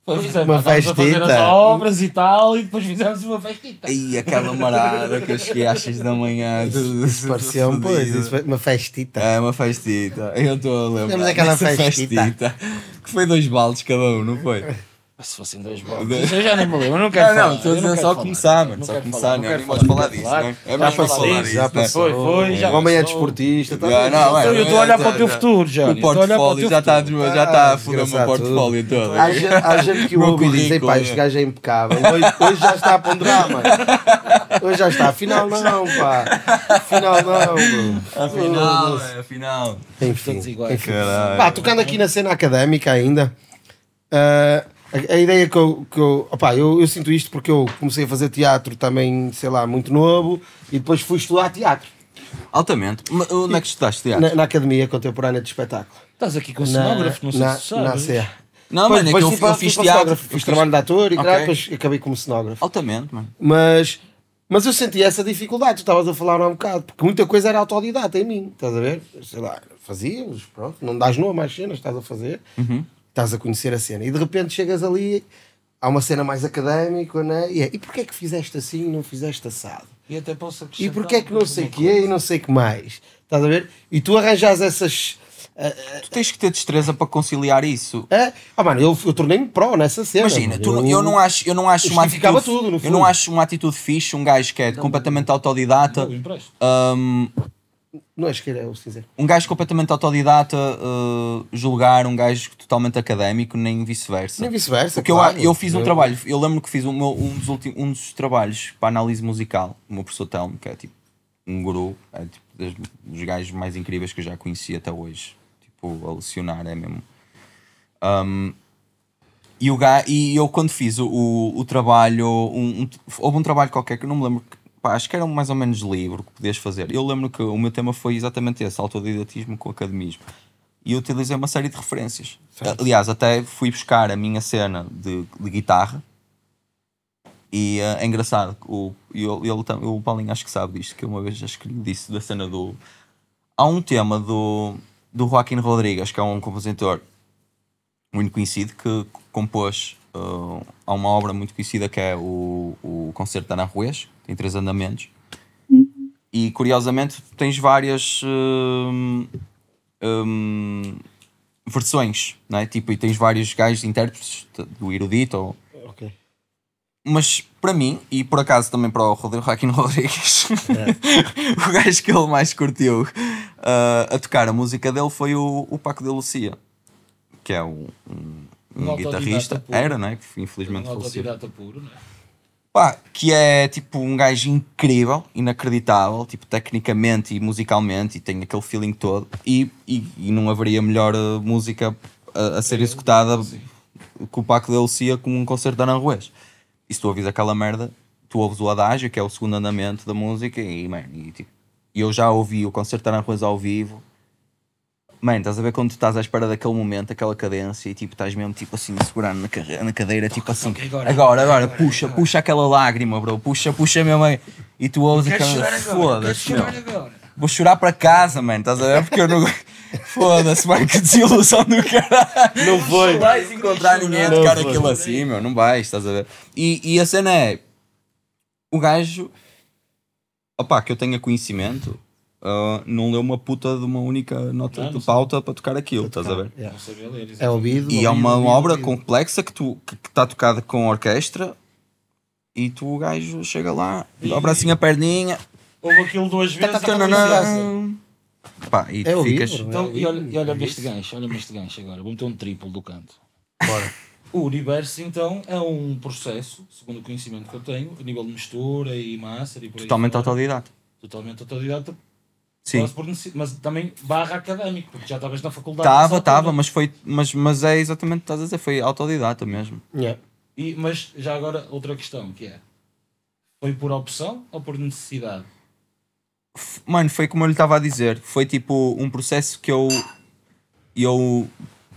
Fizemos, Uma estávamos a fazer as festita. obras e tal, e depois fizemos uma festita. E aquela marada que eu cheguei às 6 da manhã. Parecia um, pois, isso foi uma festita. É uma festita. Eu estou a lembrar. Temos aquela dessa festita. Que foi dois baldes cada um, não foi? Se fossem dois blocos, eu já nem me lembro, eu não quero Não, falar. não, estou a dizer só começar, mano. Não Só quero começar, falar, não, quero nem vamos falar disso, não é? É Já mais para falar já disso, não é? passou. Foi, foi, já o homem é desportista. tá Já, não, é, Então eu estou a olhar para o teu já- futuro, já. O portfólio já está já está a foder o meu portfólio todo. Há gente, que o ouve e diz: "Ei, pá, este é." gajo é impecável. Hoje, já está a ponderar, mano. Hoje já está. Afinal, não, pá. Afinal, não, bro. Afinal, é, afinal. Enfim, iguais. Pá, tocando aqui na cena académica ainda, ah, a, a ideia que eu, que eu, opá, eu, eu sinto isto porque eu comecei a fazer teatro também, sei lá, muito novo e depois fui estudar teatro Altamente. Mas Onde é que estudaste teatro? na, na Academia Contemporânea de Espetáculo. Estás aqui com o cenógrafo, não sei na, se sabes. na. Não, Depois- mano, é que depois eu, fui eu fiz teatro. Fiz fiz- trabalho de ator e Ok. caralho, depois acabei como cenógrafo. Altamente, mano. Mas, mas eu senti essa dificuldade, tu estavas a falar há um bocado, porque muita coisa era autodidata em mim, estás a ver? Sei lá, fazíamos, pronto, não dás nome às cenas, estás a fazer, estás a conhecer a cena, e de repente chegas ali, há uma cena mais académica, né? e é, e porquê é que fizeste assim e não fizeste assado? E até posso E porquê é que não sei o que e não sei o que mais? Estás a ver? E tu arranjas essas. Tu tens que ter destreza para conciliar isso. É? Ah, mano, eu, eu tornei-me pró nessa cena. Imagina, tu não- eu, não acho, eu não acho uma atitude, tudo, eu não acho uma atitude fixe, um gajo que é completamente autodidata, Eu empresto. um, Não é isqueira, é o cinzeiro. um gajo completamente autodidata uh, julgar um gajo totalmente académico, nem vice-versa. Nem vice-versa. Porque claro. eu, eu fiz um Eu- trabalho, eu lembro que fiz meu- um, dos últimos, um dos trabalhos para análise musical, o meu professor Telmo, que é tipo um guru, é tipo das- dos gajos mais incríveis que eu já conheci até hoje. Tipo, a lecionar é mesmo. Um, e, o ga, e eu quando fiz o, o, o trabalho, um, um- houve um trabalho qualquer que eu não me lembro, que- pá, acho que era um mais ou menos livre que podias fazer. Eu lembro que o meu tema foi exatamente esse, autodidatismo com academismo. E eu utilizei uma série de referências. Aliás, até fui buscar a minha cena de, de guitarra. E eh, é engraçado, o, e tam- o Paulinho acho que sabe disto, que eu uma vez acho que disse da cena do. Há um tema do, do Joaquim Rodrigues, que é um compositor muito conhecido, que compôs. Eh, há uma obra muito conhecida que é o, o Concerto de Aranjuez, tem três andamentos. E curiosamente tens várias hum, hum, versões, não é? Tipo, e tens vários gajos intérpretes do erudito. Ou... Ok. Mas para mim, e por acaso também para o Rodrigo Joaquim Rodrigues, o gajo que ele mais curtiu ah, a tocar a música dele foi o, o Paco de Lucia, que é um, um, um Um guitarrista. puro. Era, não é? Que infelizmente Um faleceu. puro, é? Pá, que é tipo um gajo incrível, inacreditável, tipo tecnicamente e musicalmente, e tem aquele feeling todo, e, e, e não haveria melhor eh, música a, a ser executada que o Paco de Lucia como um concerto de Aranjuez. E se tu ouvis aquela merda, tu ouves o adágio, que é o segundo andamento da música, e, man, e, tipo, eu já ouvi o concerto de Aranjuez ao vivo. Mano, estás a ver quando tu estás à espera daquele momento, aquela cadência, e tipo, estás mesmo tipo assim, segurando na, carre- na cadeira, tipo assim, agora. agora, agora, puxa, puxa aquela lágrima, bro, puxa, puxa mesmo aí. E tu ouves aquela. Foda-se, agora. Vou chorar para casa, mano, estás a ver? Porque eu não. Foda-se, mano, que desilusão do caralho. Não foi. Não vais encontrar ninguém a Não tocar foi. aquilo assim, meu, não vais, estás a ver? E, e a cena é. O gajo. Opá, que eu tenha conhecimento. Ah, não leu uma puta de uma única nota Não, não de sei. pauta para tocar aquilo, estás a ver? Yeah. Não sabia ler, É exatamente. ouvido. E é ouvido, uma ouvido, obra ouvido. complexa que tu que está tocada com orquestra e tu o gajo chega lá, dobra assim a perninha, Houve aquilo duas vezes. Pá, e É tu ficas. livro, Então, É, e olha, e olha é este gancho, olha este gancho agora. Vou meter um triplo do canto. Bora. O universo, então, é um processo, segundo o conhecimento que eu tenho, a nível de mistura e master e por Totalmente autodidata. Totalmente autodidata. Sim. quase por mas também barra académico, porque já estavas na faculdade. Estava, estava, mas foi. Mas, mas é exatamente o que estás a dizer, foi autodidata mesmo. Yeah. E, mas já agora, outra questão, que é, foi por opção ou por necessidade? Mano, foi como eu lhe estava a dizer. Foi tipo um processo que eu. Eu,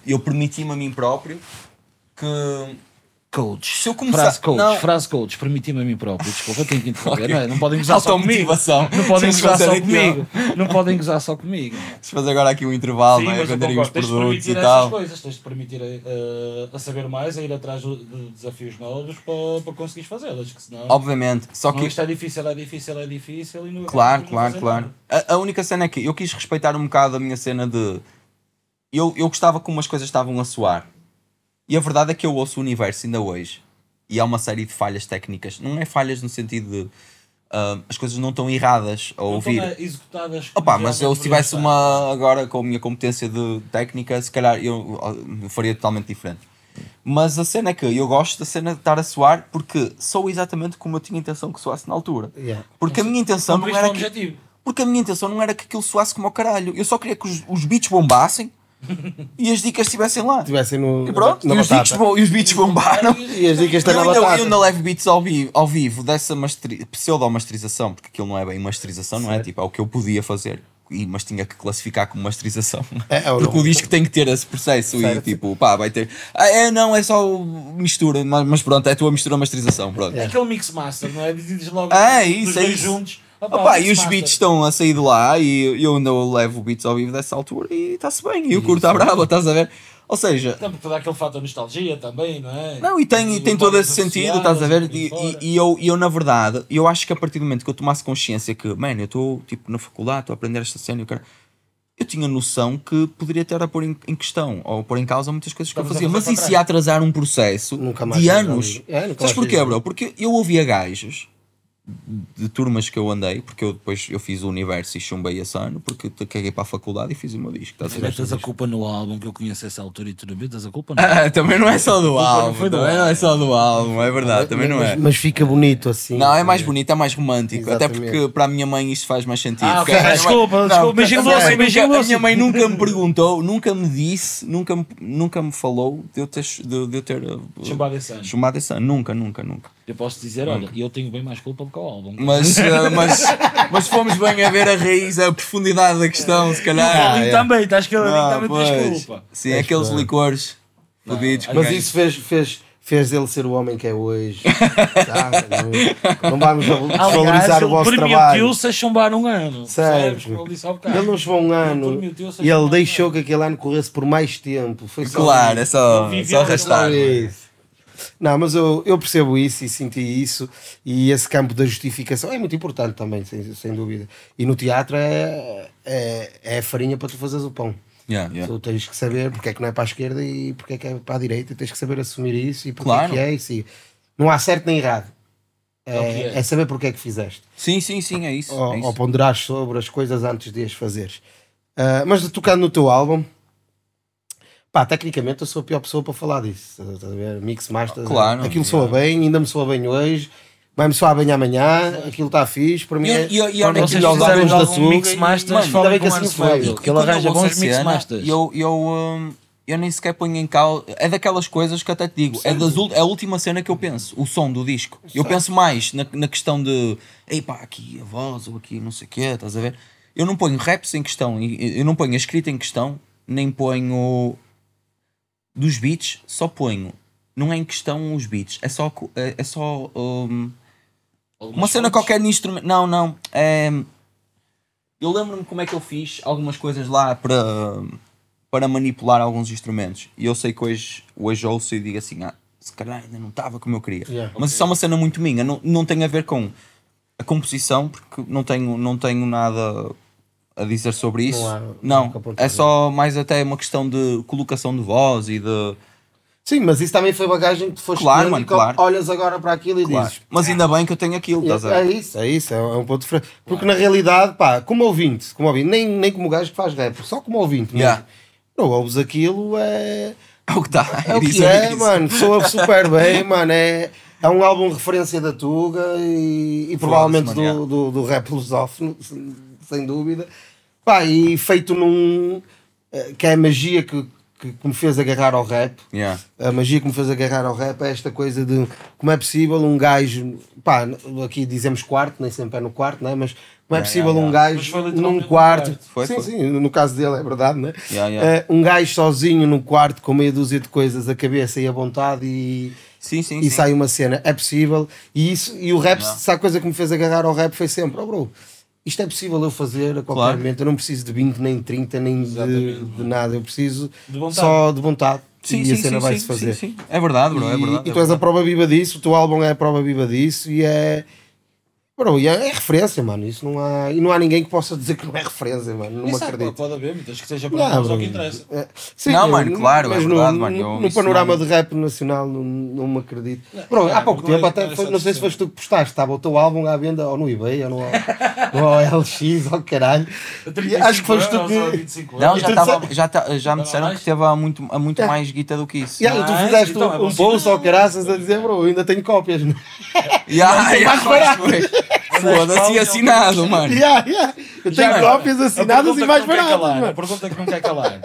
eu permiti-me a mim próprio que. Coach. Se eu começar- Frase coach, Não. frase coach, permiti-me a mim próprio. Desculpa, tenho que interromper. Não, é? não podem gozar só comigo. Não podem gozar só comigo. Não podem gozar só comigo. Vamos fazer agora aqui um intervalo, Sim, não é? Venderem os produtos e tal. coisas. Tens de permitir a, a saber mais, a ir atrás de desafios novos para, para conseguires fazê-las. Senão, Obviamente. Só não, que. isto é difícil, é difícil, é difícil. E não, Claro, não claro, claro. A, a única cena é que eu quis respeitar um bocado a minha cena de. Eu, eu gostava como as coisas estavam a soar. E a verdade é que eu ouço o universo ainda hoje. E há uma série de falhas técnicas. Não é falhas no sentido de. ah, as coisas não estão erradas a Não ouvir. estão, é, executadas. como Opa, mas eu realmente se tivesse uma agora com a minha competência de técnica, se calhar eu, eu faria totalmente diferente. Mas a cena é que eu gosto da cena de estar a soar porque sou exatamente como eu tinha intenção que soasse na altura. Yeah. Porque a minha intenção não era o que, porque a minha intenção não era que aquilo soasse como ao caralho. Eu só queria que os, os beats bombassem e as dicas estivessem lá. Estivessem no, E pronto, na e os, beats, bom- e os beats bombaram. E as dicas estão Eu na ainda, batata. eu ainda levo beats ao vivo, ao vivo dessa masteri- pseudo-masterização, porque aquilo não é bem masterização, não é? Tipo, é o que eu podia fazer. E, mas tinha que classificar como masterização. É, é porque o disco tem que ter esse processo e Certo. tipo, pá, vai ter. Ah, é, não, é só mistura, mas, mas pronto, é a tua mistura masterização. Pronto. É aquele mix master, não é? Dizes logo Ah, é isso, é isso. juntos. Opa, Opa, e os master. beats estão a sair de lá e eu ainda levo beats ao vivo dessa altura e está-se bem. E eu curto a brava, estás a ver? Ou seja, Também te dá aquele fator nostalgia também, não é? Não, e tem, e tem todo esse sentido, estás a ver? E, e- e eu, e eu, na verdade, eu acho que a partir do momento que eu tomasse consciência que, mano, eu estou tipo na faculdade, estou a aprender esta cena, eu, quero... eu tinha noção que poderia ter a pôr em, em questão ou pôr em causa muitas coisas que eu Estavas a fazia, mas isso ia atrasar um processo Nunca mais de anos. É, Sabes porquê, bro? Porque eu ouvia gajos de turmas que eu andei, porque eu depois eu fiz o universo e chumbei esse ano, porque te caguei para a faculdade e fiz o meu disco. Estás a ver? Metes a culpa no álbum que eu conheço essa altura e tu não metes a culpa não. Ah, também não é só do álbum, também não é só do álbum, é verdade, também não mas, é. mas fica bonito assim. Não, é mais bonito, é mais romântico. Até Exatamente. porque para a minha mãe isto faz mais sentido. Ah, Porque ok, a minha mãe- desculpa, desculpa, beijinho a minha mãe nunca- A doce. minha mãe nunca me perguntou, nunca me disse, nunca me, nunca me falou de eu ter, de, de eu ter uh, Chumbado esse ano. chumbado esse ano. Nunca, nunca, nunca. Eu posso dizer, olha, eu tenho bem mais culpa do que o álbum. Mas, uh, mas, mas fomos bem a ver a raiz, a profundidade da questão, se calhar. E também, estás que Ah, também tens culpa. Sim, aqueles licores fodidos. Mas que isso fez, fez, fez ele ser o homem que é hoje. Sabe? não, não vamos desvalorizar o vosso trabalho. permitiu-se a chumbar um ano. Sério. Ele. Ele não chegou um ano e ele um deixou ano. que aquele ano corresse por mais tempo. Foi só Claro, é só, Ele só viveu arrastar. Só isso. Não, mas eu, eu percebo isso e senti isso, e esse campo da justificação é muito importante também, sem, sem dúvida. E no teatro é, é, é a farinha para tu fazeres o pão. Yeah, yeah. Tu tens que saber porque é que não é para a esquerda e porque é que é para a direita, tens que saber assumir isso e porque Claro. é que é isso. E não há certo nem errado. É, É é. é saber porque é que fizeste. Sim, sim, sim, é isso. Ou, é ou ponderares sobre as coisas antes de as fazeres. Ah, mas tocando no teu álbum, pá, tecnicamente eu sou a pior pessoa para falar disso. Estás a ver? Mix Masters, Claro, aquilo claro. soa bem, ainda me soa bem hoje. Vai-me soar bem amanhã, aquilo está fixe. Para mim, E- é, e- e quando olha, eu Vocês da algum mix e- masters, Mano, ainda bem com que o assim foi. Fábio, E que ele arranja bons mix masters. Eu, eu, hum, eu nem sequer ponho em causa. É daquelas coisas que até te digo. É, das, é a última cena que eu penso. O som do disco. Eu penso mais na, na questão de. Ei pá, aqui a voz ou aqui não sei o quê, estás a ver? Eu não ponho raps em questão. e- Eu não ponho a escrita em questão. Nem ponho. Dos beats, só ponho. Não é em questão os beats. É só. co- É, é só. Algumas uma cena fontes. qualquer de instrumento. Não, não. É... Eu lembro-me como é que eu fiz algumas coisas lá para, para manipular alguns instrumentos. E eu sei que hoje, hoje ouço e digo assim: ah, se calhar ainda não estava como eu queria. Yeah. Mas isso é uma cena muito minha. Não, não tem a ver com a composição, porque não tenho, não tenho nada a dizer sobre isso. Não há- Não, apontado. é só mais até uma questão de colocação de voz e de. Sim, mas isso também foi bagagem que tu foste Claro, mano, claro. olhas agora para aquilo e Claro. dizes. Mas ainda bem que eu tenho aquilo, estás a É ver? isso, é isso, é um é um ponto diferente. Porque na realidade, pá, como ouvinte, como ouvinte nem, nem como gajo que faz rap, só como ouvinte. Yeah. não ouves aquilo, é. É o que está. É o que é, mano, soa super bem, mano. É, é um álbum referência da Tuga e, e provavelmente do, do, do rap lusófono, sem, dúvida. Pá, e feito num. eh, que é a magia que, que, que me fez agarrar ao rap. Yeah. A magia que me fez agarrar ao rap é esta coisa de como é possível um gajo, pá, aqui dizemos quarto, nem sempre é no quarto, né? mas como é Yeah, possível yeah, um yeah. Foi gajo num quarto, quarto. Foi, sim, foi. sim, no caso dele é verdade, né? Yeah, yeah. Eh, um gajo sozinho num quarto com meia dúzia de coisas, a cabeça e a vontade e, Sim, sim, e sim. sai uma cena, é possível. E, isso, e o rap, Yeah. se a coisa que me fez agarrar ao rap foi sempre, oh bro, isto é possível eu fazer a qualquer Claro. momento, eu não preciso de 20, nem 30, nem de, de nada, eu preciso De só de vontade. Sim, e sim, a cena vai-se fazer. sim, sim. É verdade, bro, é E- verdade. E, é tu és a prova viva disso, o teu álbum é a prova viva disso e é. Bro, e é, é referência, mano. Isso não há, e não há ninguém que possa dizer que não é referência, mano. Não me acredito. Pode haver, mas que seja para Não, nós é o que interessa. É, sim, Não, eu- mano, claro, é mas verdade, no, mano, eu- no, panorama não- de rap nacional não, não me acredito. Bro, há pouco é- tempo, até não é foi- não sei se foste tu que postaste, estava o teu álbum à venda ou no eBay ou no, no OLX ou caralho. E Acho que foste tu ou que. 25 Não, já, tava, já, tá- já me disseram que teve a muito, a muito mais guita do que isso. Yeah, e tu fizeste então, é um, um post sinal. ao caraças a dizer, bro, ainda tenho cópias. Yeah, é mais yeah, barato. Foda-se e assinado, mano. Yeah, yeah. Eu tenho Já, cópias assinadas e mais baratas. calar, mano. A pergunta que não quer calar.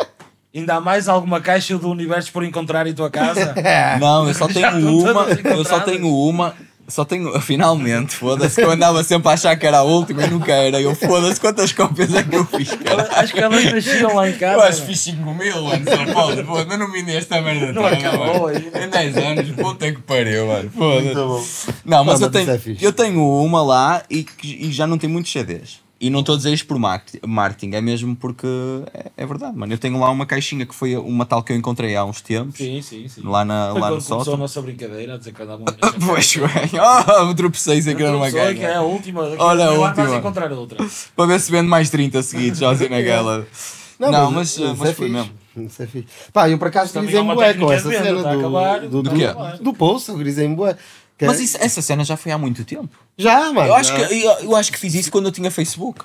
Ainda há mais alguma caixa do universo por encontrar em tua casa? Não, eu só tenho uma, eu só tenho uma, só tenho, finalmente, foda-se, que eu andava sempre a achar que era a última e nunca era. Eu foda-se quantas cópias é que eu fiz, cara. Acho que elas nasciam lá em casa. Eu acho que fiz 5 mil, mano, São Paulo, foda mas não me esta merda Não toda, acabou mano. ainda. Em 10 anos, puta que pariu, mano, foda-se. Não, mas eu tenho, é eu tenho uma lá e, e já não tenho muitos CDs. E não estou a dizer isto por market- marketing, é mesmo porque é, é verdade, mano. Eu tenho lá uma caixinha que foi uma tal que eu encontrei há uns tempos, Sim, sim, sim. lá, na, Foi lá no começou a sótão. nossa brincadeira a dizer que andavam Pois bem, oh, tropecei sem querer uma que é ganha. a última. Olha a última. encontrar outra. Para ver se vende mais 30 seguidos, já assim naquela. Não, mas, isso mas é foi mesmo. Isso é fixe. Pá, eu por acaso Também grisei é uma bué com essa cena a do, acabar. do, do, Do quê? do poço, eu grisei bué. Que- Mas isso- essa cena já foi há muito tempo. Já, mano. Eu acho, que, eu, eu acho que fiz isso quando eu tinha Facebook.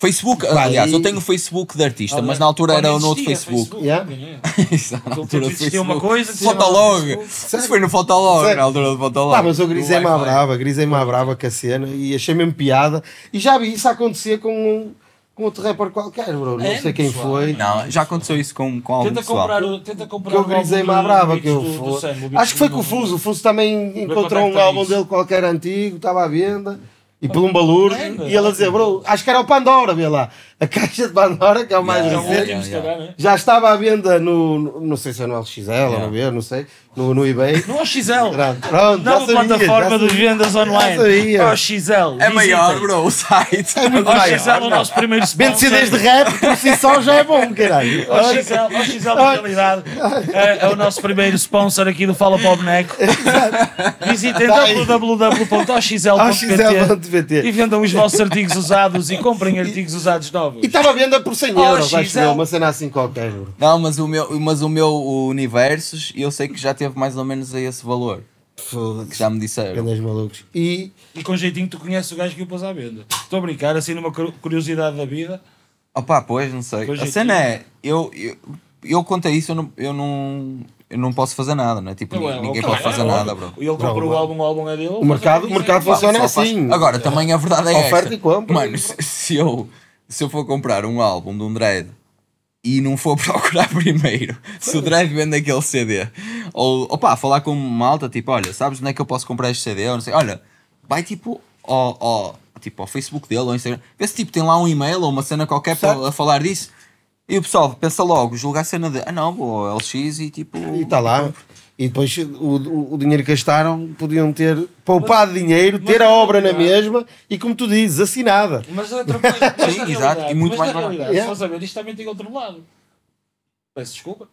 Facebook, aliás, e- eu tenho Facebook de artista, mas na altura era no outro existia Facebook. Yeah. na altura do existia uma Facebook. coisa Fotolog. Facebook. Isso foi no Fotolog, Sério? na altura do Fotolog. Pá, mas eu grisei-me à brava, grisei-me à brava com a cena e achei mesmo piada. E já vi isso acontecer com, um- com outro rapper qualquer, bro. Não É, sei quem pessoal. foi. Não, já aconteceu isso com, com algum Tenta pessoal. comprar, o- tenta comprar Que eu do- à brava. Que eu do- do Sam, Beats Acho que foi com o Fuso. O Fuso também encontrou um álbum isso. dele qualquer antigo, estava à venda. E por um balúrdio, É, e ele a dizer, bro, acho que era o Pandora, vê lá. A caixa de Pandora, que é o mais Yeah, recente. calhar, né? Já estava à venda no, no- não sei se é no LXL ou no ver, não sei, no, no eBay. No XL. Pronto, pronto, Nova sabia, plataforma de vendas online. Já sabia. O XL. É maior, bro, o site. É muito O maior, XL é o não. nosso primeiro Vende sponsor. CDs de rap, por si só já é bom, caralho. O XL, o XL da realidade é, é o nosso primeiro sponsor aqui do Fala para o Boneco. Visitem Tá www.oxl.pt OXL.pt. e vendam os vossos artigos usados e comprem artigos usados novos. E estava à venda por 100 euros, acho eu, uma cena assim qualquer. bro. Não, mas o meu, mas o meu Universos, eu sei que já teve mais ou menos a esse valor. Que Foda-se. já me disseram. Grandes malucos. E E com jeitinho tu conheces o gajo que o pôs à venda. Estou a brincar, assim numa cu- curiosidade da vida. Opa, pois, não sei. A é, cena é, eu, eu, eu contei isso, eu não, eu não, eu não posso fazer nada, né? Tipo, Não é, ninguém pode fazer é nada, bro. E ele comprou o álbum, o álbum é dele. o mercado, o mercado funciona faz- assim. Agora, também a verdade é Oferta esta. e compra. Mano, se, se eu, se eu for comprar um álbum de um dread e não for procurar primeiro se o dread vende aquele CD, ou opá, falar com malta, tipo, olha, sabes onde é que eu posso comprar este CD? Ou não sei, olha, vai tipo ao, ao, tipo, ao Facebook dele ou ao Instagram, vê se tipo, tem lá um e-mail ou uma cena qualquer Certo. para a falar disso. E o pessoal pensa logo, julga a cena de, ah não, vou ao LX e tipo. E está lá. E depois o, o, o dinheiro que gastaram podiam ter poupado dinheiro, ter a obra na mesma e, como tu dizes, assinada. Mas é outra coisa. Mas Sim, na exato, realidade- e muito mas mais na barato. realidade, Yeah. Se fores a ver, isto também tem outro lado. Peço desculpa.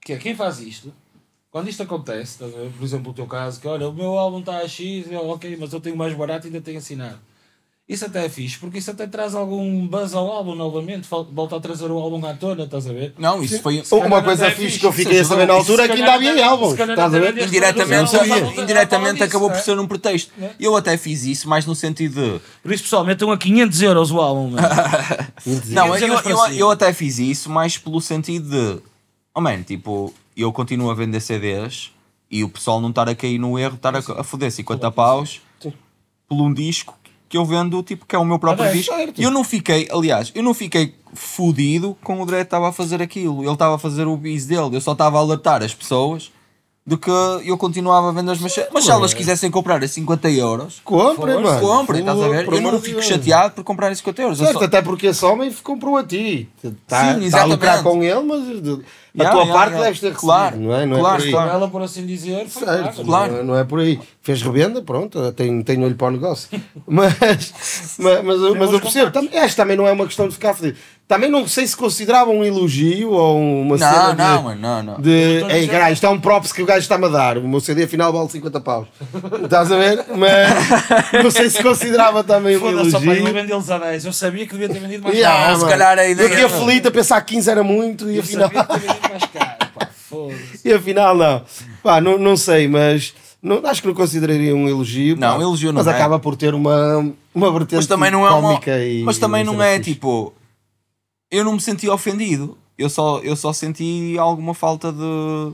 Que é quem faz isto. Quando isto acontece, por exemplo, o teu caso, que olha, o meu álbum está a X, eu, ok, mas eu tenho mais barato e ainda tenho assinado. Isso até é fixe, porque isso até traz algum buzz ao álbum novamente, volta a trazer o álbum à tona, estás a ver? Não, isso foi. Uma calhar coisa é fixe fixe. que eu fiquei a Se saber na altura é que se ainda havia álbuns. se Estás a ver? Indiretamente, indiretamente acabou por é? ser um pretexto. Eu até fiz isso, mas no sentido de. Por isso, pessoal, metam a 500 euros o álbum. Não, eu, mas eu, eu até fiz isso mais pelo sentido de. Oh man, tipo, eu continuo a vender CDs e o pessoal não estar a cair no erro, estar a, a foder 50 paus por um disco que eu vendo, tipo, que é o meu próprio Ah, disco. E eu não fiquei, aliás, eu não fiquei fudido com o Dredd estava a fazer aquilo. Ele estava a fazer o bis dele. Eu só estava a alertar as pessoas de que eu continuava a vender as minhas. Mas se elas quisessem comprar a 50 euros, Comprem, mano. comprem, estás a ver? Eu não fico chateado por comprar 50 euros. Eu Certo, só- até porque esse homem comprou a ti. Está Sim, tá a lucrar exatamente. com ele, mas a Yeah, tua yeah, parte yeah. deves ter recebido, Claro, não é? Não claro, é por aí. claro. Ela, por assim dizer, foi Certo, paga, Claro. Não, é- não é por aí. Fez revenda, pronto, tem, tem olho para o negócio. Mas, mas, mas, eu- mas eu percebo, tam- esta também não é uma questão de ficar fedido. Também não sei se considerava um elogio ou uma Não, cena de, não, mano, não, não. de Eu ei, caralho, isto é um props que o gajo está-me a dar. O meu CD afinal vale 50 paus. Estás a ver? Mas não sei se considerava também um Foda-se, ó, pai, eu elogio. vendê-los a 10. Eu sabia que devia ter vendido mais Yeah, caro. se calhar a Eu ideia aqui era- aflito a pensar que 15 era muito e Eu afinal. Mais caro. Pá, foda-se. E afinal não. Pá, não, não sei, mas não, acho que não consideraria um elogio. Não, pá, elogio não Mas é. acaba por ter uma, uma vertente Mas também não é uma. cómica e Mas também uma não é fixe. tipo. Eu não me senti ofendido. Eu só, eu só senti alguma falta de.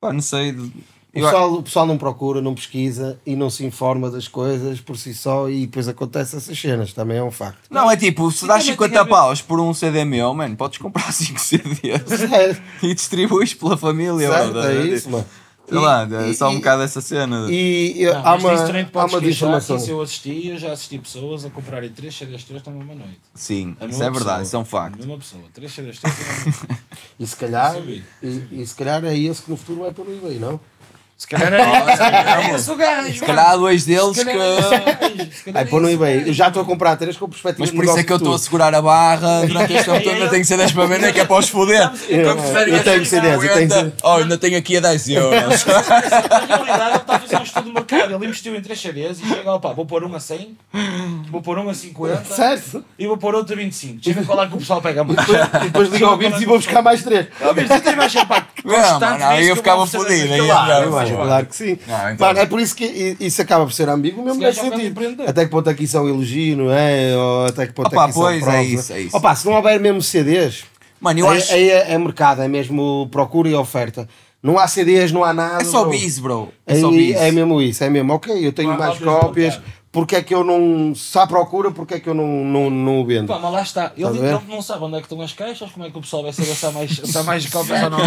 Pá, não sei. de- O pessoal, o pessoal não procura, não pesquisa e não se informa das coisas por si só e depois acontecem essas cenas, também é um facto. Não, é tipo, se dás também 50 tinha a ver- paus por um CD meu, mano, podes comprar 5 CDs e distribuis pela família. certo, bro, é isso, mano. Sei lá, E- é só um bocado essa cena. E, e Não, há uma, há uma dizer, já, desinformação. que se eu assisti, eu já assisti pessoas a comprarem 3 CDs teus na mesma noite. Sim, A isso é verdade, pessoa. isso é um facto. mesma pessoa, 3 CDs teus na mesma noite. E se calhar, e, e se calhar é esse que no futuro vai por aí, bem, não? Se calhar é esse o gajo. Se calhar há dois deles Se que. é é pôr no eBay. Eu já estou a comprar três com perspectiva Mas por isso é que eu estou a segurar a barra durante este tempo todo. Ainda tenho CDs para vender, que é para os foder. Eu- eu tenho CDs, eu tenho aguenta. Oh, ainda tenho aqui a 10 euros. Na realidade, ele está a fazer um estudo de mercado. Ele investiu em 3 CDs e chega, opá, vou pôr um a 100, vou pôr um a 50 Certo? e vou pôr outro a 25. Deixa eu ver qual é que o pessoal pega mais. E depois ligo ao Bibs e vou buscar mais três. Bento, tu tens mais pá, Não, aí eu ficava fodido, Claro, claro que sim. Não, então- Mano, é por isso que isso acaba por ser ambíguo mesmo Esse nesse sentido. Até que ponto é que isso é um elogio, não é? Ou até que ponto Opa, é que isso pois, é um é isso, é isso. Opa, se não houver mesmo CDs, Mano, eu aí, acho. aí é, é mercado, é mesmo procura e oferta. Não há CDs, não há nada. É só bro. bis, bro. É só Aí bis. é mesmo isso, é mesmo. Ok, eu tenho mais cópias de cópias, mercado. Porque é que eu não. Se há procura, porque é que eu não, não, não o vendo? Pá, mas lá está. Ele, ver? ele não sabe onde é que estão as caixas, como é que o pessoal vai saber se há mais, se há mais cópias ou não.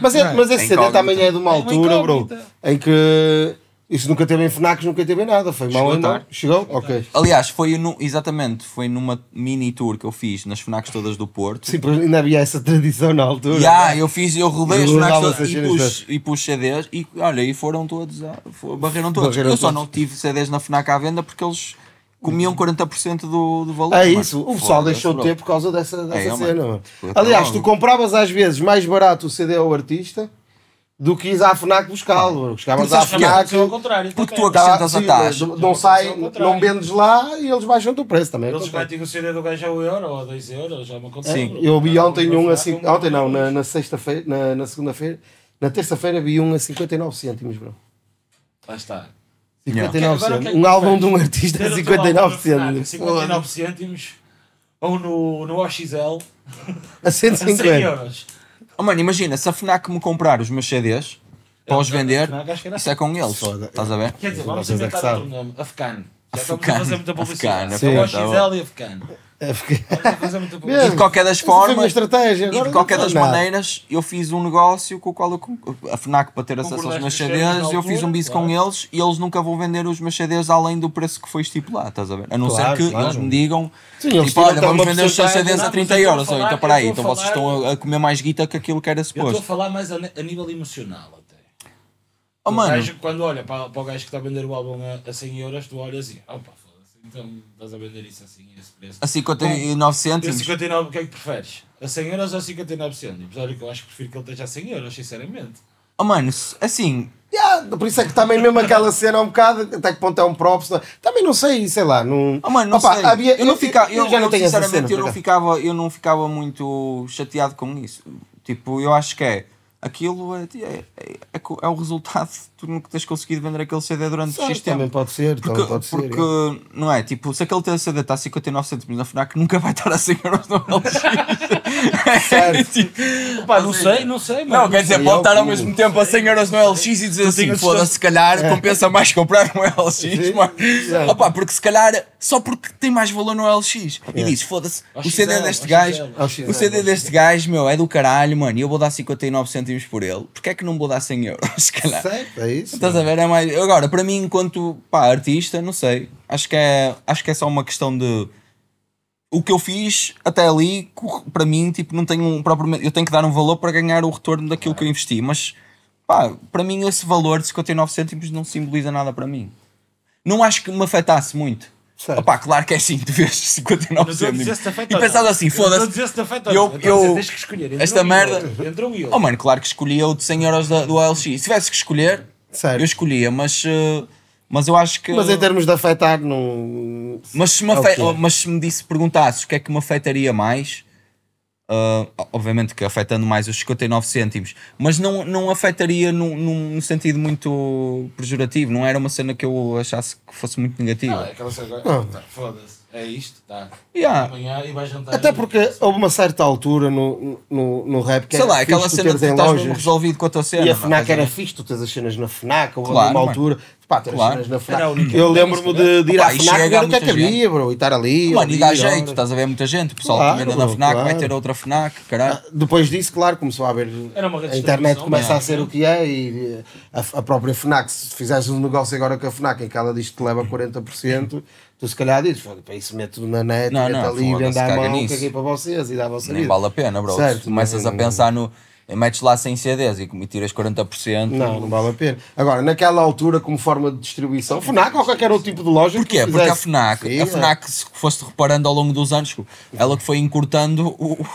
Mas, é, mas esse É CD também é de uma É uma altura, bro, em que isso nunca teve em FNACs, nunca teve em nada. Foi mal Chegou mão. tarde. Chegou? Ok. Aliás, foi no, exatamente, foi numa mini tour que eu fiz nas FNACs todas do Porto. Sim, porque ainda havia essa tradição na altura. Yeah, eu fiz, eu rodei as FNACs todas e pus, e CDs e olha, e foram todos, a, barreram todos. Barreram eu só todos. não tive CDs na FNAC à venda porque eles comiam 40% do, do valor. É mano. isso, o pessoal deixou de ter por causa dessa, dessa É, cena. mano. Aliás, tu compravas às vezes mais barato o CD ao artista do que ires à FNAC buscá-lo. Porque à FNAC. Aconteceu ao contrário. Porque tu acrescentas a sim, taxa. Não sai, contrário. não vendes lá e eles baixam o preço também. Eles acontece. metem o CD do gajo ao euro ou a 2 euros, já me aconteceu. Sim. Eu vi ontem um a assim, ontem não, na, na sexta-feira, na, na segunda-feira, na terça-feira vi um a 59 cêntimos, bro. Lá está. 59 Agora, o que é cêntimos. que Um álbum de um artista a o teu 59 álbum na FNAC, cêntimos. 59 cêntimos ou no, no OXL A a 100 150. euros. Oh, mano, imagina, se a FNAC me comprar os meus CDs para os É, vender, era isso é com eles. Foda. Estás a ver? Quer dizer, vamos é inventar outro nome. Afcan. Já estamos a fazer muita publicidade. Afcan, É o É muita E de qualquer das formas, estratégia. e de qualquer das nada. maneiras, eu fiz um negócio com o qual eu, con- a FNAC para ter acesso aos meus CDs eu fiz um bis claro. com eles e eles nunca vão vender os meus CDs além do preço que foi estipulado, estás a ver? A não Claro, ser que claro. eles me digam, Sim, eles tipo, olha, vamos vender os seus. CDs a Não, 30 mas eu estou a euros, falar- então para aí, então estou a vocês falar- estão a, comer mais guita que aquilo que era Eu estou a suposto. falar mais a, a nível emocional até. Oh, o mano, gajo, quando olha para, para o gajo que está a vender o álbum a, a 100 euros, tu olhas e, opa, então estás a vender isso assim, a esse preço. a 59 E a cêntimos, 59, o que é que preferes? A 100 euros ou a 59 cêntimos? Olha que eu acho que prefiro que ele esteja a 100 euros, sinceramente. Oh, mano, assim, Yeah, por isso é que também mesmo aquela cena um bocado, até que ponto é um props, também não sei, sei lá, não... Oh, mano, não Opa, sei. havia- eu não ficava, eu, já não eu, tenho sinceramente, cena, eu não ficava, eu não ficava muito chateado com isso. Tipo, eu acho que é aquilo é, é, é, é é o resultado de tu nunca teres conseguido vender aquele CD durante X tempo. também pode ser, Porque, também pode ser. porque não é? Tipo, se aquele CD está a 59 cêntimos na FNAC, nunca vai estar a 100 euros no LX. Certo. Pá, não sei, não sei, mano. não, quer dizer, pode é estar ao mesmo tempo a 100 euros no LX e dizer assim, foda-se, se calhar compensa mais comprar um LX, mano. Opa, porque se calhar, só porque tem mais valor no LX. E dizes, foda-se, o CD deste gajo, o CD deste gajo, meu, é do caralho, mano, e eu vou dar 59 cêntimos por ele. Porquê é que não vou dar 100 euros, se calhar? Certo, é isso. Estás a ver? É mais... Agora, para mim, enquanto pá, artista, não sei. Acho que, é, acho que é só uma questão de. O que eu fiz até ali, para mim, tipo, não tenho um próprio. Eu tenho que dar um valor para ganhar o retorno daquilo que eu investi. Mas, pá, para mim, esse valor de 59 cêntimos não simboliza nada para mim. Não acho que me afetasse muito. Certo. Opá, claro que é assim, de vez 59 Não estou a dizer cêntimos. E pensado assim, Eu foda-se. eu- eu- tens que escolher. entre esta um merda-. Entre um e Oh, outro. mano, claro que escolhia o de 100 euros da- do OLX. Se tivesse que escolher, Certo. eu escolhia, mas, eh, mas eu acho que. Mas em termos de afetar, não. Mas se me, afe- que é. mas se me disse, perguntasses o que é que me afetaria mais, ah, obviamente que afetando mais os 59 cêntimos, mas não, não afetaria num, num sentido muito pejorativo, não era uma cena que eu achasse que fosse muito Não, negativa. é aquela cena Não. agora. Tá, Foda-se. É isto, tá. Yeah. Amanhã e vais jantar. Até porque houve uma certa altura no, no, no rap que Sei lá, aquela cena de teres tu estás mesmo resolvido com a tua cena. E a FNAC era fixe, tu tens as cenas na FNAC, ou Claro, numa mano. altura, pá, ter Claro. as cenas na a única Eu lembro-me de, de ir Opa, à FNAC ver o que é que havia, bro, e estar ali. Mano, e dá jeito, estás a ver muita gente. O pessoal Claro, que vende na FNAC vai claro. ter outra FNAC, caralho. Depois disso, claro, começou a haver. A internet começa é? a ser o que é e a, a própria FNAC, se fizeres um negócio agora com a FNAC em que ela diz que te leva 40%, tu se calhar dizes, "Foda, para isso meto na net, Não, meto não, ali, vende à caga mão, caguei para vocês e dá a vossa Nem vida. vale a pena, bro. Certo, Tu começas não, a pensar no. Metes lá 100 CDs e tiras 40%. Não, não vale a pena. Agora, naquela altura, como forma de distribuição, FNAC ou qualquer outro tipo de loja. Porquê? Porque a. FNAC, Sim, a é. FNAC, se foste reparando ao longo dos anos, ela que foi encurtando o,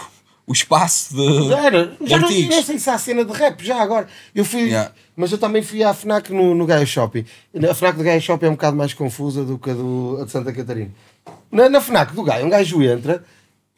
o espaço de, Era, já não, nem sei se há cena de rap, já agora. Eu fui, Yeah. mas eu também fui à FNAC no, no Gaia Shopping. A FNAC do Gaia Shopping é um bocado mais confusa do que a, do, a de Santa Catarina. Na, na FNAC do Gaia, um gajo entra,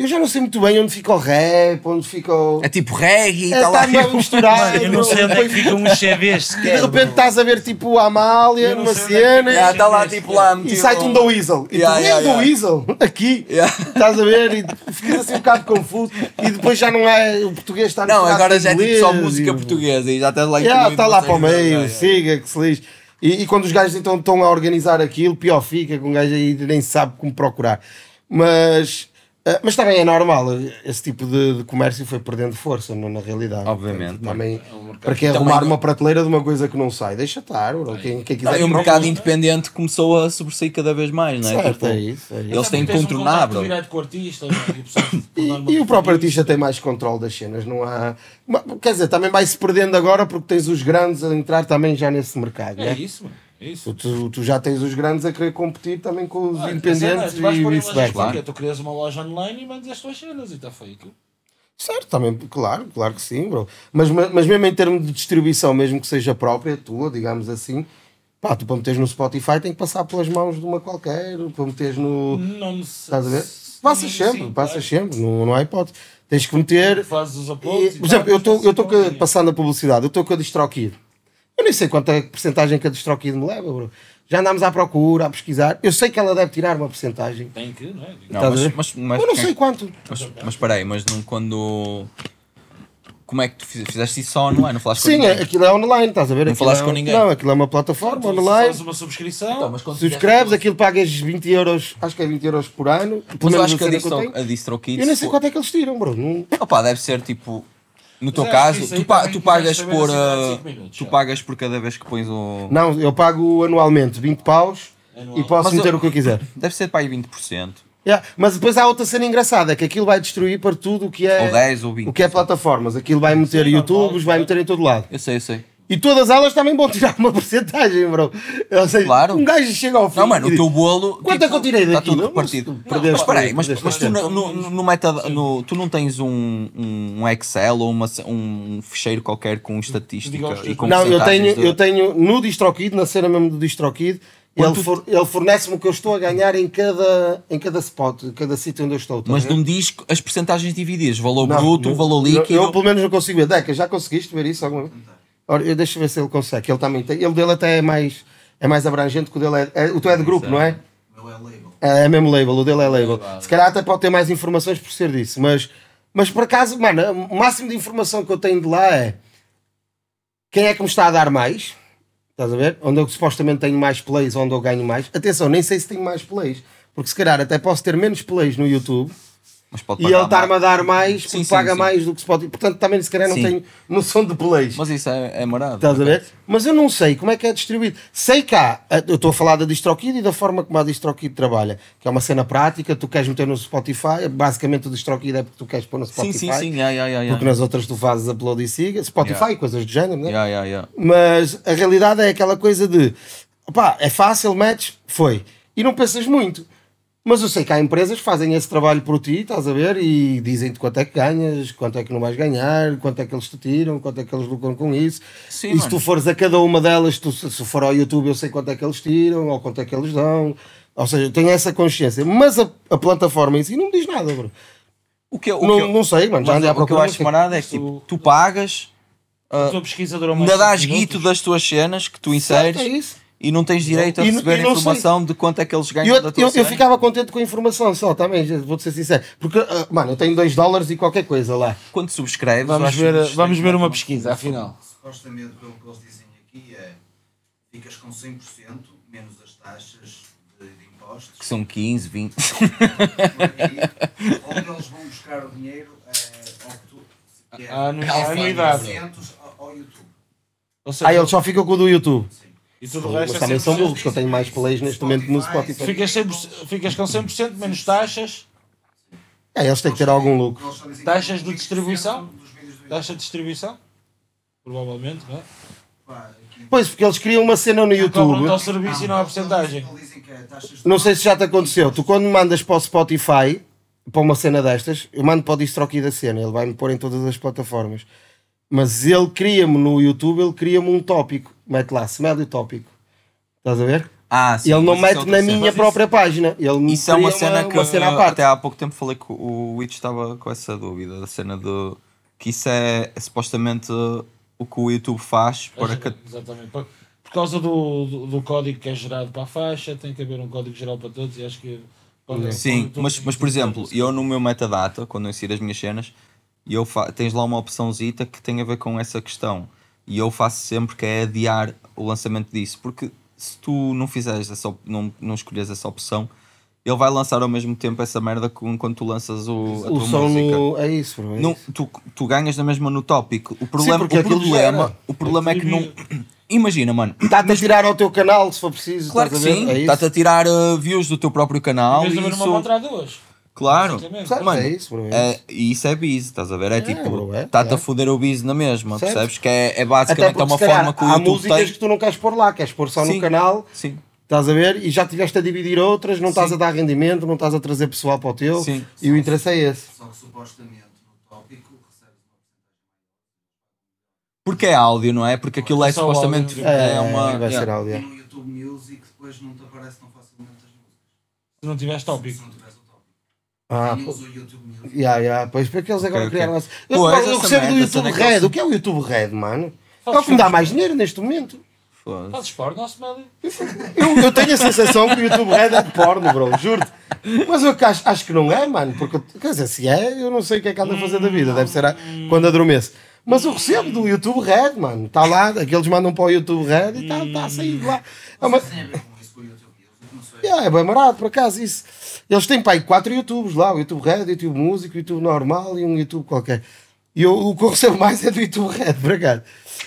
eu já não sei muito bem onde fica o rap, onde fica o. É tipo reggae e É, está lá. está meio misturado. Eu não sei onde é que ficam os CDs E sequer. de repente estás a ver tipo a Amália não numa é cena. Yeah, Está lá tipo lá E sai-te um da Weasel. E Yeah, tu, yeah, "É do yeah. Weasel, aqui. Yeah. Estás a ver? E ficas assim um bocado confuso. E depois já não é. O português está Não, misturado agora já é tipo só e- música portuguesa e já estás lá Yeah, está lá no para o meio, Yeah, yeah. siga, que se lixe. E, e quando os gajos então estão a organizar aquilo, pior fica, com um gajo aí nem sabe como procurar. Mas, mas também é normal, esse tipo de, de comércio foi perdendo força na, na realidade. Obviamente, Portanto, também, É para quem arrumar não- uma prateleira de uma coisa que não sai, deixa estar, bro. quem, quem quiser. Não, e o mercado independente começou a sobressair cada vez mais, não é? Certo, Tipo, é isso. É isso. Eles têm que Tens um direto com o artista, é? E o pessoal E, uma e o próprio artista tem mais controle das cenas, não há. Quer dizer, também vai se perdendo agora porque tens os grandes a entrar também já nesse mercado. É né? isso, mano. É Tu, isso. tu, tu já tens os grandes a querer competir também com os Olha, independentes e vice-versa. qualquer, Tu crias uma loja online e vendes as tuas cenas e está feito. Certo, também, claro, claro que sim, bro. Mas, mas mesmo em termos de distribuição, mesmo que seja própria, tua, digamos assim, pá, tu para meteres no Spotify tem que passar pelas mãos de uma qualquer, para meteres no. Não Estás a ver? Passas sempre, passas sempre, não, não há hipótese. Tens que meter. Fazes os E, uploads. por exemplo, eu estou passando a publicidade, eu estou com a DistroKid. Eu nem sei quanta porcentagem que a DistroKid me leva, bro. Já andámos à procura, a pesquisar. Eu sei que ela deve tirar uma porcentagem. Tem que, não é? Não, mas, mas, mas, eu não sei quanto. mas, mas espera aí, mas não, quando. Como é que tu fiz- fizeste isso só online? Não falaste Sim, com é, ninguém? aquilo é online, estás a ver? Não Aquilo falaste é- com ninguém? Não, aquilo é uma plataforma Tu online. Fazes uma subscrição. Então, mas quando Subscreves, aquilo pagas 20 euros, acho que é 20 euros por ano. Pelo Mas eu menos acho que a cena Distro, eu tenho. a DistroKid. Eu nem sei quanto é que eles tiram, bro. Não... Opa, deve ser tipo. No teu Mas que caso, isso aí tu, pa- também tu pagas por. assim uh, cinco minutos, tu já. pagas por cada vez que pões o. não, eu pago anualmente 20 paus Anual. e posso Mas meter eu- o que eu quiser. Deve ser para aí 20%. Yeah, Mas depois há outra cena engraçada, é que aquilo vai destruir para tudo o que é, Ou 10 ou 20. o que é plataformas. Aquilo vai meter Sim, YouTubes, normal, vai meter em todo lado. Eu sei, eu sei. E todas elas também vão tirar uma porcentagem, bro. Ou seja, Claro. um gajo chega ao fim. Não, mano, o teu bolo. Quanto é que tipo, eu tirei Está daqui? tudo Não, repartido. mas tu perdeste mas espera aí, mas, mas tu no, no, no meta, no, tu não tens um, um Excel ou uma, um ficheiro qualquer com estatística e com Não, eu tenho, de- eu tenho no DistroKid, na cena mesmo do DistroKid, ele, for- ele fornece-me o que eu estou a ganhar em cada, em cada spot, em cada sítio onde eu estou. tá Mas um disco, as percentagens divididas, valor Não, bruto, não, valor eu- líquido. Eu, pelo menos não consigo ver. Deca, já conseguiste ver isso alguma vez? Ora, eu deixa eu ver se ele consegue. que Ele também tem. Ele dele até é mais, é mais abrangente que o dele é. é- o teu é de grupo, não é? O meu é label. É, é mesmo label, o dele é label. Se calhar até pode ter mais informações por ser disso, mas, mas por acaso, mano, o máximo de informação que eu tenho de lá é quem é que me está a dar mais, estás a ver? Onde eu supostamente tenho mais plays, onde eu ganho mais. Atenção, nem sei se tenho mais plays, porque se calhar até posso ter menos plays no YouTube mas pode e ele mais. a dar mais porque Sim, sim, paga sim. mais do que Spotify. Portanto, também se calhar não Sim. tenho noção de plays. Mas isso é, é marado. Estás a ver? Mas eu não sei como é que é distribuído. Sei cá, eu estou a falar da DistroKid e da forma como a DistroKid trabalha, que é uma cena prática, tu queres meter no Spotify, basicamente o DistroKid é porque tu queres pôr no Sim, Spotify, sim, sim. Yeah, yeah, yeah, porque nas outras tu fazes upload e siga, Spotify, coisas do género, né? Mas a realidade é aquela coisa de opá, é fácil, metes, foi. E não pensas muito. Mas eu sei que há empresas que fazem esse trabalho por ti, estás a ver? E dizem-te quanto é que ganhas, quanto é que não vais ganhar, quanto é que eles te tiram, quanto é que eles lucram com isso. Sim, e se mano. tu fores a cada uma delas, tu, se se for ao YouTube, eu sei quanto é que eles tiram ou quanto é que eles dão. Ou seja, eu tenho essa consciência. Mas a, a plataforma em si não me diz nada, bro. O que, eu- o Não, que eu- não sei, mano. Já mas andei à o que eu procura. acho marado é que tipo, tu pagas, mais ainda dás cinco guito das tuas cenas que tu inseres É isso. E não tens direito a E- receber e informação de quanto é que eles ganham eu, da tua eu, eu ficava contente com a informação só também, gente, vou-te ser sincero. Porque, ah, mano, eu tenho 2 dólares e qualquer coisa lá. Quando subscreves, Vamos ver, que- vamos ver uma pesquisa, afinal. Supostamente, pelo que eles dizem aqui, é ficas com 100% menos as taxas de, de impostos. que são 15, 20. Porque onde eles vão buscar o dinheiro é ao que tu, que é A anu- a anuidade. 100% ao, ao YouTube. Ou seja, Ah, eles só ficam com o do YouTube. E tudo o resto é também são 100%. burros, que eu tenho mais plays neste momento no Spotify. Ficas, 100%, ficas com 100% menos taxas, É, eles têm que ter algum lucro. Taxas de 20% distribuição? taxa de distribuição, provavelmente, não é? Pois, porque eles criam uma cena no YouTube. Ao serviço e não há porcentagem. Não sei se já te aconteceu. Tu, quando mandas para o Spotify, para uma cena destas, eu mando para o DistroKey da cena. Ele vai-me pôr em todas as plataformas. Mas ele cria-me no YouTube, ele cria-me um tópico. Mete lá, Smelly Tópico. Estás a ver? Ah, sim, ele não isso é mete na minha própria página. Ele me Isso é uma cena que uma cena à parte. até há pouco tempo falei que o Witch estava com essa dúvida, da cena do que isso é, é supostamente o que o YouTube faz para que Exatamente. Por, por causa do, do, do código que é gerado para a faixa, tem que haver um código geral para todos e acho que. Sim, mas, mas por exemplo, eu no meu metadata, quando eu insiro as minhas cenas, eu fa- tens lá uma opçãozita que tem a ver com essa questão. E eu faço sempre que é adiar o lançamento disso. Porque se tu não fizeres essa, op- não, não escolheres essa opção, ele vai lançar ao mesmo tempo essa merda com- quando tu lanças o, a O tua som música. no... É isso, é Não, tu, tu ganhas na mesma no tópico. O problema, porque o problema, o problema é que não. Imagina, mano. Está-te a tirar ao teu canal, se for preciso. Claro que sim, É está-te a tirar uh, views do teu próprio canal. E haver uma isso, contra a duas. Claro, mano, é isso, bro. É é, isso. e isso é biz, estás a ver? É, tipo, bro, é, está-te é. a foder o biz na mesma, Certo. percebes? Que é, é basicamente é porque, uma calhar, forma que o há YouTube músicas tem. que tu não queres pôr lá, queres pôr só Sim. no canal, Sim, estás a ver? E já tiveste a dividir outras, não estás Sim. a dar rendimento, não estás a trazer pessoal para o teu. Sim. E o interesse é esse. Só que supostamente no tópico porque é áudio, não é? Porque aquilo é É só supostamente áudio. é, É, uma. vai ser áudio. E no YouTube Music depois não te aparece tão facilmente as músicas. Se não tiveres Se tópico. não tiveres o tópico. Ah, usa o YouTube Music. Yeah, yeah, pois porque eles agora Ok, ok. criaram essa. Eu, Pô, eu recebo do YouTube Red. O que é o YouTube Red, mano? É Fazes o que me dá mais dinheiro neste momento. Foda-se. Fazes nosso médio. Eu, eu tenho a sensação que o YouTube Red é de porno, bro, juro-te. Mas eu acho, acho que não é, mano. Porque, quer dizer, se é, eu não sei o que é que anda a fazer da vida. Deve ser a- quando adormeço. Mas eu recebo do YouTube Red, mano. Está lá, aqueles mandam para o YouTube Red e está tá a sair de lá. É uma, Mas Yeah, é bem barato, por acaso, isso. Eles têm, pá, aí quatro YouTubes lá, o YouTube Red, o YouTube Músico, o YouTube Normal e um YouTube qualquer. E eu, o que eu recebo mais é do YouTube Red, por acaso.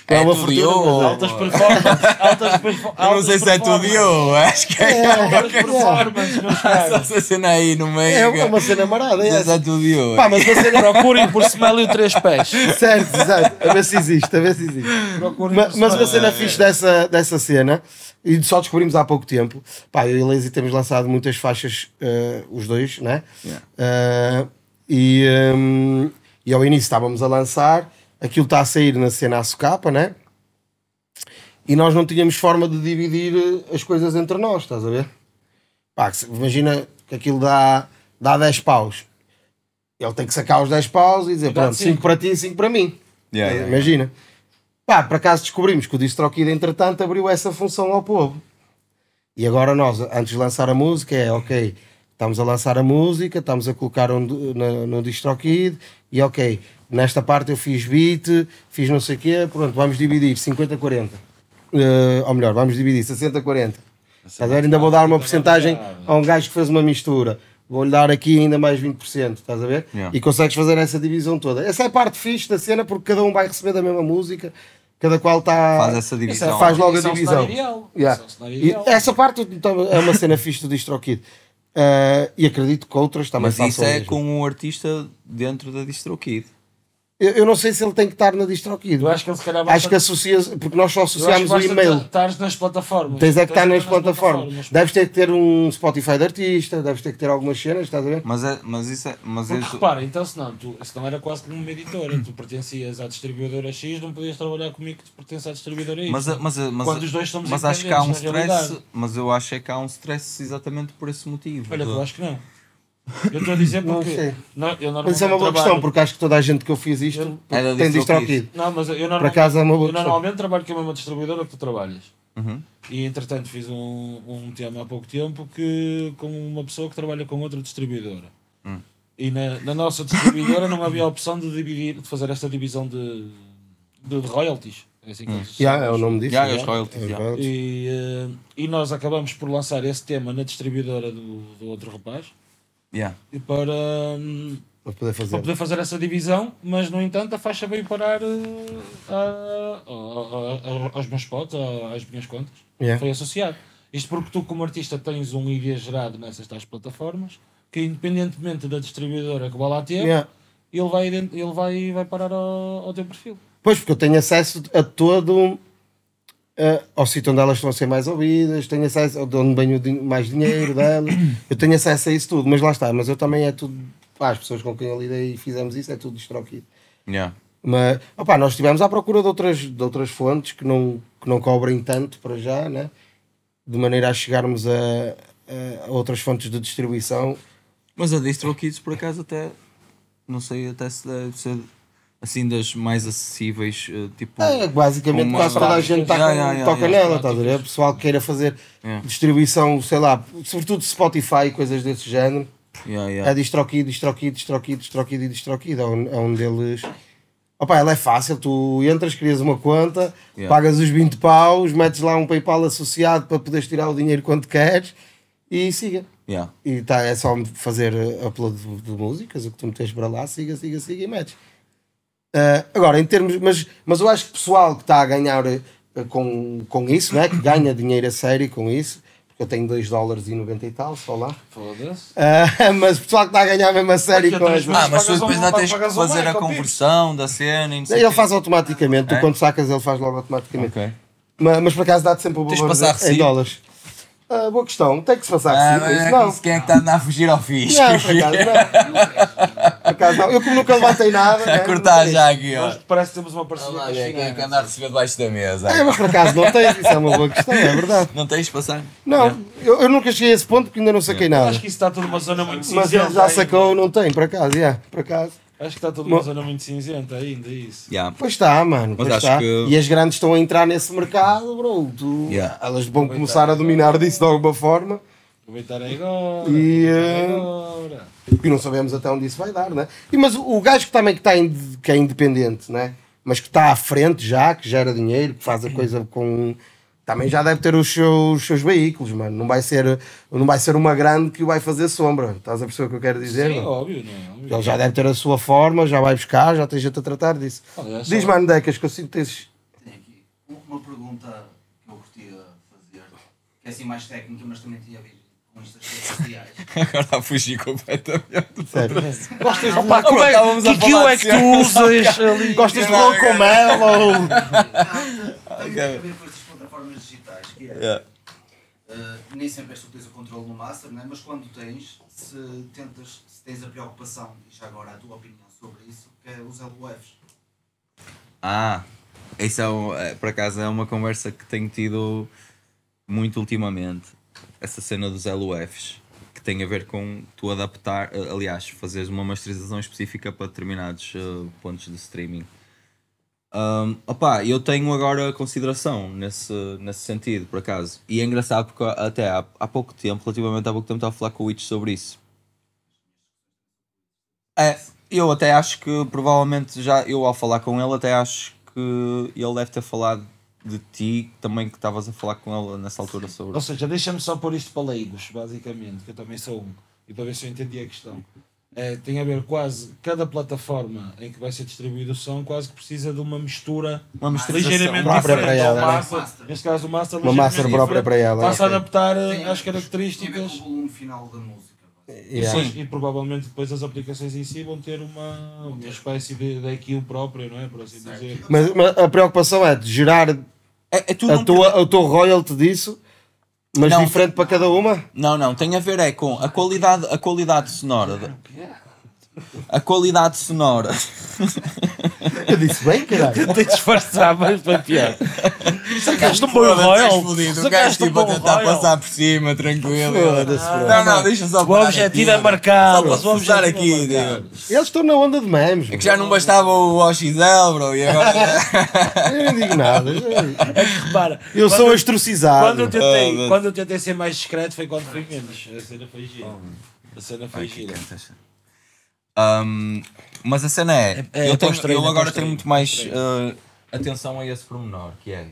É, É uma fortuna. eu, mas é. Altas performances. Altas performances. Eu não sei se é tudo eu, acho que é. Altas performances, meus caros. Essa cena aí no meio. É uma cena marada, é é tudo eu. Pá, mas cena. Procurem por Smelly Três Pés. Certo, exato. A ver se existe, a ver se existe. Procurem Ma- por Mas uma cena fixe dessa, dessa cena, e só descobrimos há pouco tempo. Pá, eu e a Lazy temos lançado muitas faixas, eh, os dois, né? Yeah. Eh, e, hum, e ao início estávamos a lançar, aquilo está a sair na cena a socapa, né? E nós não tínhamos forma de dividir eh, as coisas entre nós, estás a ver? Pá, imagina que aquilo dá, dá 10 paus. Ele tem que sacar os 10 paus e dizer, pronto, 5 cinco. para ti e 5 para mim. Yeah, yeah, Imagina. Pá, por acaso descobrimos que o DistroKid, entretanto, abriu essa função ao povo. E agora nós, antes de lançar a música, é ok, estamos a lançar a música, estamos a colocar um, no, no DistroKid, e ok, nesta parte eu fiz beat, fiz não sei o quê, pronto, vamos dividir 50-40. Eh, ou melhor, vamos dividir 60-40. Estás a ver? Ainda vou dar uma porcentagem a um gajo que fez uma mistura. Vou-lhe dar aqui ainda mais 20%, estás a ver? Yeah. E consegues fazer essa divisão toda. Essa é a parte fixe da cena porque cada um vai receber da mesma música, cada qual está. Faz essa divisão. Faz logo a é divisão. ideal. Yeah. É E essa parte então, é uma cena fixe do DistroKid. Uh, e acredito que outras também Mas isso é mesmo. com um artista dentro da DistroKid. Eu, eu não sei se ele tem que estar na DistroKid. Eu acho que ele se calhar vai Acho que associa porque nós só associamos o e-mail. Estás nas plataformas. Tens é que estar nas plataformas. Deves ter que ter um Spotify de artista, deves ter que ter algumas cenas, estás a ver? Mas, é, mas isso é. Mas Porque isso, repara, então se não, tu, se não era quase como uma editora, tu pertencias à distribuidora X, não podias trabalhar comigo que tu pertences à distribuidora Y. mas, mas, mas, Quando os dois somos mas acho que há um stress. realidade. Mas eu acho é que há um stress exatamente por esse motivo. Olha, eu acho que não. Eu estou a dizer Não porque. sei. Não, eu Mas isso é uma boa questão, porque acho que toda a gente que eu fiz isto Eu- tem DistroKid. DistroKid. Não, mas eu normalmente, acaso é uma boa eu questão. normalmente trabalho com a mesma distribuidora que tu trabalhas. Uhum. E entretanto fiz um, um tema há pouco tempo que com uma pessoa que trabalha com outra distribuidora. Hum. E na, na nossa distribuidora não havia a opção de dividir, de fazer esta divisão de, de, de royalties. É assim que Hum. Yeah, é o nome disso. Yeah, yeah. os royalties, os yeah. royalties. E, eh, e nós acabamos por lançar esse tema na distribuidora do, do outro rapaz Yeah. e para, hum, Para poder para fazer. poder fazer essa divisão, mas no entanto a faixa veio parar eh, a- a- a- a- aos meus spots, a- às minhas contas. Yeah. Foi associado. Isto porque tu, como artista, tens um ID gerado nessas tais plataformas que, independentemente da distribuidora que vá lá ter, Yeah. ele, vai, ele vai, vai parar ao, ao teu perfil. Pois, porque eu tenho acesso a todo. Eh, ao sítio onde elas estão a ser mais ouvidas, tenho acesso o din- mais dinheiro delas, eu tenho acesso a isso tudo, mas lá está, mas eu também é tudo, pá, as pessoas com quem eu lidei e fizemos isso, é tudo DistroKid. Yeah. Mas, opá, nós estivemos à procura de outras, de outras fontes que não, que não cobrem tanto para já, né? de maneira a chegarmos a, a outras fontes de distribuição. Mas a DistroKids, por acaso, até. Não sei, até se ser assim das mais acessíveis. eh, Tipo. É, basicamente Uma- quase toda a gente tá Yeah, com- yeah, toca yeah. nela, estás a ver? O pessoal que queira fazer distribuição, sei lá, sobretudo Spotify e coisas desse género, Yeah, é yeah. DistroKid, DistroKid, DistroKid, DistroKid e DistroKid, é um, é um deles... Opa, ela é fácil, tu entras, crias uma conta, pagas os 20 paus, metes lá um PayPal associado para poderes tirar o dinheiro quando queres e siga. E tá, é só fazer upload de, de músicas, o que tu metes para lá, siga, siga, siga e metes. Uh, agora, em termos. Mas, mas eu acho que o pessoal que está a ganhar uh, com, com isso, né? que ganha dinheiro a sério com isso, porque eu tenho 2 dólares e 90 e tal, só lá. Foda-se. Uh, mas o pessoal que está a ganhar mesmo a sério com isso. tenho- Ah, mas tu depois ainda tens que fazer a like ao conversão da cena e não sei Ele quê. faz automaticamente, tu É? quando sacas ele faz logo automaticamente. Ok. Mas, mas por acaso dá-te sempre o valor em dólares. Ah, boa questão, tem que se passar Ah, isso é não. que quem é que está a andar a fugir ao fixe? Não, por acaso não. Por acaso não. Eu como nunca levantei nada. a né, cortar não sei. já aqui, ó. Parece que temos uma parceria Olha com lá, a quem é que anda a receber debaixo da mesa? É, mas por acaso não tens, isso é uma boa questão, é verdade. Não tens de passar? Não, eu, eu nunca cheguei a esse ponto porque ainda não saquei nada. Acho que isso está tudo uma zona muito cinzenta. Mas ele já sacou, não tem, por acaso, yeah, por acaso. Acho que está tudo Mo- uma zona muito cinzenta ainda, isso. Yeah. Pois está, mano, pois está. que- E as grandes estão a entrar nesse mercado, bro. Tu, Yeah. Elas vão começar a dominar disso de alguma forma Aproveitar agora. E, eh, agora. e não sabemos até onde isso vai dar, né? E, mas o, o gajo que também que, está ind- que é independente, né? mas que está à frente já, que gera dinheiro, que faz a coisa com. Também já deve ter os seus, os seus veículos, mano. Não vai, ser, não vai ser uma grande que o vai fazer sombra. Estás a perceber o que eu quero dizer? Sim, mano? óbvio, não é? Óbvio. Ele já deve ter a sua forma, já vai buscar, já tem gente a tratar disso. Aliás, Diz-me, Andecas, que eu sinto que tens. Tenho aqui uma pergunta que eu curtia fazer, que é assim mais técnica, mas também tinha a ver com estas redes sociais. Agora a fugir completamente. Sério. Gostas de Opa, como é, que é que tu usas ali? Gostas de rolo com mel ou... plataformas digitais, que é, Yeah. uh, nem sempre és tu que tens o controle no master, né? mas quando tens, se tentas, se tens a preocupação, e já agora a tua opinião sobre isso, que é os LUFs. Ah, isso é, um- é, por acaso é uma conversa que tenho tido muito ultimamente. Essa cena dos LUFs, que tem a ver com tu adaptar, eh, aliás, fazeres uma masterização específica para determinados eh, pontos de streaming. Um, opa, eu tenho agora consideração nesse, nesse sentido, por acaso. E é engraçado porque até há, há pouco tempo, relativamente há pouco tempo, estava a falar com o Witch sobre isso. É, eu até acho que provavelmente já, eu ao falar com ele, até acho que ele deve ter falado de ti também que estavas a falar com ele nessa altura sobre. Ou seja, deixa-me só pôr isto para leigos, basicamente, que eu também sou um, e para ver se eu entendi a questão. É, tem a ver quase, cada plataforma em que vai ser distribuído o som quase que precisa de uma mistura Uma ligeiramente própria diferente para ao ela, né? master. Neste caso o master Uma master própria para ela, Passa a ok. adaptar eh, Tem- às Tem a ver características com o volume final da música. e, Yeah. depois- e provavelmente depois as aplicações em si vão ter uma, uma espécie de, de IQ própria, não é? Por assim dizer. Mas, mas a preocupação é de gerar É, é tudo a um tua, o teu royalty disso, mas Não. diferente para cada uma? Não, não, tem a ver é com a qualidade, a qualidade sonora. da- A qualidade sonora. Eu disse bem, caralho. Tentei disfarçar, mas foi pior. Sacaste um bom royal. O gajo Sacaste um tipo a bom tentar passar por cima, tranquilo. Não, não, deixa só O objetivo é marcar. Só para o objetivo forçar é aqui, marcar. digo. Eles estão na onda de memes. É que já não bastava o OXL, bro, e agora. Eu não digo nada. Repara, Eu sou astrocizado. Quando eu, tentei, quando eu tentei ser mais discreto foi quando foi menos. A cena foi gira. A cena foi gira. Um, mas a cena é, É- é eu, tenho- eu é agora tenho muito mais uh, atenção a esse pormenor, que é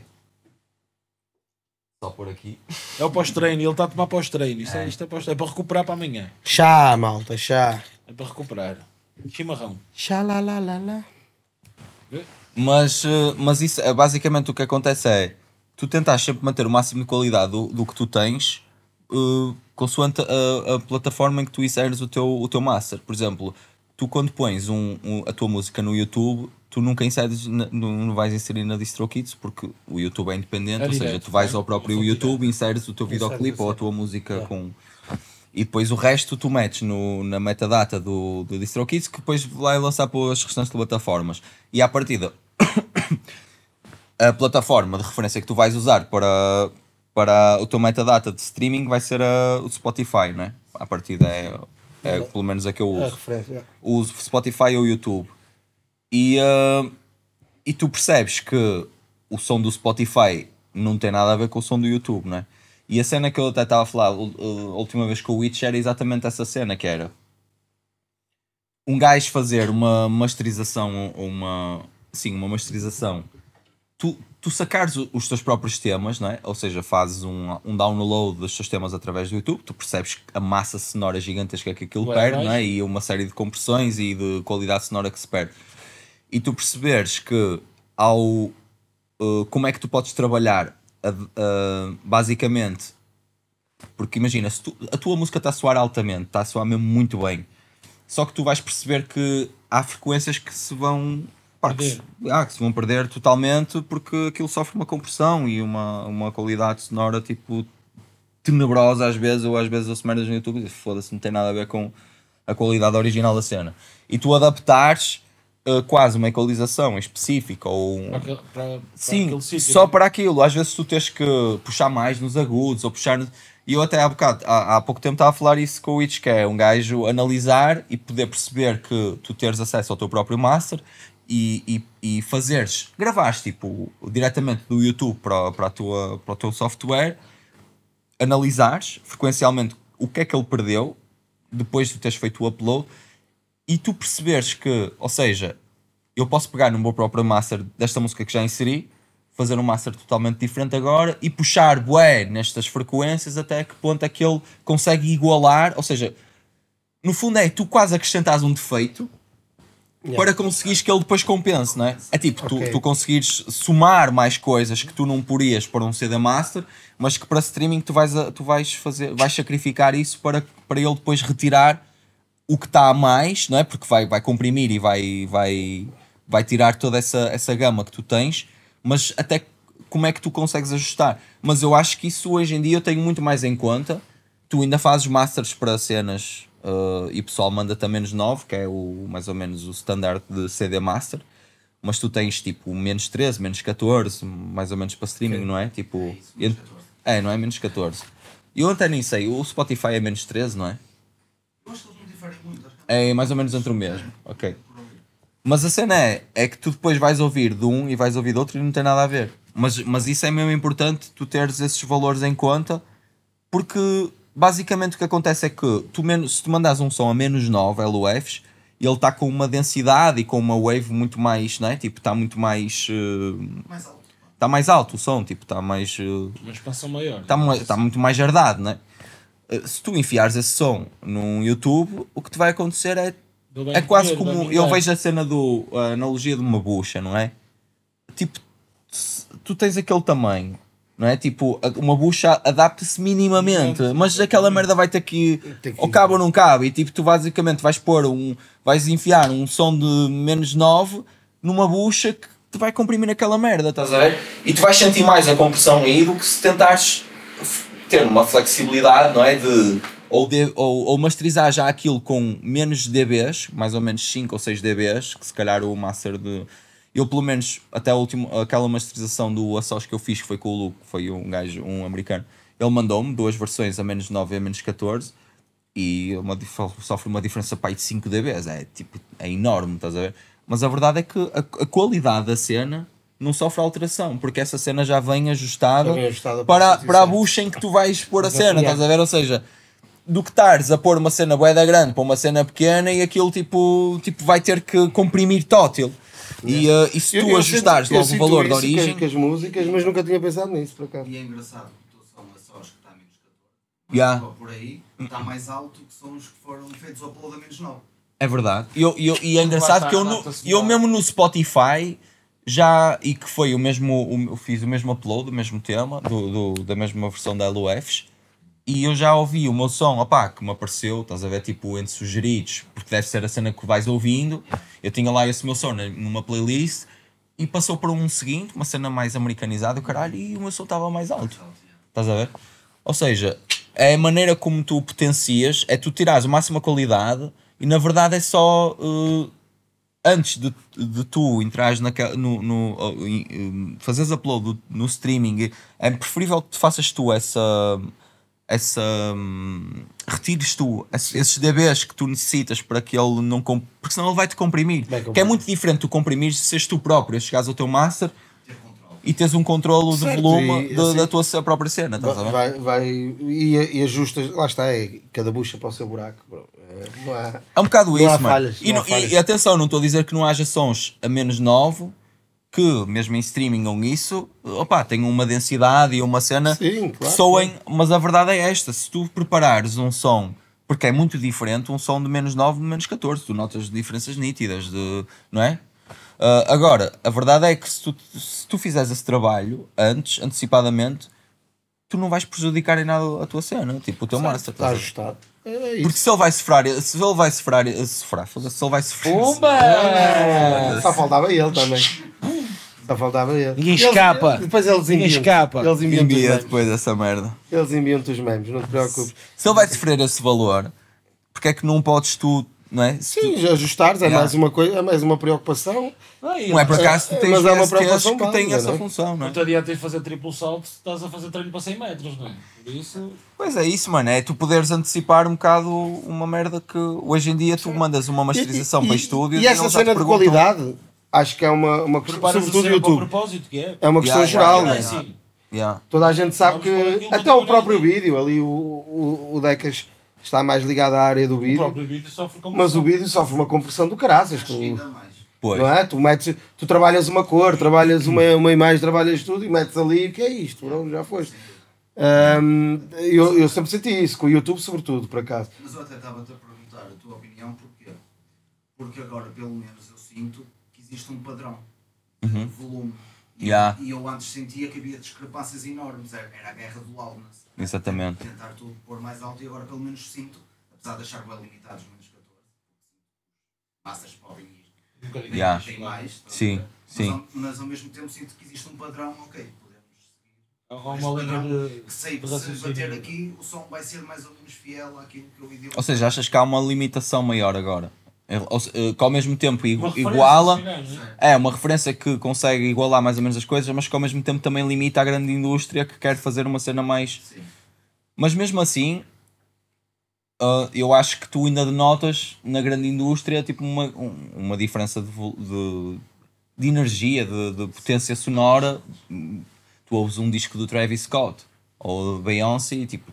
só por aqui. É o pós-treino, ele está a tomar pós-treino. Isto é, isto é, pós é para recuperar para amanhã. Chá, malta, chá. É para recuperar. Chimarrão. Chá, lá, lá, lá, lá. Mas, uh, mas isso é basicamente o que acontece é tu tentas sempre manter o máximo de qualidade do, do que tu tens uh, consoante a, a plataforma em que tu inseres o teu, o teu master. Por exemplo, tu quando pões um, um- a tua música no YouTube, tu nunca inseres, na- não, vais inserir na DistroKids porque o YouTube é independente, É ou seja, direto, tu vais não é? ao próprio YouTube, inseres o teu videoclipe ou a tua música com. E depois o resto tu metes no, na metadata do, do DistroKids que depois vai lançar para as restantes plataformas. E à partida, a plataforma de referência que tu vais usar para, para o teu metadata de streaming vai ser a, o Spotify, não é? A partida é, é pelo menos a que eu A uso. referência. Uso Spotify ou YouTube. E, ah, e tu percebes que o som do Spotify não tem nada a ver com o som do YouTube, não é? E a cena que eu até estava a falar uh, a última vez com o Witch era exatamente essa cena que era um gajo fazer uma masterização uma sim, uma masterização tu, tu sacares os teus próprios temas, não é? ou seja, fazes um, um download dos teus temas através do YouTube, tu percebes a massa sonora gigantesca que aquilo Ué, perde, mas- não é? e uma série de compressões e de qualidade sonora que se perde. E tu perceberes que ao uh, como é que tu podes trabalhar a- basicamente porque imagina, se tu- a tua música está a soar altamente, está a soar mesmo muito bem, só que tu vais perceber que há frequências que se vão pá, que se, ah, que se vão perder totalmente porque aquilo sofre uma compressão e uma, uma qualidade sonora tipo tenebrosa às vezes, ou às vezes se merdas no YouTube e foda-se, não tem nada a ver com a qualidade original da cena. E tu adaptares uh, quase uma equalização específica ou um, Para, aquele- para, para Sim, sítio, só né? para aquilo. Às vezes tu tens que puxar mais nos agudos ou puxar. no- E eu até há bocado, há, há pouco tempo estava a falar isso com o Itch, que é um gajo analisar e poder perceber que tu teres acesso ao teu próprio master e, e, e fazeres, gravares tipo diretamente do YouTube para, para, a tua, para o teu software, analisares frequencialmente o que é que ele perdeu depois de teres feito o upload e tu perceberes que, ou seja, eu posso pegar no meu próprio master desta música que já inseri, fazer um master totalmente diferente agora e puxar bué nestas frequências até que ponto é que ele consegue igualar, ou seja, no fundo é tu quase acrescentas um defeito para conseguires que ele depois compense, não é? É tipo, tu, Ok. tu conseguires somar mais coisas que tu não porias para um CD Master, mas que para streaming tu vais, a- tu vais fazer, vais sacrificar isso para, para ele depois retirar o que está a mais, não é? Porque vai, vai comprimir e vai, vai, vai tirar toda essa, essa gama que tu tens, mas até como é que tu consegues ajustar? Mas eu acho que isso hoje em dia eu tenho muito mais em conta. Tu ainda fazes masters para cenas uh, e o pessoal manda-te a menos 9, que é o, mais ou menos o standard de CD Master. Mas tu tens tipo menos 13, menos 14, mais ou menos para streaming, não é? Tipo, isso, ent- 14. é, não é? Menos 14. Eu até nem sei, o Spotify é menos 13, não é? Eu acho que muito. que É mais ou menos entre o mesmo. Ok. Mas a cena é, é que tu depois vais ouvir de um e vais ouvir do outro e não tem nada a ver. Mas, mas isso é mesmo importante, tu teres esses valores em conta, porque basicamente o que acontece é que tu menos, se tu mandas um som a menos 9 LUFs, ele está com uma densidade e com uma wave muito mais, não é? Tipo, está muito mais. eh, Mais alto. Está mais alto o som, tipo, está mais. eh, Uma expansão maior. está está muito mais herdado, não é? Eh, Se tu enfiares esse som num YouTube, o que te vai acontecer é é quase como. Eu vejo a cena do. a analogia de uma bucha, não é? Tipo, tu tens aquele tamanho, não é? Tipo, uma bucha adapta-se minimamente, mas aquela merda vai ter que. Tem que- Ou cabe ou não cabe. E tipo, tu basicamente vais pôr um. vais enfiar um som de menos 9 numa bucha que te vai comprimir aquela merda, estás a ver? E tu vais sentir mais a compressão aí do que se tentares ter uma flexibilidade, não é? De, ou, de, ou, ou masterizar já aquilo com menos dBs, mais ou menos 5 ou 6 dBs, que se calhar o master de. Eu, pelo menos, até a última, aquela masterização do Assos que eu fiz, que foi com o Luke, foi um gajo, um americano, ele mandou-me duas versões, a menos 9 e a menos 14, e uma, sofre uma diferença para aí de 5 dBs, é, tipo, é enorme, estás a ver? Mas a verdade é que a, a qualidade da cena não sofre alteração, porque essa cena já vem ajustada, Já vem ajustada para, para a para a posição. bucha em que tu vais pôr a cena, estás a ver? Ou seja, do que estares a pôr uma cena boeda grande para uma cena pequena e aquilo tipo, tipo vai ter que comprimir tótil. E, uh, e se Eu- tu eu ajustares sinto- eu logo o valor da origem, Com as músicas, mas nunca tinha pensado nisso, por acaso. E é engraçado que o teu som a sós que está a menos 14. Yeah. Por aí está mais alto que sons que foram feitos ao upload a menos 9. É verdade. E, eu, e eu- e é engraçado que eu, no, eu mesmo no Spotify já, e que foi o mesmo, o- eu fiz o mesmo upload, o mesmo tema, do, do- da mesma versão da LUFs, e eu já ouvi o meu som, opá, que me apareceu, estás a ver, tipo, entre sugeridos, porque deve ser a cena que vais ouvindo, eu tinha lá esse meu som numa playlist, e passou para um seguinte, uma cena mais americanizada, caralho, e o meu som estava mais alto. Estás a ver? Ou seja, é a maneira como tu potencias, é tu tirares a máxima qualidade e na verdade é só uh, antes de, de tu entrares naquela, no, no, em- fazeres upload no streaming, é preferível que tu faças tu essa essa hum, retires tu esse- esses DBs que tu necessitas para que ele não com- porque senão ele vai te comprimir. Vai Que é comprimir. muito diferente tu comprimires se seres tu próprio, chegares ao teu master e tens um controlo de volume e da- assim- da tua própria cena, estás a ver? Vai, vai, e, e ajustas, lá está, é cada bucha para o seu buraco. bro. É, há- É um bocado isso, mano. e, não e atenção, não estou a dizer que não haja sons a menos 9 que, mesmo em streaming ou isso, opá, tenham uma densidade e uma cena Sim, que claro, soem, mas a verdade é esta: se tu preparares um som, porque é muito diferente, um som de menos 9 de menos 14, tu notas diferenças nítidas, de, não é? Ah, agora, a verdade é que se tu, se tu fizeres esse trabalho antes, antecipadamente, tu não vais prejudicar em nada a tua cena, tipo o teu master. Está ajustado. É. Porque se ele vai sofrer, se ele vai sofrer, sofrer, se ele vai sofrer. Pumba! Só faltava ele também. Só faltava ele. Ninguém Eles- escapa. depois eles enviam. escapa. Eles enviam Envia depois essa merda. Eles enviam os memes, não te preocupes. Se ele vai sofrer esse valor, porque é que não podes tu, não é? Se tu- Sim, ajustares é Yeah. mais uma coisa, é mais uma preocupação. não é por acaso tu É, tens mas é uma preocupação que tem essa não é? função, não Não é? te adianta fazer triplo salto se estás a fazer treino para 100 metros, não é? Por isso. Pois é isso, mano. É tu poderes antecipar um bocado uma merda que hoje em dia tu mandas uma masterização E- para e- estúdio E essa já te cena de perguntam- qualidade, acho que é uma, uma questão, sobretudo o YouTube. propósito que é. É uma questão Yeah, geral, yeah, é né? yeah. Yeah. Toda a gente sabe Vamos que até o próprio vídeo. ali o, o, o Decas está mais ligado à área do O vídeo, próprio vídeo sofre com mas o vídeo sofre uma compressão do caraças. Acho Tu, que ainda mais. Pois. não é? tu, metes, tu trabalhas uma cor, trabalhas uma, uma imagem, trabalhas tudo e metes ali, o que é isto? Não, já foste. Ahm, eu, eu sempre senti isso, com o YouTube sobretudo, por acaso. Mas eu até estava-te a perguntar a tua opinião, porquê? Porque agora, pelo menos, eu sinto existe um padrão Uhum. de volume. E, Yeah. e eu antes sentia que havia discrepâncias enormes. Era, era a guerra do loudness. Exatamente. Tentar tudo pôr mais alto e agora, pelo menos, sinto, apesar de achar bem limitados menos 14, massas podem ir. Um Yeah. Tem mais. a Sim, ver? sim. Mas, ao, mas ao mesmo tempo sinto que existe um padrão, ok, podemos seguir. Há uma linha de. Que sei que se bater aqui, o som vai ser mais ou menos fiel àquilo que eu idealizo. Ou seja, achas que há uma limitação maior agora? Eh, Que ao mesmo tempo iguala. é? É, uma referência que consegue igualar mais ou menos as coisas, mas que ao mesmo tempo também limita a grande indústria que quer fazer uma cena mais. Sim. Mas mesmo assim, ah, eu acho que tu ainda denotas na grande indústria tipo uma, um- uma diferença de, de, de energia, de, de potência sonora. Tu ouves um disco do Travis Scott ou de Beyoncé tipo,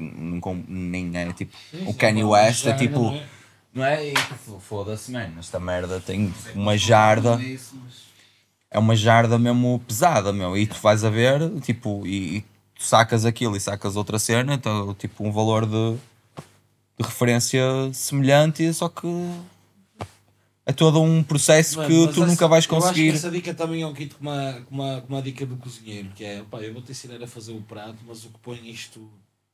nem é tipo. Sim, o Kanye West é tipo. Não é? E tu, Foda-se, mano. Esta merda tem uma jarda é mas- é uma jarda mesmo pesada, meu. E tu vais a ver, tipo, e, e tu sacas aquilo e sacas outra cena, então, tipo, um valor de, de referência semelhante, só que é todo um processo Mano, que tu essa- nunca vais Eu acho conseguir. que essa dica também é um kit como a, como a, como a dica do cozinheiro, que é, pá, eu vou te ensinar a fazer o prato, mas o que põe isto,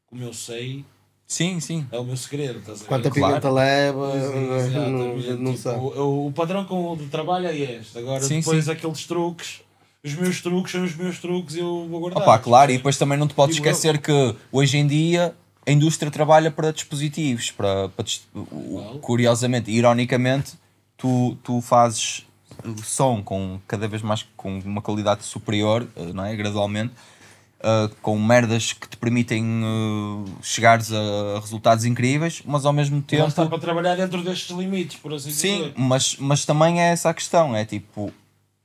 como eu sei, Sim, sim. é o meu segredo, estás a ver? Quanta Claro. pimenta leva, não, não tipo, sabe. o, o padrão com o de trabalho é este. Agora, Sim, depois aqueles truques, os meus truques são os meus truques, eu vou guardar. Opa, claro, e depois também não te podes Digo eu. esquecer que hoje em dia a indústria trabalha para dispositivos, para, para Claro. curiosamente, ironicamente, tu, tu fazes som com cada vez mais com uma qualidade superior, eh, não é? Gradualmente, eh, com merdas que te permitem eh, chegares a resultados incríveis, mas ao mesmo tempo. está para trabalhar dentro destes limites, por assim Sim, dizer. mas, mas também é essa a questão, é tipo,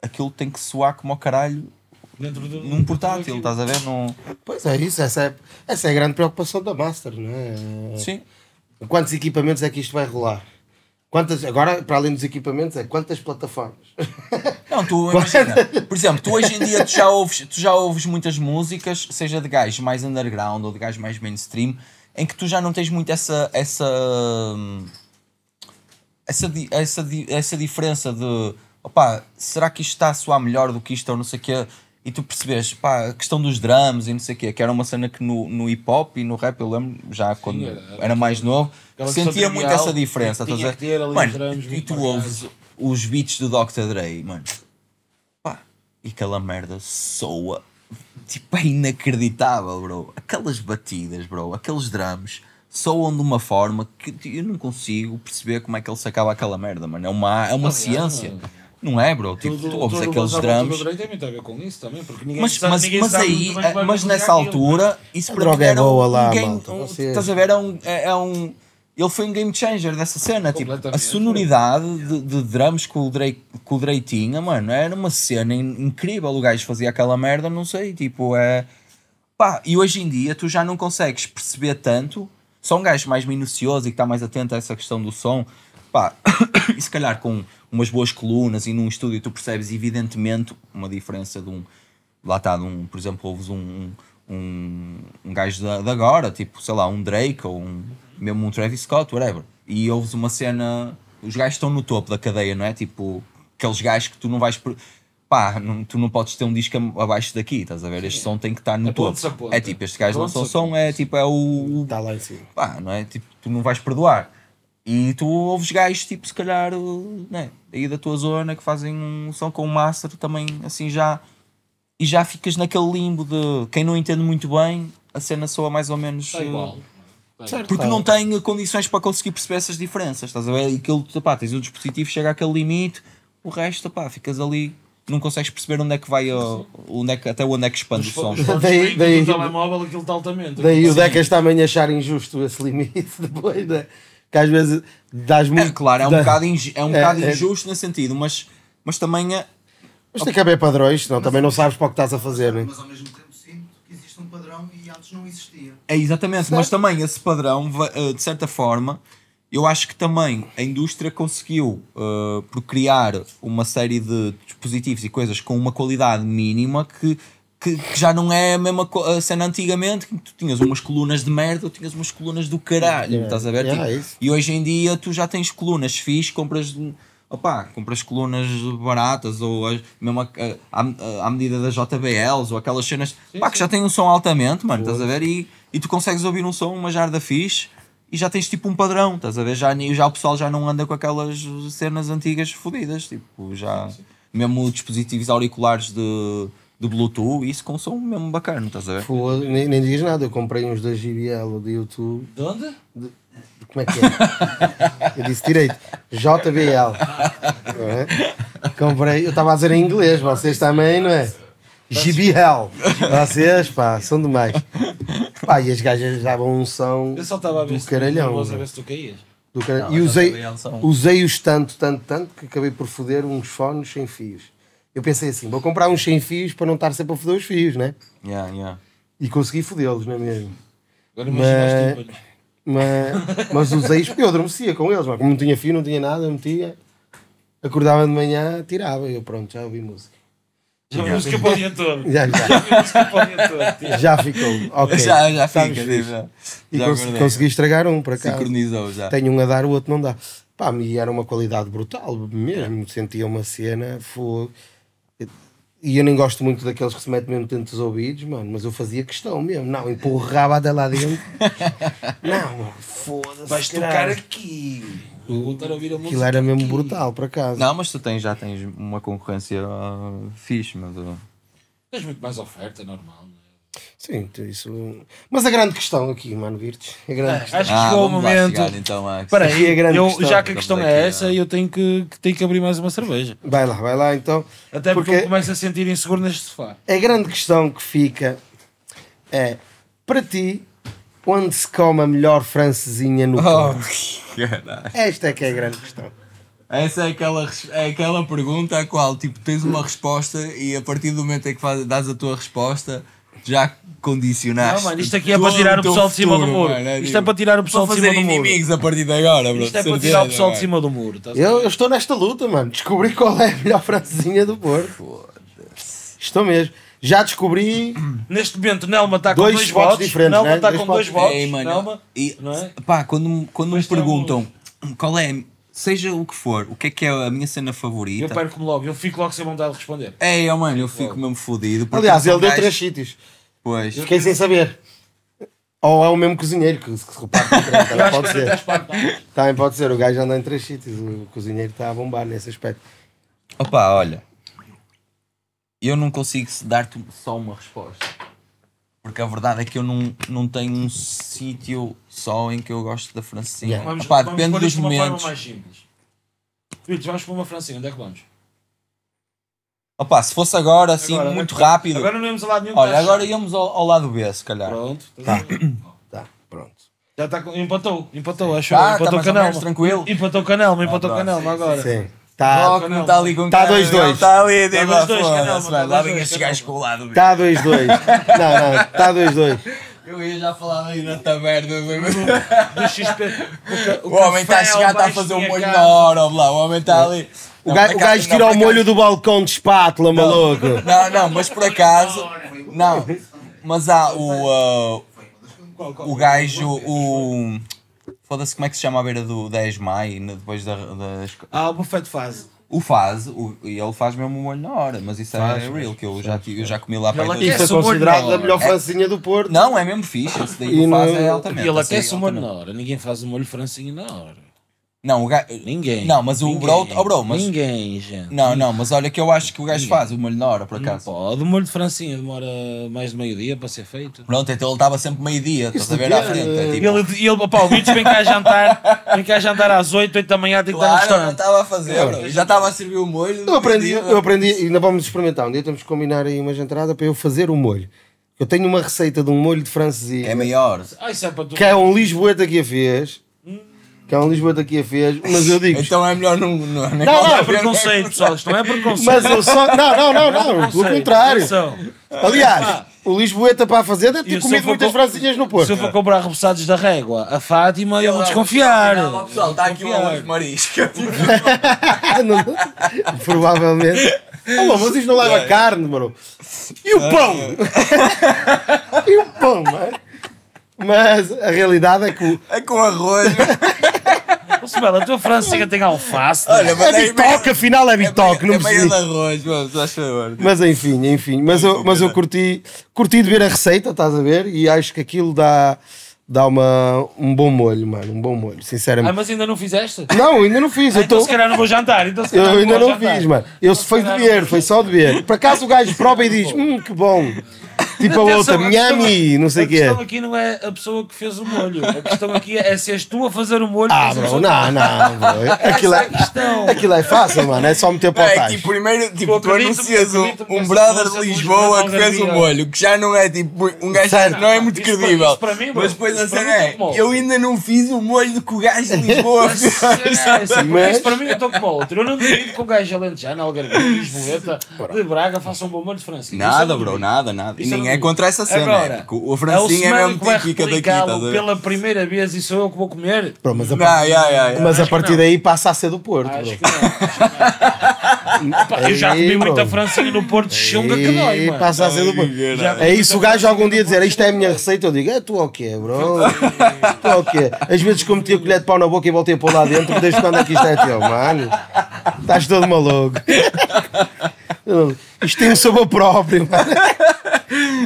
aquilo tem que soar como ao caralho Dentro do, num portátil, estás a ver? Num... Pois é isso, essa é, essa é a grande preocupação da Master, não é? Sim. Quantos equipamentos é que isto vai rolar? Quantas, agora, para além dos equipamentos, é quantas plataformas? Não, tu imagina, por exemplo, tu hoje em dia tu já, ouves, tu já ouves muitas músicas, seja de gajos mais underground ou de gajos mais mainstream, em que tu já não tens muito essa essa hum, essa, essa, essa diferença de opá, será que isto está a soar melhor do que isto ou não sei o quê? E tu percebes, pá, a questão dos drums e não sei o quê, que era uma cena que no, no hip hop e no rap eu lembro já quando era- era, mais novo, sentia muito essa diferença. estás a os Mano, drums e tu ouves os beats do Dr. Dre, mano. Pá, e aquela merda soa. Tipo, é inacreditável, bro. Aquelas batidas, bro, aqueles drums soam de uma forma que eu não consigo perceber como é que ele sacava aquela merda, mano. É uma, é uma ciência. mano. Não é, bro? Tipo, Tudo- tu ouves tudo aqueles drums. Drake tem muito a ver com isso também, porque ninguém Mas, sabe, mas, ninguém mas sabe aí, como é mas nessa fazer aquilo, altura, isso A para droga mim é era boa um lá, game, malta, um- estás a ver? É um, é, é um, ele foi um game changer dessa cena. Tipo, a sonoridade de, de drums que o, Drake, que o Drake tinha, mano, era uma cena in- incrível. O gajo fazia aquela merda, não sei, tipo, é. Pá, e hoje em dia tu já não consegues perceber tanto. Só um gajo mais minucioso e que está mais atento a essa questão do som. Pá, e se calhar com umas boas colunas e num estúdio tu percebes evidentemente uma diferença de um. Lá está, de um, por exemplo, ouves um, um, um gajo de, de agora, tipo, sei lá, um Drake ou um, mesmo um Travis Scott, whatever. E ouves uma cena. Os gajos estão no topo da cadeia, não é? Tipo, aqueles gajos que tu não vais. Pá, não- tu não podes ter um disco abaixo daqui, estás a ver? Este som tem que estar no É topo. ponto. É tipo, este gajo lançou a som, é tipo, é o, Está lá em cima. pá, não é? Tipo, tu não vais perdoar. E tu ouves gajos, tipo, se calhar, uh, né, aí da tua zona que fazem um som com um master também, assim, já. E já ficas naquele limbo de quem não entende muito bem, a cena soa mais ou menos. Está igual. uh, Está igual. Porque Tá. não tem condições para conseguir perceber essas diferenças, estás a ver? E aquilo, pá, tens o dispositivo, chega àquele limite, o resto, pá, ficas ali, não consegues perceber onde é que vai, uh, onde é que, até onde é que expande o som. Os Daí- daí- do telemóvel aquilo está altamente. Daí o Aquilo Decas também achar injusto esse limite depois, né? Que às vezes dás muito. É, claro, é um dá- bocado, inju- é um É, bocado é. injusto nesse sentido, mas, mas também é. Mas tem que haver padrões, senão também não sabes para o que estás a fazer, né? Mas ao mesmo tempo sinto que existe um padrão e antes não existia. É exatamente, mas também esse padrão, eh, de certa forma, eu acho que também a indústria conseguiu eh, procriar uma série de dispositivos e coisas com uma qualidade mínima que, que, que já não é a mesma a cena antigamente, que tu tinhas umas colunas de merda ou tinhas umas colunas do caralho, Yeah, estás a ver? yeah, Tipo, é e hoje em dia tu já tens colunas fixe, compras opá, compras colunas baratas ou as- mesmo a- a- à, à medida das JBLs ou aquelas cenas pá, que já têm um som altamente, mano, estás a ver? E, e tu consegues ouvir um som, uma jarda fixe e já tens tipo um padrão, estás a ver? Já, já o pessoal já não anda com aquelas cenas antigas fodidas, tipo, já mesmo dispositivos auriculares de, de Bluetooth, isso com som mesmo bacana, estás a ver? Foda, nem, nem digas nada, eu comprei uns da JBL de YouTube. De onde? Como é que é? Eu disse direito. JBL. Não é? Comprei, eu estava a dizer em inglês, vocês também, não é? JBL. Vocês, pá, são demais. Pá, e as gajas davam um som Eu só estava a ver do se caralhão. nervoso a meu. ver se tu caías. Do. Não, e usei, usei-os tanto, tanto, tanto que acabei por foder uns fones sem fios. Eu pensei assim, vou comprar uns sem fios para não estar sempre a foder os fios, né? Yeah, yeah. E consegui fodê-los, não é mesmo? Agora Mas- tímpanos. Mas, mas usei-os porque eu adormecia com eles, mas como não tinha fio, não tinha nada, eu metia, acordava de manhã, tirava e eu pronto, já ouvi música. Já música para o dia todo. Já, já, música para o dia todo. já ficou, ok. Já, já fica, tipo, já, E já cons- acordei. consegui estragar um para cá. Sincronizou já. Tenho um a dar, o outro não dá. Pá, e era uma qualidade brutal mesmo. Sentia uma cena, fogo. E eu nem gosto muito daqueles que se metem mesmo dentro dos ouvidos, mano, mas eu fazia questão mesmo. Não, empurrava até lá dentro. não, foda-se. Vais tocar caralho. aqui. Vou voltar a ouvir a música. Aquilo era mesmo aqui. brutal, por acaso. Não, mas tu tens, já tens uma concorrência ah, fixe, mas. ah, Tens muito mais oferta, normal. Não é? Sim, isso. Mas a grande questão aqui, mano, Virtus. A grande questão. Acho que chegou o momento. chegar, então, Max. Aqui é a aí, grande eu- questão. já que a questão Estamos é aqui, essa, ó. eu tenho que, que tenho que abrir mais uma cerveja. Vai lá, vai lá então. Até porque, Porque- eu começo a sentir inseguro neste sofá. A grande questão que fica é: para ti, onde se come a melhor francesinha no Oh. Esta é que é a grande questão. Essa é aquela, é aquela pergunta a qual tipo, tens uma resposta e a partir do momento em que faz, dás a tua resposta já condicionaste. Não, mano, isto aqui é para tirar o pessoal de cima do muro. mano, Isto tipo, é para tirar o pessoal de cima do muro. inimigos a partir de agora, bro. Isto é para tirar o pessoal de cima do muro. estás a Eu, eu estou nesta luta, mano. Descobri qual é a melhor francesinha do Porto. Estou mesmo. Já descobri. Neste momento, Nelma está com Dois dois, votos votos. diferentes, Nelma né? está Dois com dois votos. votos. Ei, mano, Nelma, e, não é? pá, quando, me- quando me tem perguntam qual é, seja o que for, o que é que é a minha cena Eu favorita, perco-me logo, eu fico logo sem vontade de responder. é, oh, mano, eu fico mesmo fodido. Aliás, ele deu três sítios. Pois. Fiquei sem saber. Ou é o mesmo cozinheiro que se reparte. Eu Também pode ser. Também pode ser. O gajo anda em três sítios. O cozinheiro está a bombar nesse aspecto. Opa, olha, eu não consigo dar-te só uma resposta. Porque a verdade é que eu não, não tenho um sítio só em que eu gosto da francesinha. Yeah. Vamos, Opa, vamos depende dos uma momentos. forma mais simples. Filhos, vamos para uma francinha, onde é que vamos? Opa, se fosse agora, assim, Agora, muito agora- rápido. Agora não íamos a lado nenhum. olha, tá agora íamos ao, ao lado B, se calhar. Pronto, a ver? Tá, pronto. já está com... empatou, empatou, acho Tá, empatou tá o canal. tranquilo. Empatou o canal, empatou o canal sim, agora. Sim. Tá, Rock não está ali com Tá cara, 2-2. não Está ali, tipo, dois, dois, mano, tá Lá dois, vem dois, estes gajos com o lado B. tá 2-2. Não, não. Tá 2-2. Eu ia já falar aí na taberna. Do XP. O, O homem está a chegar, está a fazer um molho na hora, lá. O homem está ali. O Não, gajo, o gajo tira o molho do balcão de espátula, maluco. Não, não, mas por acaso. Não, mas há o. uh, o gajo, o. Foda-se, como é que se chama a beira do 10 de maio, depois da. das- Ah, o buffet de fase. o faz, o, e ele faz mesmo o molho na hora, mas isso Faz, é faz, real, que eu já, tive- eu já comi lá para Ele aí E dois- aquece foi o molho considerado a melhor francinha do Porto. Não, é mesmo fixe, esse daí E que faz no- é E altamente. ele aí aquece o molho na hora. Ninguém faz o molho francinho na hora. Não, o gajo. Ninguém. Não, mas o bro- oh, bro, mas- Ninguém, gente. Não, não, mas olha que eu acho que o gajo Ninguém. faz o molho na hora, por Não acaso. pode. O molho de francinha demora mais de meio-dia para ser feito. Pronto, então ele estava sempre meio-dia, estás a ver à frente. É E tipo, ele, e ele opa, o bicho vem cá jantar, vem cá jantar às 8, 8 da manhã, tem que estar no restaurante. estava a fazer, bro. Já estava a servir o molho. Eu aprendi, eu aprendi, e ainda vamos experimentar. Um dia temos que combinar aí uma jantarada para eu fazer o molho. Eu tenho uma receita de um molho de francesinha. É maior. Ah, isso é para tu. que é um Lisboeta que a fez. Que é um Lisboeta que a fez, mas eu digo. Então é melhor não. Não, Não, Não é preconceito, pessoal. Isto não é preconceito. Mas eu só. Não, não, não, não. Pelo contrário. atenção. Aliás, o Lisboeta para a fazer deve ter se comido muitas com- francinhas no Se Porto. eu for comprar repousados da régua, a Fátima, eu vou desconfiar. Não, pessoal, está aqui um marisco. Não- Provavelmente. Oh, mas isto não leva carne, mano. E o pão? e o pão, mano? Mas a realidade é que o, É com arroz. Ô, Samuel, a tua francinha tem alface. Olha, mas É bitoque, afinal é bitoque, não é meio de arroz, vamos, faz favor. Mas enfim, enfim. Mas eu, mas eu curti, curti de ver a receita, estás a ver? E acho que aquilo dá, dá uma, um bom molho, mano. Um bom molho, Ah, sinceramente. mas ainda não fizeste? Não, ainda não fiz. Eu, Então tô, se calhar não vou jantar. Então, se eu ainda não jantar. fiz, mano. Eu Então, se foi de ver, foi só de ver. Por acaso o gajo prova e diz: Hum, que bom. Tipo a outra, a questão- nhami, não sei o A quê. questão aqui não é a pessoa que fez o molho. A questão aqui é se és tu a fazer o molho. Ah, a bro, pessoa- não, não, bro. Aquilo é é, a questão. aquilo é fácil, mano. É só meter para o É tacho. tipo, primeiro, tipo, tu anuncias um, que um brother de Lisboa que fez o molho, que já não é tipo, um gajo Certo. não é muito Isso para- credível. isso para mim, bro. Mas depois a cena mim é, eu ainda não fiz o molho que o gajo de Lisboa fez. É, assim, Mas- Isso para mim eu estou como outro. Eu não duvido que o gajo alentejano, Algarvia, Lisboeta, de Braga faça um bom molho de eu Nada, bro, nada, nada. E ninguém é contra essa cena. Agora, é, porque o é o Francinho é mesmo que vai típica daqui, ver? pela primeira vez e sou eu que vou comer. Mas a, Não, yeah, yeah, yeah. mas a partir daí passa a ser do Porto, Acho bro. que não. Acho que não. Pá, eu já comi muita francinha no Porto de chunga que dói, mano. passa a ser do Porto. É isso, o gajo algum dia dizer isto é a minha receita, eu digo, é tu o quê, bro? tu o quê? Às vezes que eu meti a colher de pau na boca e voltei a pôr lá dentro, desde quando é que isto é teu, mano? Estás todo maluco. Isto tem um sabor próprio, mano.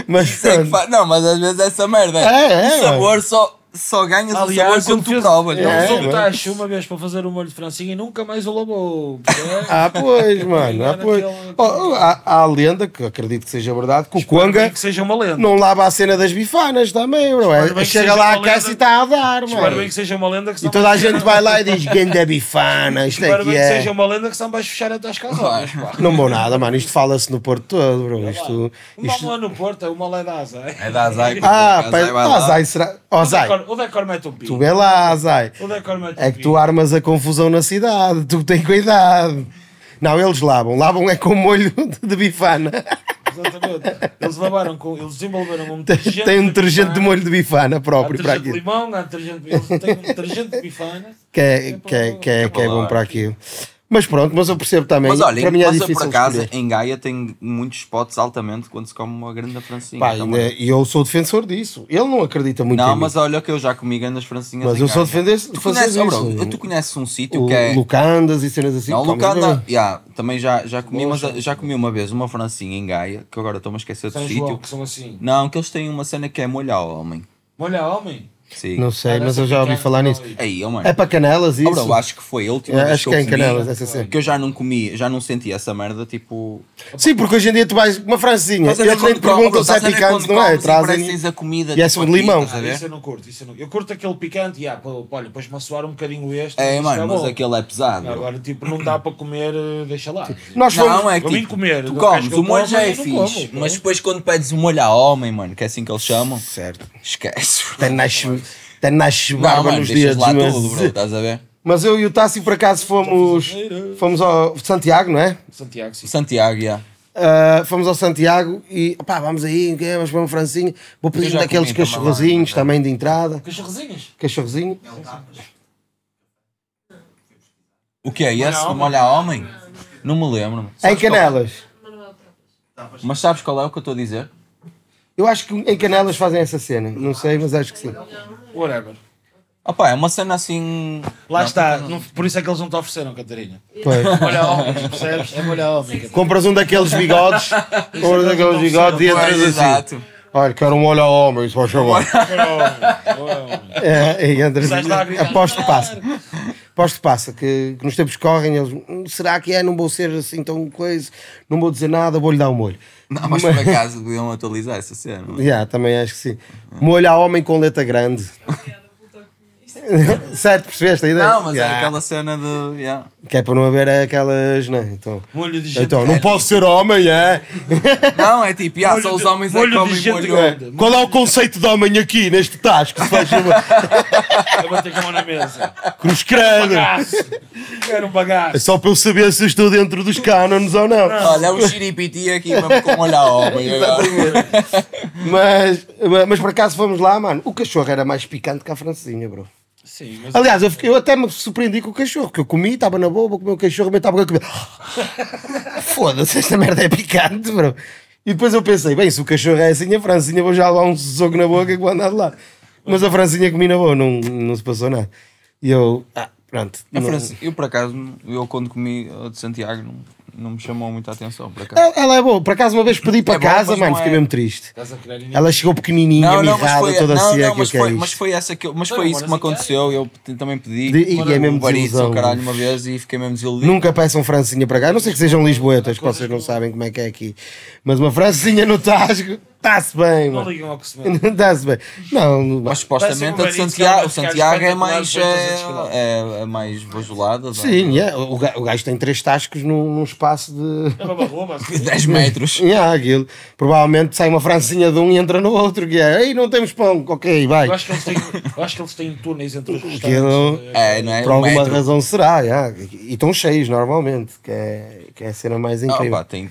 Mas é Não, mas às vezes essa merda É, é, o sabor só, só ganhas o Aliás, sabor ele quando tu provas. ele É, usou mano. o tacho uma vez para fazer o molho de francinha e nunca mais o lavou. Ah, pois, mano. Ah, pois. Oh, há, há a lenda, que acredito que seja verdade, que o Conga uma não lava a cena das bifanas também, bro. Espero É, chega lá uma a casa e está a dar, Espero bem mano. que seja uma lenda que E toda a gente vai lá e diz: Ganda bifana, isto é Espero que bem que é. seja uma lenda que senão vais fechar até as casas. Não vou nada, mano. Isto fala-se no Porto todo, bro. Isto. O isto... é no Porto, é o mal é da Azai. É da Azai. Ah, porque pá, a Azai lá. Azai será. Ó, O Azai, decor- O decor mete um pi. tu vê lá, Azai. O decor mete um É que pi. tu armas a confusão na cidade, tu tem cuidado. Não, eles lavam. Lavam é com molho de bifana. Exatamente. Eles lavaram com. Eles desenvolveram um detergente. tem um detergente de bifana. molho de bifana próprio para detergente de aquilo. limão, há detergente. Eles têm um detergente de bifana. Que é, que é, que é, que é bom Olá. para aquilo. Mas pronto, mas eu percebo também. Mas olha, para mim é mas eu, difícil por acaso, escolher. em Gaia tem muitos spots altamente quando se come uma grande francinha. Pá, ainda- E eu sou defensor disso. Ele não acredita muito Não, em mas mim. olha que eu já comi grandes francinhas Mas em eu sou Gaia. defender Tu fazer conheces, oh, isso. bro, tu conheces um sítio que é... Lucandas e cenas assim. Não, Lucanda, yeah, também já, já comi, mas já comi uma vez uma francinha em Gaia, que agora estou-me a esquecer do São sítio. João, que são assim. Não, que eles têm uma cena que é molho ao homem. Molha homem. Sim. Não sei, Ah, mas eu já ouvi picante, falar nisso. Aí, oh, mano. É para canelas Oh, isso? bro, acho que foi a última É, vez acho que que é eu em comi, Canelas, essa cena. que eu já não comi, já não senti essa merda, tipo... Sim, porque hoje em dia tu vais uma a ver Eles nem te perguntam se é a picante, não é? e Trazem. a comida E é tipo, sobre aqui, limão. a Ah, isso eu não curto. Isso eu, não... eu curto aquele picante, yeah, pô, olha, depois me assoar um bocadinho este. É, mano, mas bom. aquele é pesado. Agora, tipo, não dá para comer, eh, deixa lá. Nós. Não, é que tipo, comer, tu comes, o molho já é fixe, mas depois quando pedes o molho a homem, mano, que é assim que eles chamam, Certo. esquece. Até nasce, até nasce barba nos dedos. lá mas... tudo, bro, estás a ver? mas eu e o Tassi por acaso fomos. Fomos ao Santiago, não é? Santiago, sim. Santiago, já. Ah, fomos ao Santiago e pá, vamos aí, que é, vamos para uma francinha. Vou pedir um daqueles cachorrozinhos é. também de entrada. Cachorrozinhas. Cachorrozinho. O que é esse? a O homem? molho a homem? Não me lembro. Em Canelas. Mas sabes qual é o que eu estou a dizer? Eu acho que em Canelas fazem essa cena. Não sei, mas acho que sim. Whatever. Opa, é uma cena assim. Lá Não, está. Não- por isso é que eles não te ofereceram, Catarina. Pois. Molha homens, percebes? É molha homem. Catarina. Compras um daqueles bigodes, compras daqueles bigodes e entras assim. exato. Olha, quero um molho ao homem, se faz favor. Molha homem, molha homem. É, e entras Sais lá a gritar, Aposto que passa. Que passa, que, que nos tempos correm, eles. "Hum, Será que é? Não vou ser assim tão coisa, não vou dizer nada, vou-lhe dar um molho. Não, mas por acaso deviam atualizar essa cena. Yeah, também acho que sim. Molho a homem com letra grande. certo, percebeste a ideia? Não, mas é Yeah. aquela cena de. yeah. Que é para não haver aquelas. Não, então, Molho de gente então não posso ser homem, é? Não, é tipo, yeah, só Molho os de- homens é que molho de comem gente molho. grande. Qual é o conceito de homem aqui neste tasco? Se faz favor? Eu bater com a mão na mesa. Cruz credo. Bagaço. Quero um É bagaço. só para eu saber se eu estou dentro dos cânones ou não. Olha, é um xiripiti aqui mesmo com molho a homem. agora. Mas, mas por acaso fomos lá, mano. O cachorro era mais picante que a francesinha, bro. Sim, mas Aliás, eu, fiquei- eu até me surpreendi com o cachorro, que eu comi, estava na boa, vou comer o cachorro, mas estava a comer. Foda-se, esta merda é picante, bro. E depois eu pensei, bem, se o cachorro é assim, a francinha vou já levar um soco na boca que vou andar de lá. Mas a francinha comi na boa, não, não se passou nada. E eu, ah, Pronto. A não- França- eu por acaso, eu quando comi a de Santiago não, não me chamou muita atenção. Por acaso. Ela, é boa. Por acaso, uma vez pedi para É bom, casa, mas mano, não fiquei é- mesmo triste. Ela chegou pequenininha, mirrada, toda não, seca. não, mas, o que é foi, isto? mas foi essa que eu, mas Não, foi isso que me mas assim, aconteceu. Eu também pedi De- e é mesmo desilusão, caralho, uma vez e fiquei mesmo desiludido. Nunca peçam francinha para cá, a não sei que sejam lisboetas, que vocês não sabem como é que é aqui. Mas uma francinha no Tasco, está-se bem, Não mano. ligam ao que se mete. Está-se bem. Não, Mas supostamente a de Santiago, o Santiago é mais, 800 é, é, é mais bajulada. não é? sim, é, o, ga- o gajo tem três tascos num, num espaço de. É uma basicamente. 10 metros. Yeah, aquilo. Provavelmente sai uma francinha de um e entra no outro, que é, ei, não temos pão, ok, vai. Eu acho que eles têm, eu acho que eles têm túneis entre os Aquilo- restaurantes. É, não é? Por Um alguma metro. razão será, yeah. e estão cheios normalmente, que é, que é a cena mais Ah, incrível. pá, tem,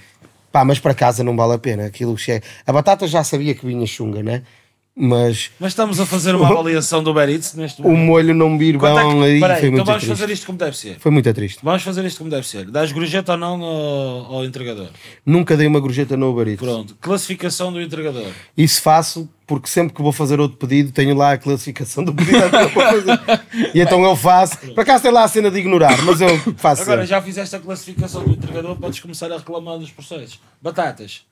Pá, mas para casa não vale a pena. Aquilo que é. A batata já sabia que vinha chunga, né? Mas Mas estamos a fazer uma avaliação do Uber Eats neste o momento. molho não vir Quanto é que- bom aí Peraí, foi então muito vamos triste. fazer isto como deve ser. Foi muito triste. Vamos fazer isto como deve ser. Dás gorjeta ou não ao, ao entregador? Nunca dei uma gorjeta no Uber Eats. Pronto. Classificação do entregador. Isso faço porque sempre que vou fazer outro pedido tenho lá a classificação do pedido fazer. E então eu faço. Por acaso tem lá a cena de ignorar, mas eu faço. Agora, sempre. já fizeste a classificação do entregador, podes começar a reclamar dos processos. Batatas.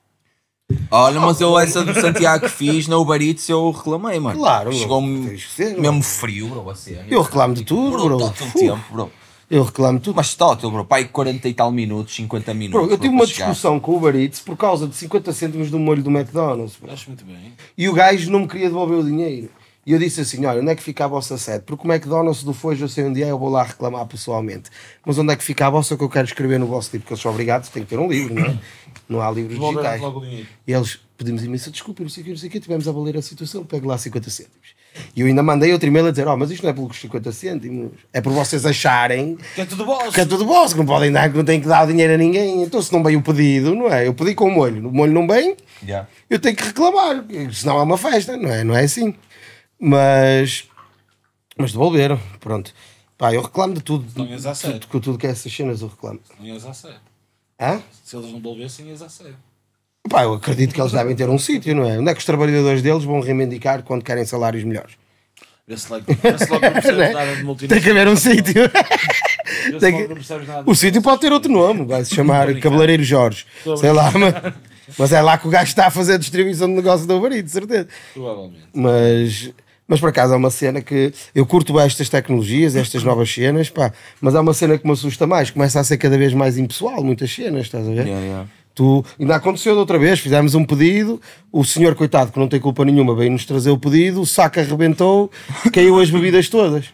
Olha, mas eu essa do Santiago que fiz na Uber Eats eu reclamei, mano. Claro, Chegou-me mesmo frio, bro, a cena. Eu reclamo de tudo, bro. Bro, todo tempo, bro. Eu reclamo de tudo. Mas tótil, bro, pai, 40 e tal minutos, 50 minutos. Bro, eu tive uma discussão com o Uber Eats por causa de 50 cêntimos do molho do McDonald's. bro. Acho muito bem. E o gajo não me queria devolver o dinheiro. E eu disse assim: olha, onde é que fica a vossa sede? Porque o McDonald's do Fojo eu sei onde é, eu vou lá reclamar pessoalmente. Mas onde é que fica a vossa que eu quero escrever no vosso livro? Porque eles são obrigados, tem que ter um livro, não é? Não há livros Devolver digitais. logo. E eles pedimos imensa desculpa, não sei o que, não sei o que, tivemos a valer a situação, pego lá 50 cêntimos. E eu ainda mandei outro e-mail a dizer: oh, mas isto não é pelos 50 cêntimos, é por vocês acharem Que é tudo bolso. que é tudo vosso, que não podem dar, que não têm que dar o dinheiro a ninguém. Então, se não vem o pedido, não é? Eu pedi com o molho, o molho não vem, Yeah. eu tenho que reclamar, senão é uma festa, não é? Não é assim. Mas, mas devolveram, pronto. Pá, eu reclamo de tudo, Não ias à sério. tudo, tudo que é essas cenas eu reclamo. Não ias a sério. Hã? Se eles não devolvessem, ias a sério. Pá, eu acredito que eles devem ter um sítio, não é? Onde é que os trabalhadores deles vão reivindicar quando querem salários melhores? Vê-se logo, vê-se logo não percebes é? nada de Tem multinacional. que haver um sítio. Tem que-. O sítio pode ter outro nome, vai se chamar. Cabeleireiro Jorge. Sei lá, mas, mas é lá que o gajo está a fazer a distribuição de negócio do Uber Eats, certeza. Provavelmente. Mas, mas por acaso é uma cena que eu curto bem estas tecnologias, estas novas cenas, pá, mas é uma cena que me assusta mais, começa a ser cada vez mais impessoal, muitas cenas, estás a ver? Yeah, yeah. Tu, ainda aconteceu da outra vez, fizemos um pedido, o senhor, coitado, que não tem culpa nenhuma, veio-nos trazer o pedido, o saco arrebentou, caiu as bebidas todas.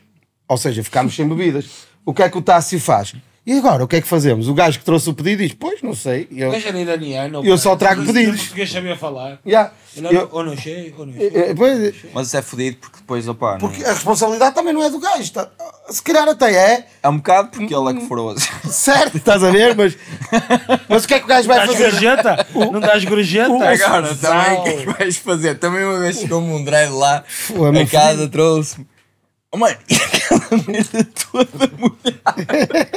Ou seja, ficámos sem bebidas. O que é que o Tássio faz? E agora, o que é que fazemos? O gajo que trouxe o pedido diz, pois, não sei. E eu, O gajo era iraniano. Eu só trago pedidos. português sabia falar. Yeah, eu- ou não sei, ou não sei. eh, pois, Mas isso é fodido porque depois, opá, não- porque a responsabilidade também não é do gajo. tá? Se calhar até é, é um bocado porque ele é que furou. certo, estás a ver? Mas, mas o que é que o gajo vai Dás fazer? gorjeta? Não dás gorjeta? Agora, também o que é que vais fazer? Também uma vez chegou-me um dread lá, é meu a casa trouxe-me. Oh, mano, e aquela merda toda molhada.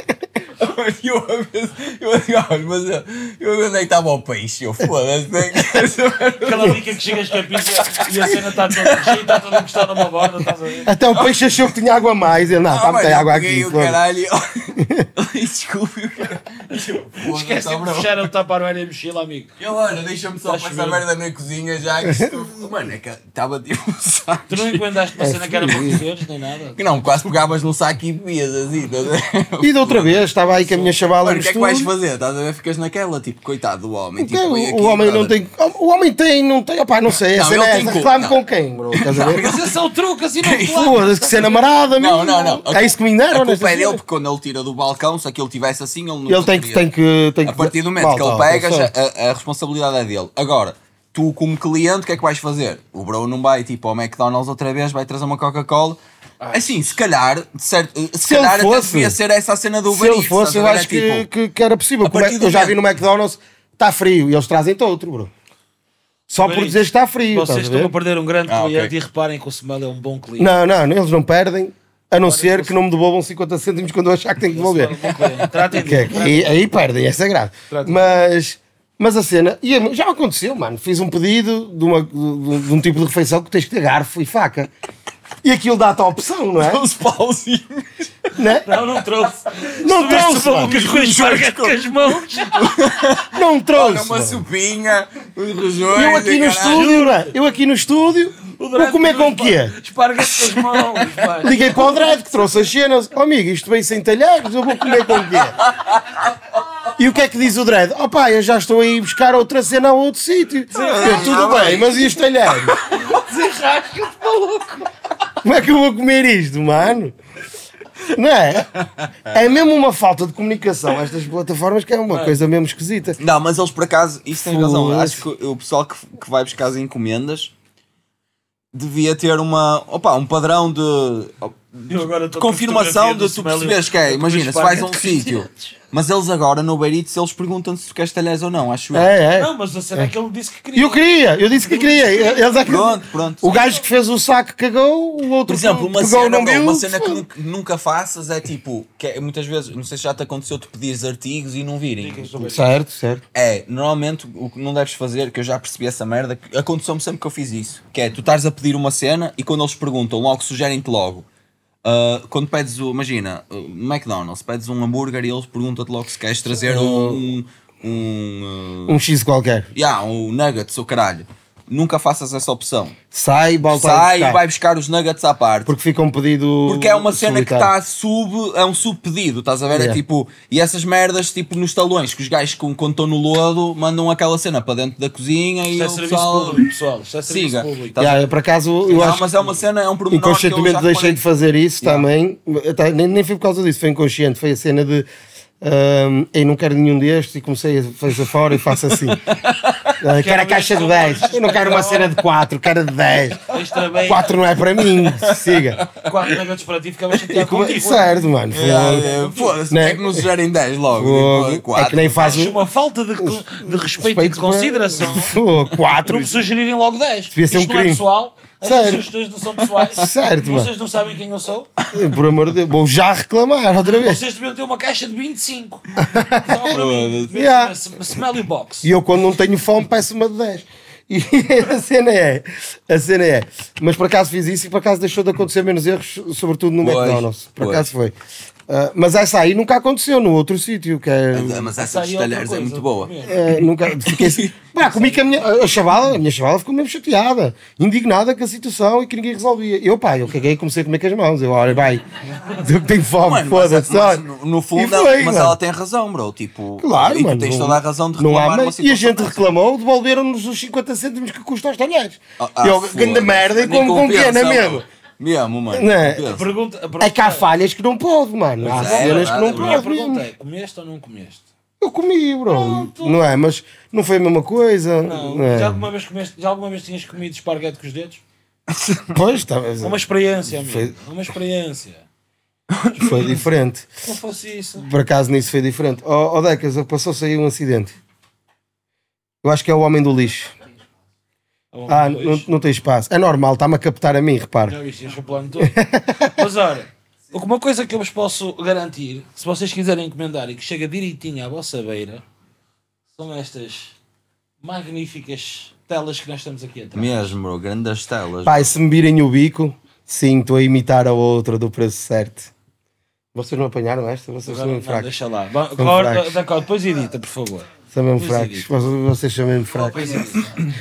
E eu a ver, eu digo, olha, mas eu, eu onde é que estava o peixe? Eu foda-se, tem que saber. Aquela dica que chegas com a pizza e a cena está toda cheia, está toda encostada numa borda, estás a ver? Até o peixe achou que tinha água a mais. Ele, não, Ah, está a eu água peguei aqui. o foda-se. caralho. e- Desculpe, o caralho. Esquece de fechar o taparoeira e a mochila, amigo. Eu, olha, deixa-me só Tá chovendo. merda na cozinha já. Mano, é que estava tipo um saco. Tu não encomendaste uma É cena que era para cozeres, nem nada? Que não, quase pegavas num saco e bebias assim, estás a ver? E da outra vez, estava aí com a minha chavala no o que é que vais fazer? Estás a ver? Ficas naquela, tipo, coitado do homem. O Tipo, é? vem aqui, O homem não tem. O homem tem, não tem. Opá, não sei. Não, cena é tem essa. não. com quem, bro? Estás a ver? Mas esse é o truque, assim não Foda-se, que cena marada, Não, mesmo. não, não. A É isso que me A nesta culpa é dele, porque quando ele tira do balcão, se aquilo tivesse assim, ele não Ele tem que, tem que, tem que. A partir do momento que ele tá, pega, tá a responsabilidade é dele. Agora, tu como cliente, o que é que vais fazer? O bro não vai tipo ao McDonald's outra vez, vai trazer uma Coca-Cola. Assim, se calhar, de certo, se, Se ele calhar até fosse- devia ser essa a cena do Se Uber ele Eats, fosse, eu a acho É que, tipo, que, que era possível. a Como é- Eu já vi no McDonald's, está frio e eles trazem-te outro, bro. Só por dizer que está frio. Vocês estás a estão ver? a perder um grande Ah, cliente ok. e reparem que o Smell é um bom cliente. Não, não, eles não perdem, a não ser que não me devolvam 50 cêntimos quando eu achar que tenho que devolver. Tratem é- dele. aí, aí perdem, essa é grave. Mas, mas a cena, e já aconteceu, mano. Fiz um pedido de, uma, de, de um tipo de refeição que tens que ter garfo e faca. E aquilo dá-te a opção, não é? Os pauzinhos. Né? Não, não trouxe. Não trouxe, o Lucas com as mãos. Não trouxe. Olha, uma mano. sopinha, os rojões. Eu aqui no estúdio, não é? eu aqui no estúdio, vou comer com o quê? Esparguete com as mãos. pá. Liguei para o Dredd que trouxe as cenas. Oh amigo, isto vem sem talheres, eu vou comer com o quê? E o que é que diz o Dredd? Oh pá, eu já estou aí buscar outra cena a outro sítio. Eu, tudo bem, mas e os talheres? Desenrasca-te, maluco. Como é que eu vou comer isto, mano? Não é? É mesmo uma falta de comunicação estas plataformas que é uma coisa mesmo esquisita. Não, mas eles por acaso, isso tem razão. Acho que o pessoal que, que vai buscar as encomendas devia ter uma, opa, um padrão de, de confirmação de tu Smelly perceberes que é. Imagina, se vais a um sítio, mas eles agora no Uber Eats eles perguntam se tu queres talheres ou não, acho eu. É, é. Não, mas a cena é que ele disse que E queria. eu queria, eu disse que queria. Eles é que- Pronto, pronto. O gajo que fez o saco cagou, o outro Por exemplo, uma pegou cena, não viu. uma cena que nunca, faças é tipo, que é, muitas vezes, não sei se já te aconteceu, tu pedires artigos e não virem. Certo, certo. É, normalmente o que não deves fazer, que eu já percebi essa merda, aconteceu-me sempre que eu fiz isso, que é tu estás a pedir uma cena e quando eles perguntam, logo sugerem-te logo. Ah, quando pedes o, imagina, uh, McDonald's, pedes um hambúrguer e eles perguntam-te logo se queres trazer um. um, um, uh, Um X qualquer. yeah, um nuggets ou caralho. Nunca faças essa opção. Sai, volta Sai e vai buscar os nuggets à parte. Porque fica um pedido. Porque é uma cena que solitário. está sub. É um subpedido, estás a ver? É Yeah. tipo. E essas merdas, tipo, nos talões, que os gajos com- quando estão no lodo mandam aquela cena para dentro da cozinha e Isto é serviço pessoal. público, pessoal. Isto é serviço Siga. público. Tá- Yeah, eu, por acaso, eu Não, acho mas é uma cena, é um pormenor que eu inconscientemente já deixei de fazer isso Yeah. também. Até- Nem, nem foi por causa disso, foi inconsciente. Foi a cena de. Um, eu não quero nenhum destes e comecei a fazer fora e faço assim. Ah, quero a caixa de 10. Eu não quero uma cena de 4, quero de 10. Extra bem. 4 não é para mim. Siga. 4 nuggets para ti, ficava chateado contigo. certo, mano. Yeah, Fogo. yeah, Foda-se, Né? é que não sugerem 10 logo. Fogo. tipo, É quatro. que nem faz uma falta de, de respeito e de consideração. Fogo, 4. Não me sugerirem logo 10. Devia ser um Isto não é crime. pessoal. As Sério. sugestões não são pessoais. Certo, mano. Vocês não sabem quem eu sou. Por amor de Deus, vou já reclamar outra vez. Vocês deviam ter uma caixa de 25. Só para mim. Yeah. Smelly box. E eu, quando não tenho fome, peço uma de 10. E a cena é, a cena é, mas por acaso fiz isso e por acaso deixou de acontecer menos erros, sobretudo no Pois, McDonald's. Por pois. acaso foi. Ah, mas essa aí nunca aconteceu no outro sítio, que é. Mas Essa essa dos é talheres é coisa. muito boa. é, nunca fiquei. Pá, comi com a minha a chavala, a minha chavala ficou mesmo chateada, indignada com a situação e que ninguém resolvia. Eu, pá, eu caguei e comecei a comer com as mãos. Eu, olha, vai, eu tenho fome, foda-se. no, no fundo, foi, ela, mas mano. ela tem razão, bro. Tipo, Claro, e mano. tu tens não- toda a razão de não reclamar há numa meio. E a gente dessa. reclamou, devolveram-nos os 50 cêntimos que custa aos talheres. Ah, ah, eu, grande merda, e como com pena bro. mesmo. Mesmo, mano. Não é? compensa. Pergunta, a pergunta É que há falhas que não pode, mano. Há é, cenas que não é A pode pergunta mesmo. é: comeste ou não comeste? Eu comi, bro. Pronto. Não é? Mas não foi a mesma coisa. Não. não é? Já, alguma vez comeste, já alguma vez tinhas comido esparguete com os dedos? Pois, tá, É uma experiência, amigo. Foi- É uma experiência. foi diferente. Se não fosse isso. Por acaso nisso foi diferente. Ó oh, Decas, passou-se aí um acidente. Eu acho que é o homem do lixo. Ah, não, não tem espaço. É normal, está-me a captar a mim, repare. Já viste, enche o plano todo. Mas olha, uma coisa que eu vos posso garantir, se vocês quiserem encomendar e que chega direitinho à vossa beira, são estas magníficas telas que nós temos aqui atrás. Mesmo, bro. Grandes telas. Pai, se me virem o bico, sim, estou a imitar a outra do preço certo. Vocês não apanharam esta? Vocês são Agora, mesmo não, fracos. deixa lá. São Corta, depois edita, por favor. São mesmo fracos. Vocês, são mesmo fracos.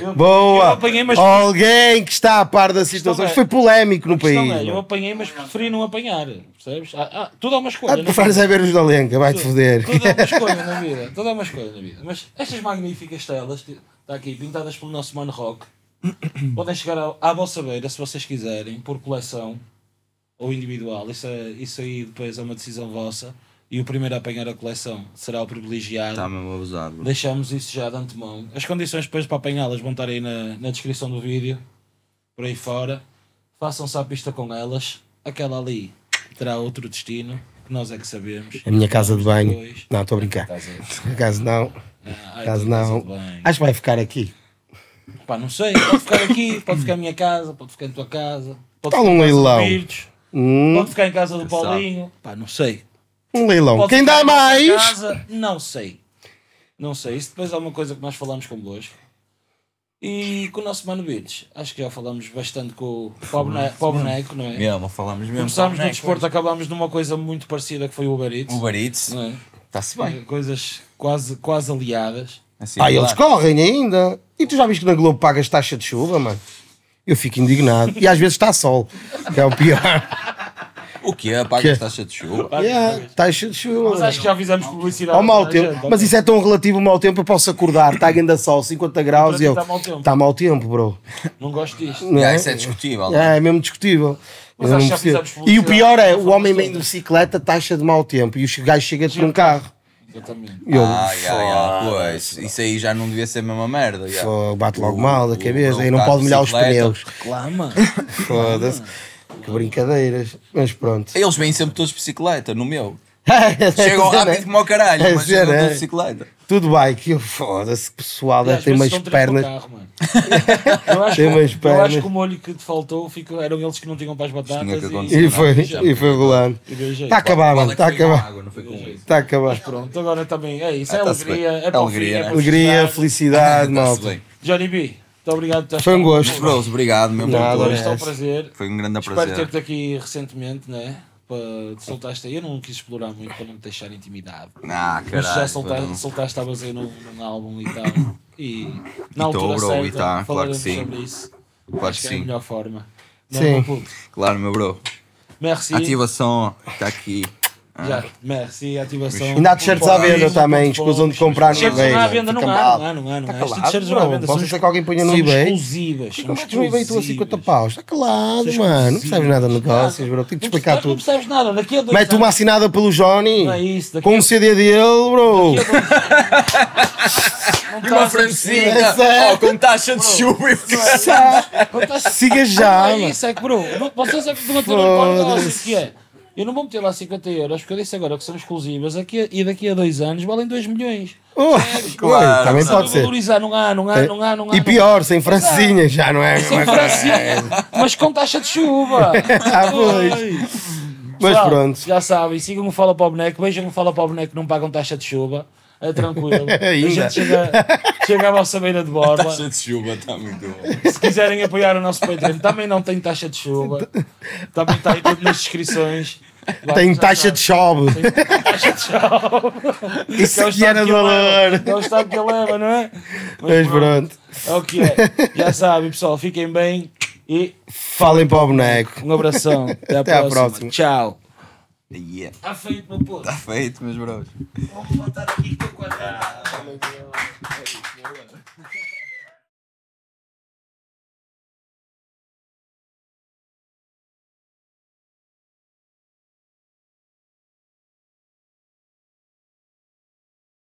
Eu- Boa! Eu apanhei, mas- Alguém que está a par da situação. é- foi polémico no país. é, eu apanhei, mas preferi não apanhar. Percebes? Ah, ah, tudo é uma escolha. Ah, preferes é ver os da Lenca, vai-te foder. Tudo é uma escolha na vida. Tudo é uma escolha na vida. Mas estas magníficas telas, está aqui, pintadas pelo nosso mano Rock, podem chegar à, à vossa beira se vocês quiserem, por coleção ou individual. Isso, é, isso aí depois é uma decisão vossa. E o primeiro a apanhar a coleção será o privilegiado. Está mesmo abusado, bro. Deixamos isso já de antemão. As condições depois para apanhá-las vão estar aí na, na descrição do vídeo, por aí fora. Façam-se à pista com elas. Aquela ali terá outro destino, que nós é que sabemos. A minha casa de banho. Depois- Não, estou a brincar. Casa- Por acaso não. Ah, não. banho. Acho que vai ficar aqui. Pá, não sei, pode ficar aqui, pode ficar em minha casa, pode ficar em tua casa, pode Tal ficar um leilão. Hum, pode ficar em casa do? Paulinho. Pá, não sei. Um leilão. Pode Quem dá mais? Casa, não sei. Não sei. Isso depois é uma coisa que nós falamos convosco. E com o nosso Mano Beach, acho que já falamos bastante com o para o bone- para o boneco, não é? Mesmo, falamos mesmo. Começámos no desporto, acabámos numa coisa muito parecida que foi o Uber Eats. Uber Eats. não é? Está-se bem. Coisas quase, quase aliadas. Assim, Ah, eles correm ainda. E tu já viste que na Globo pagas taxa de chuva, mano? Eu fico indignado. E às vezes está sol, que é o pior. O quê? Pagas taxa de chuva? Yeah, taxa de chuva. Mas acho que já fizemos publicidade. Ao mau tempo. gente, Mas isso é tão relativo ao mau tempo, eu posso acordar, está a sol, 50 graus e eu. tá mau tempo. Está mau tempo, bro. Não gosto disto. Não é? isso é discutível. não é? É, é mesmo discutível. Mas Eu acho que já fizemos E o pior é, o homem vem de bicicleta, taxa de mau tempo, e o gajo chega de um carro. Exatamente. E eu, Ah, yeah, yeah, pois. Isso aí já não devia ser a mesma merda. yeah. Bate logo O- mal da cabeça, o e não pode de molhar os pneus. Reclama. Foda-se. Que brincadeiras. Mas pronto. Eles vêm sempre todos de bicicleta, no meu. É Chegam rápido como ao caralho, É mas chegam sério, todos é. de bicicleta. Tudo bike. Eu, Foda-se, pessoal, deve ter umas pernas. no carro, mano. Eu acho, Tem que, umas eu pernas. acho que o molho que te faltou ficou, eram eles que não tinham para as batatas. tinha que e-. E foi, Já e foi rolando. e deu jeito. Está a acabar, mano. Está a é que foi acabar. foi. Está a acabar. Pronto, agora também é isso. É Ah, tá-se alegria. bem. É Alegria, é né? Alegria, felicidade, malta. bem. Johnny B, muito obrigado por teres Foi um gosto. Bros, obrigado mesmo Nada, por é. Isto é um prazer. Foi um grande Espero prazer. ter-te aqui recentemente, né? Para te soltaste aí. Eu não quis explorar muito para não te deixar intimidado. Ah, Mas já caralho. soltaste, soltaste estavas aí num, num álbum e tal. E na E tô, altura bro, certa e tá, claro falaremos que sim. sobre isso. Claro Acho que que é a sim. melhor forma. Não, Sim. meu? Claro, meu bro. Merci. Ativação está aqui. Já, merci, ativação. Ainda há t-shirts à venda também, escusam de comprar no T-shirts eBay. não há venda, não há, não há, não há, não há. T-shirts não há venda, Posso são dizer que alguém ponha no eBay? exclusivas. Como é que no eBay tu a 50 exclusivas. paus? Está calado, mano. Não percebes nada de negócios, bro. Tenho que explicar percebes- Não tudo. percebes nada, daqui a dois Mete uma assinada pelo Johnny. Não é Com a- o CD dele, bro. E uma estás a perceber. francinha, Essa é- oh, com taxa de chuva e estás- Siga já, é isso, é que, bro, não- vocês é que estão a ter um Foda-se. negócio que é. Eu não vou meter lá 50 euros, porque eu disse agora que são exclusivas aqui, e daqui a dois anos valem 2 milhões. Oh, Claro, também pode ser. valorizar, não há, não há, não há, não há. E não pior, sem francinha, já não é? Sem francinha, mas com taxa de chuva. Ah, pois. Mas pronto. Já sabem, sigam o Fala para o Boneco, vejam o Fala para o Boneco, não pagam taxa de chuva. É tranquilo. A Ainda. gente chega, chega à vossa beira de borla. taxa de chuva está muito bom. Se quiserem apoiar o nosso Patreon, também não tem taxa de chuva. Também está aí tudo nas descrições. Lá Tem taxa de chove. taxa de chuva. Isso Que é era estado de que ele valor. leva. É o estado que leva, não é? Mas pronto. É o que é. Já sabem, pessoal. Fiquem bem e Falem para o boneco. um abração. Até à Até à próxima. próxima. Tchau. Yeah. Está feito, meu puto. Está feito, meus bros. Vamos botar aqui que eu quadrado.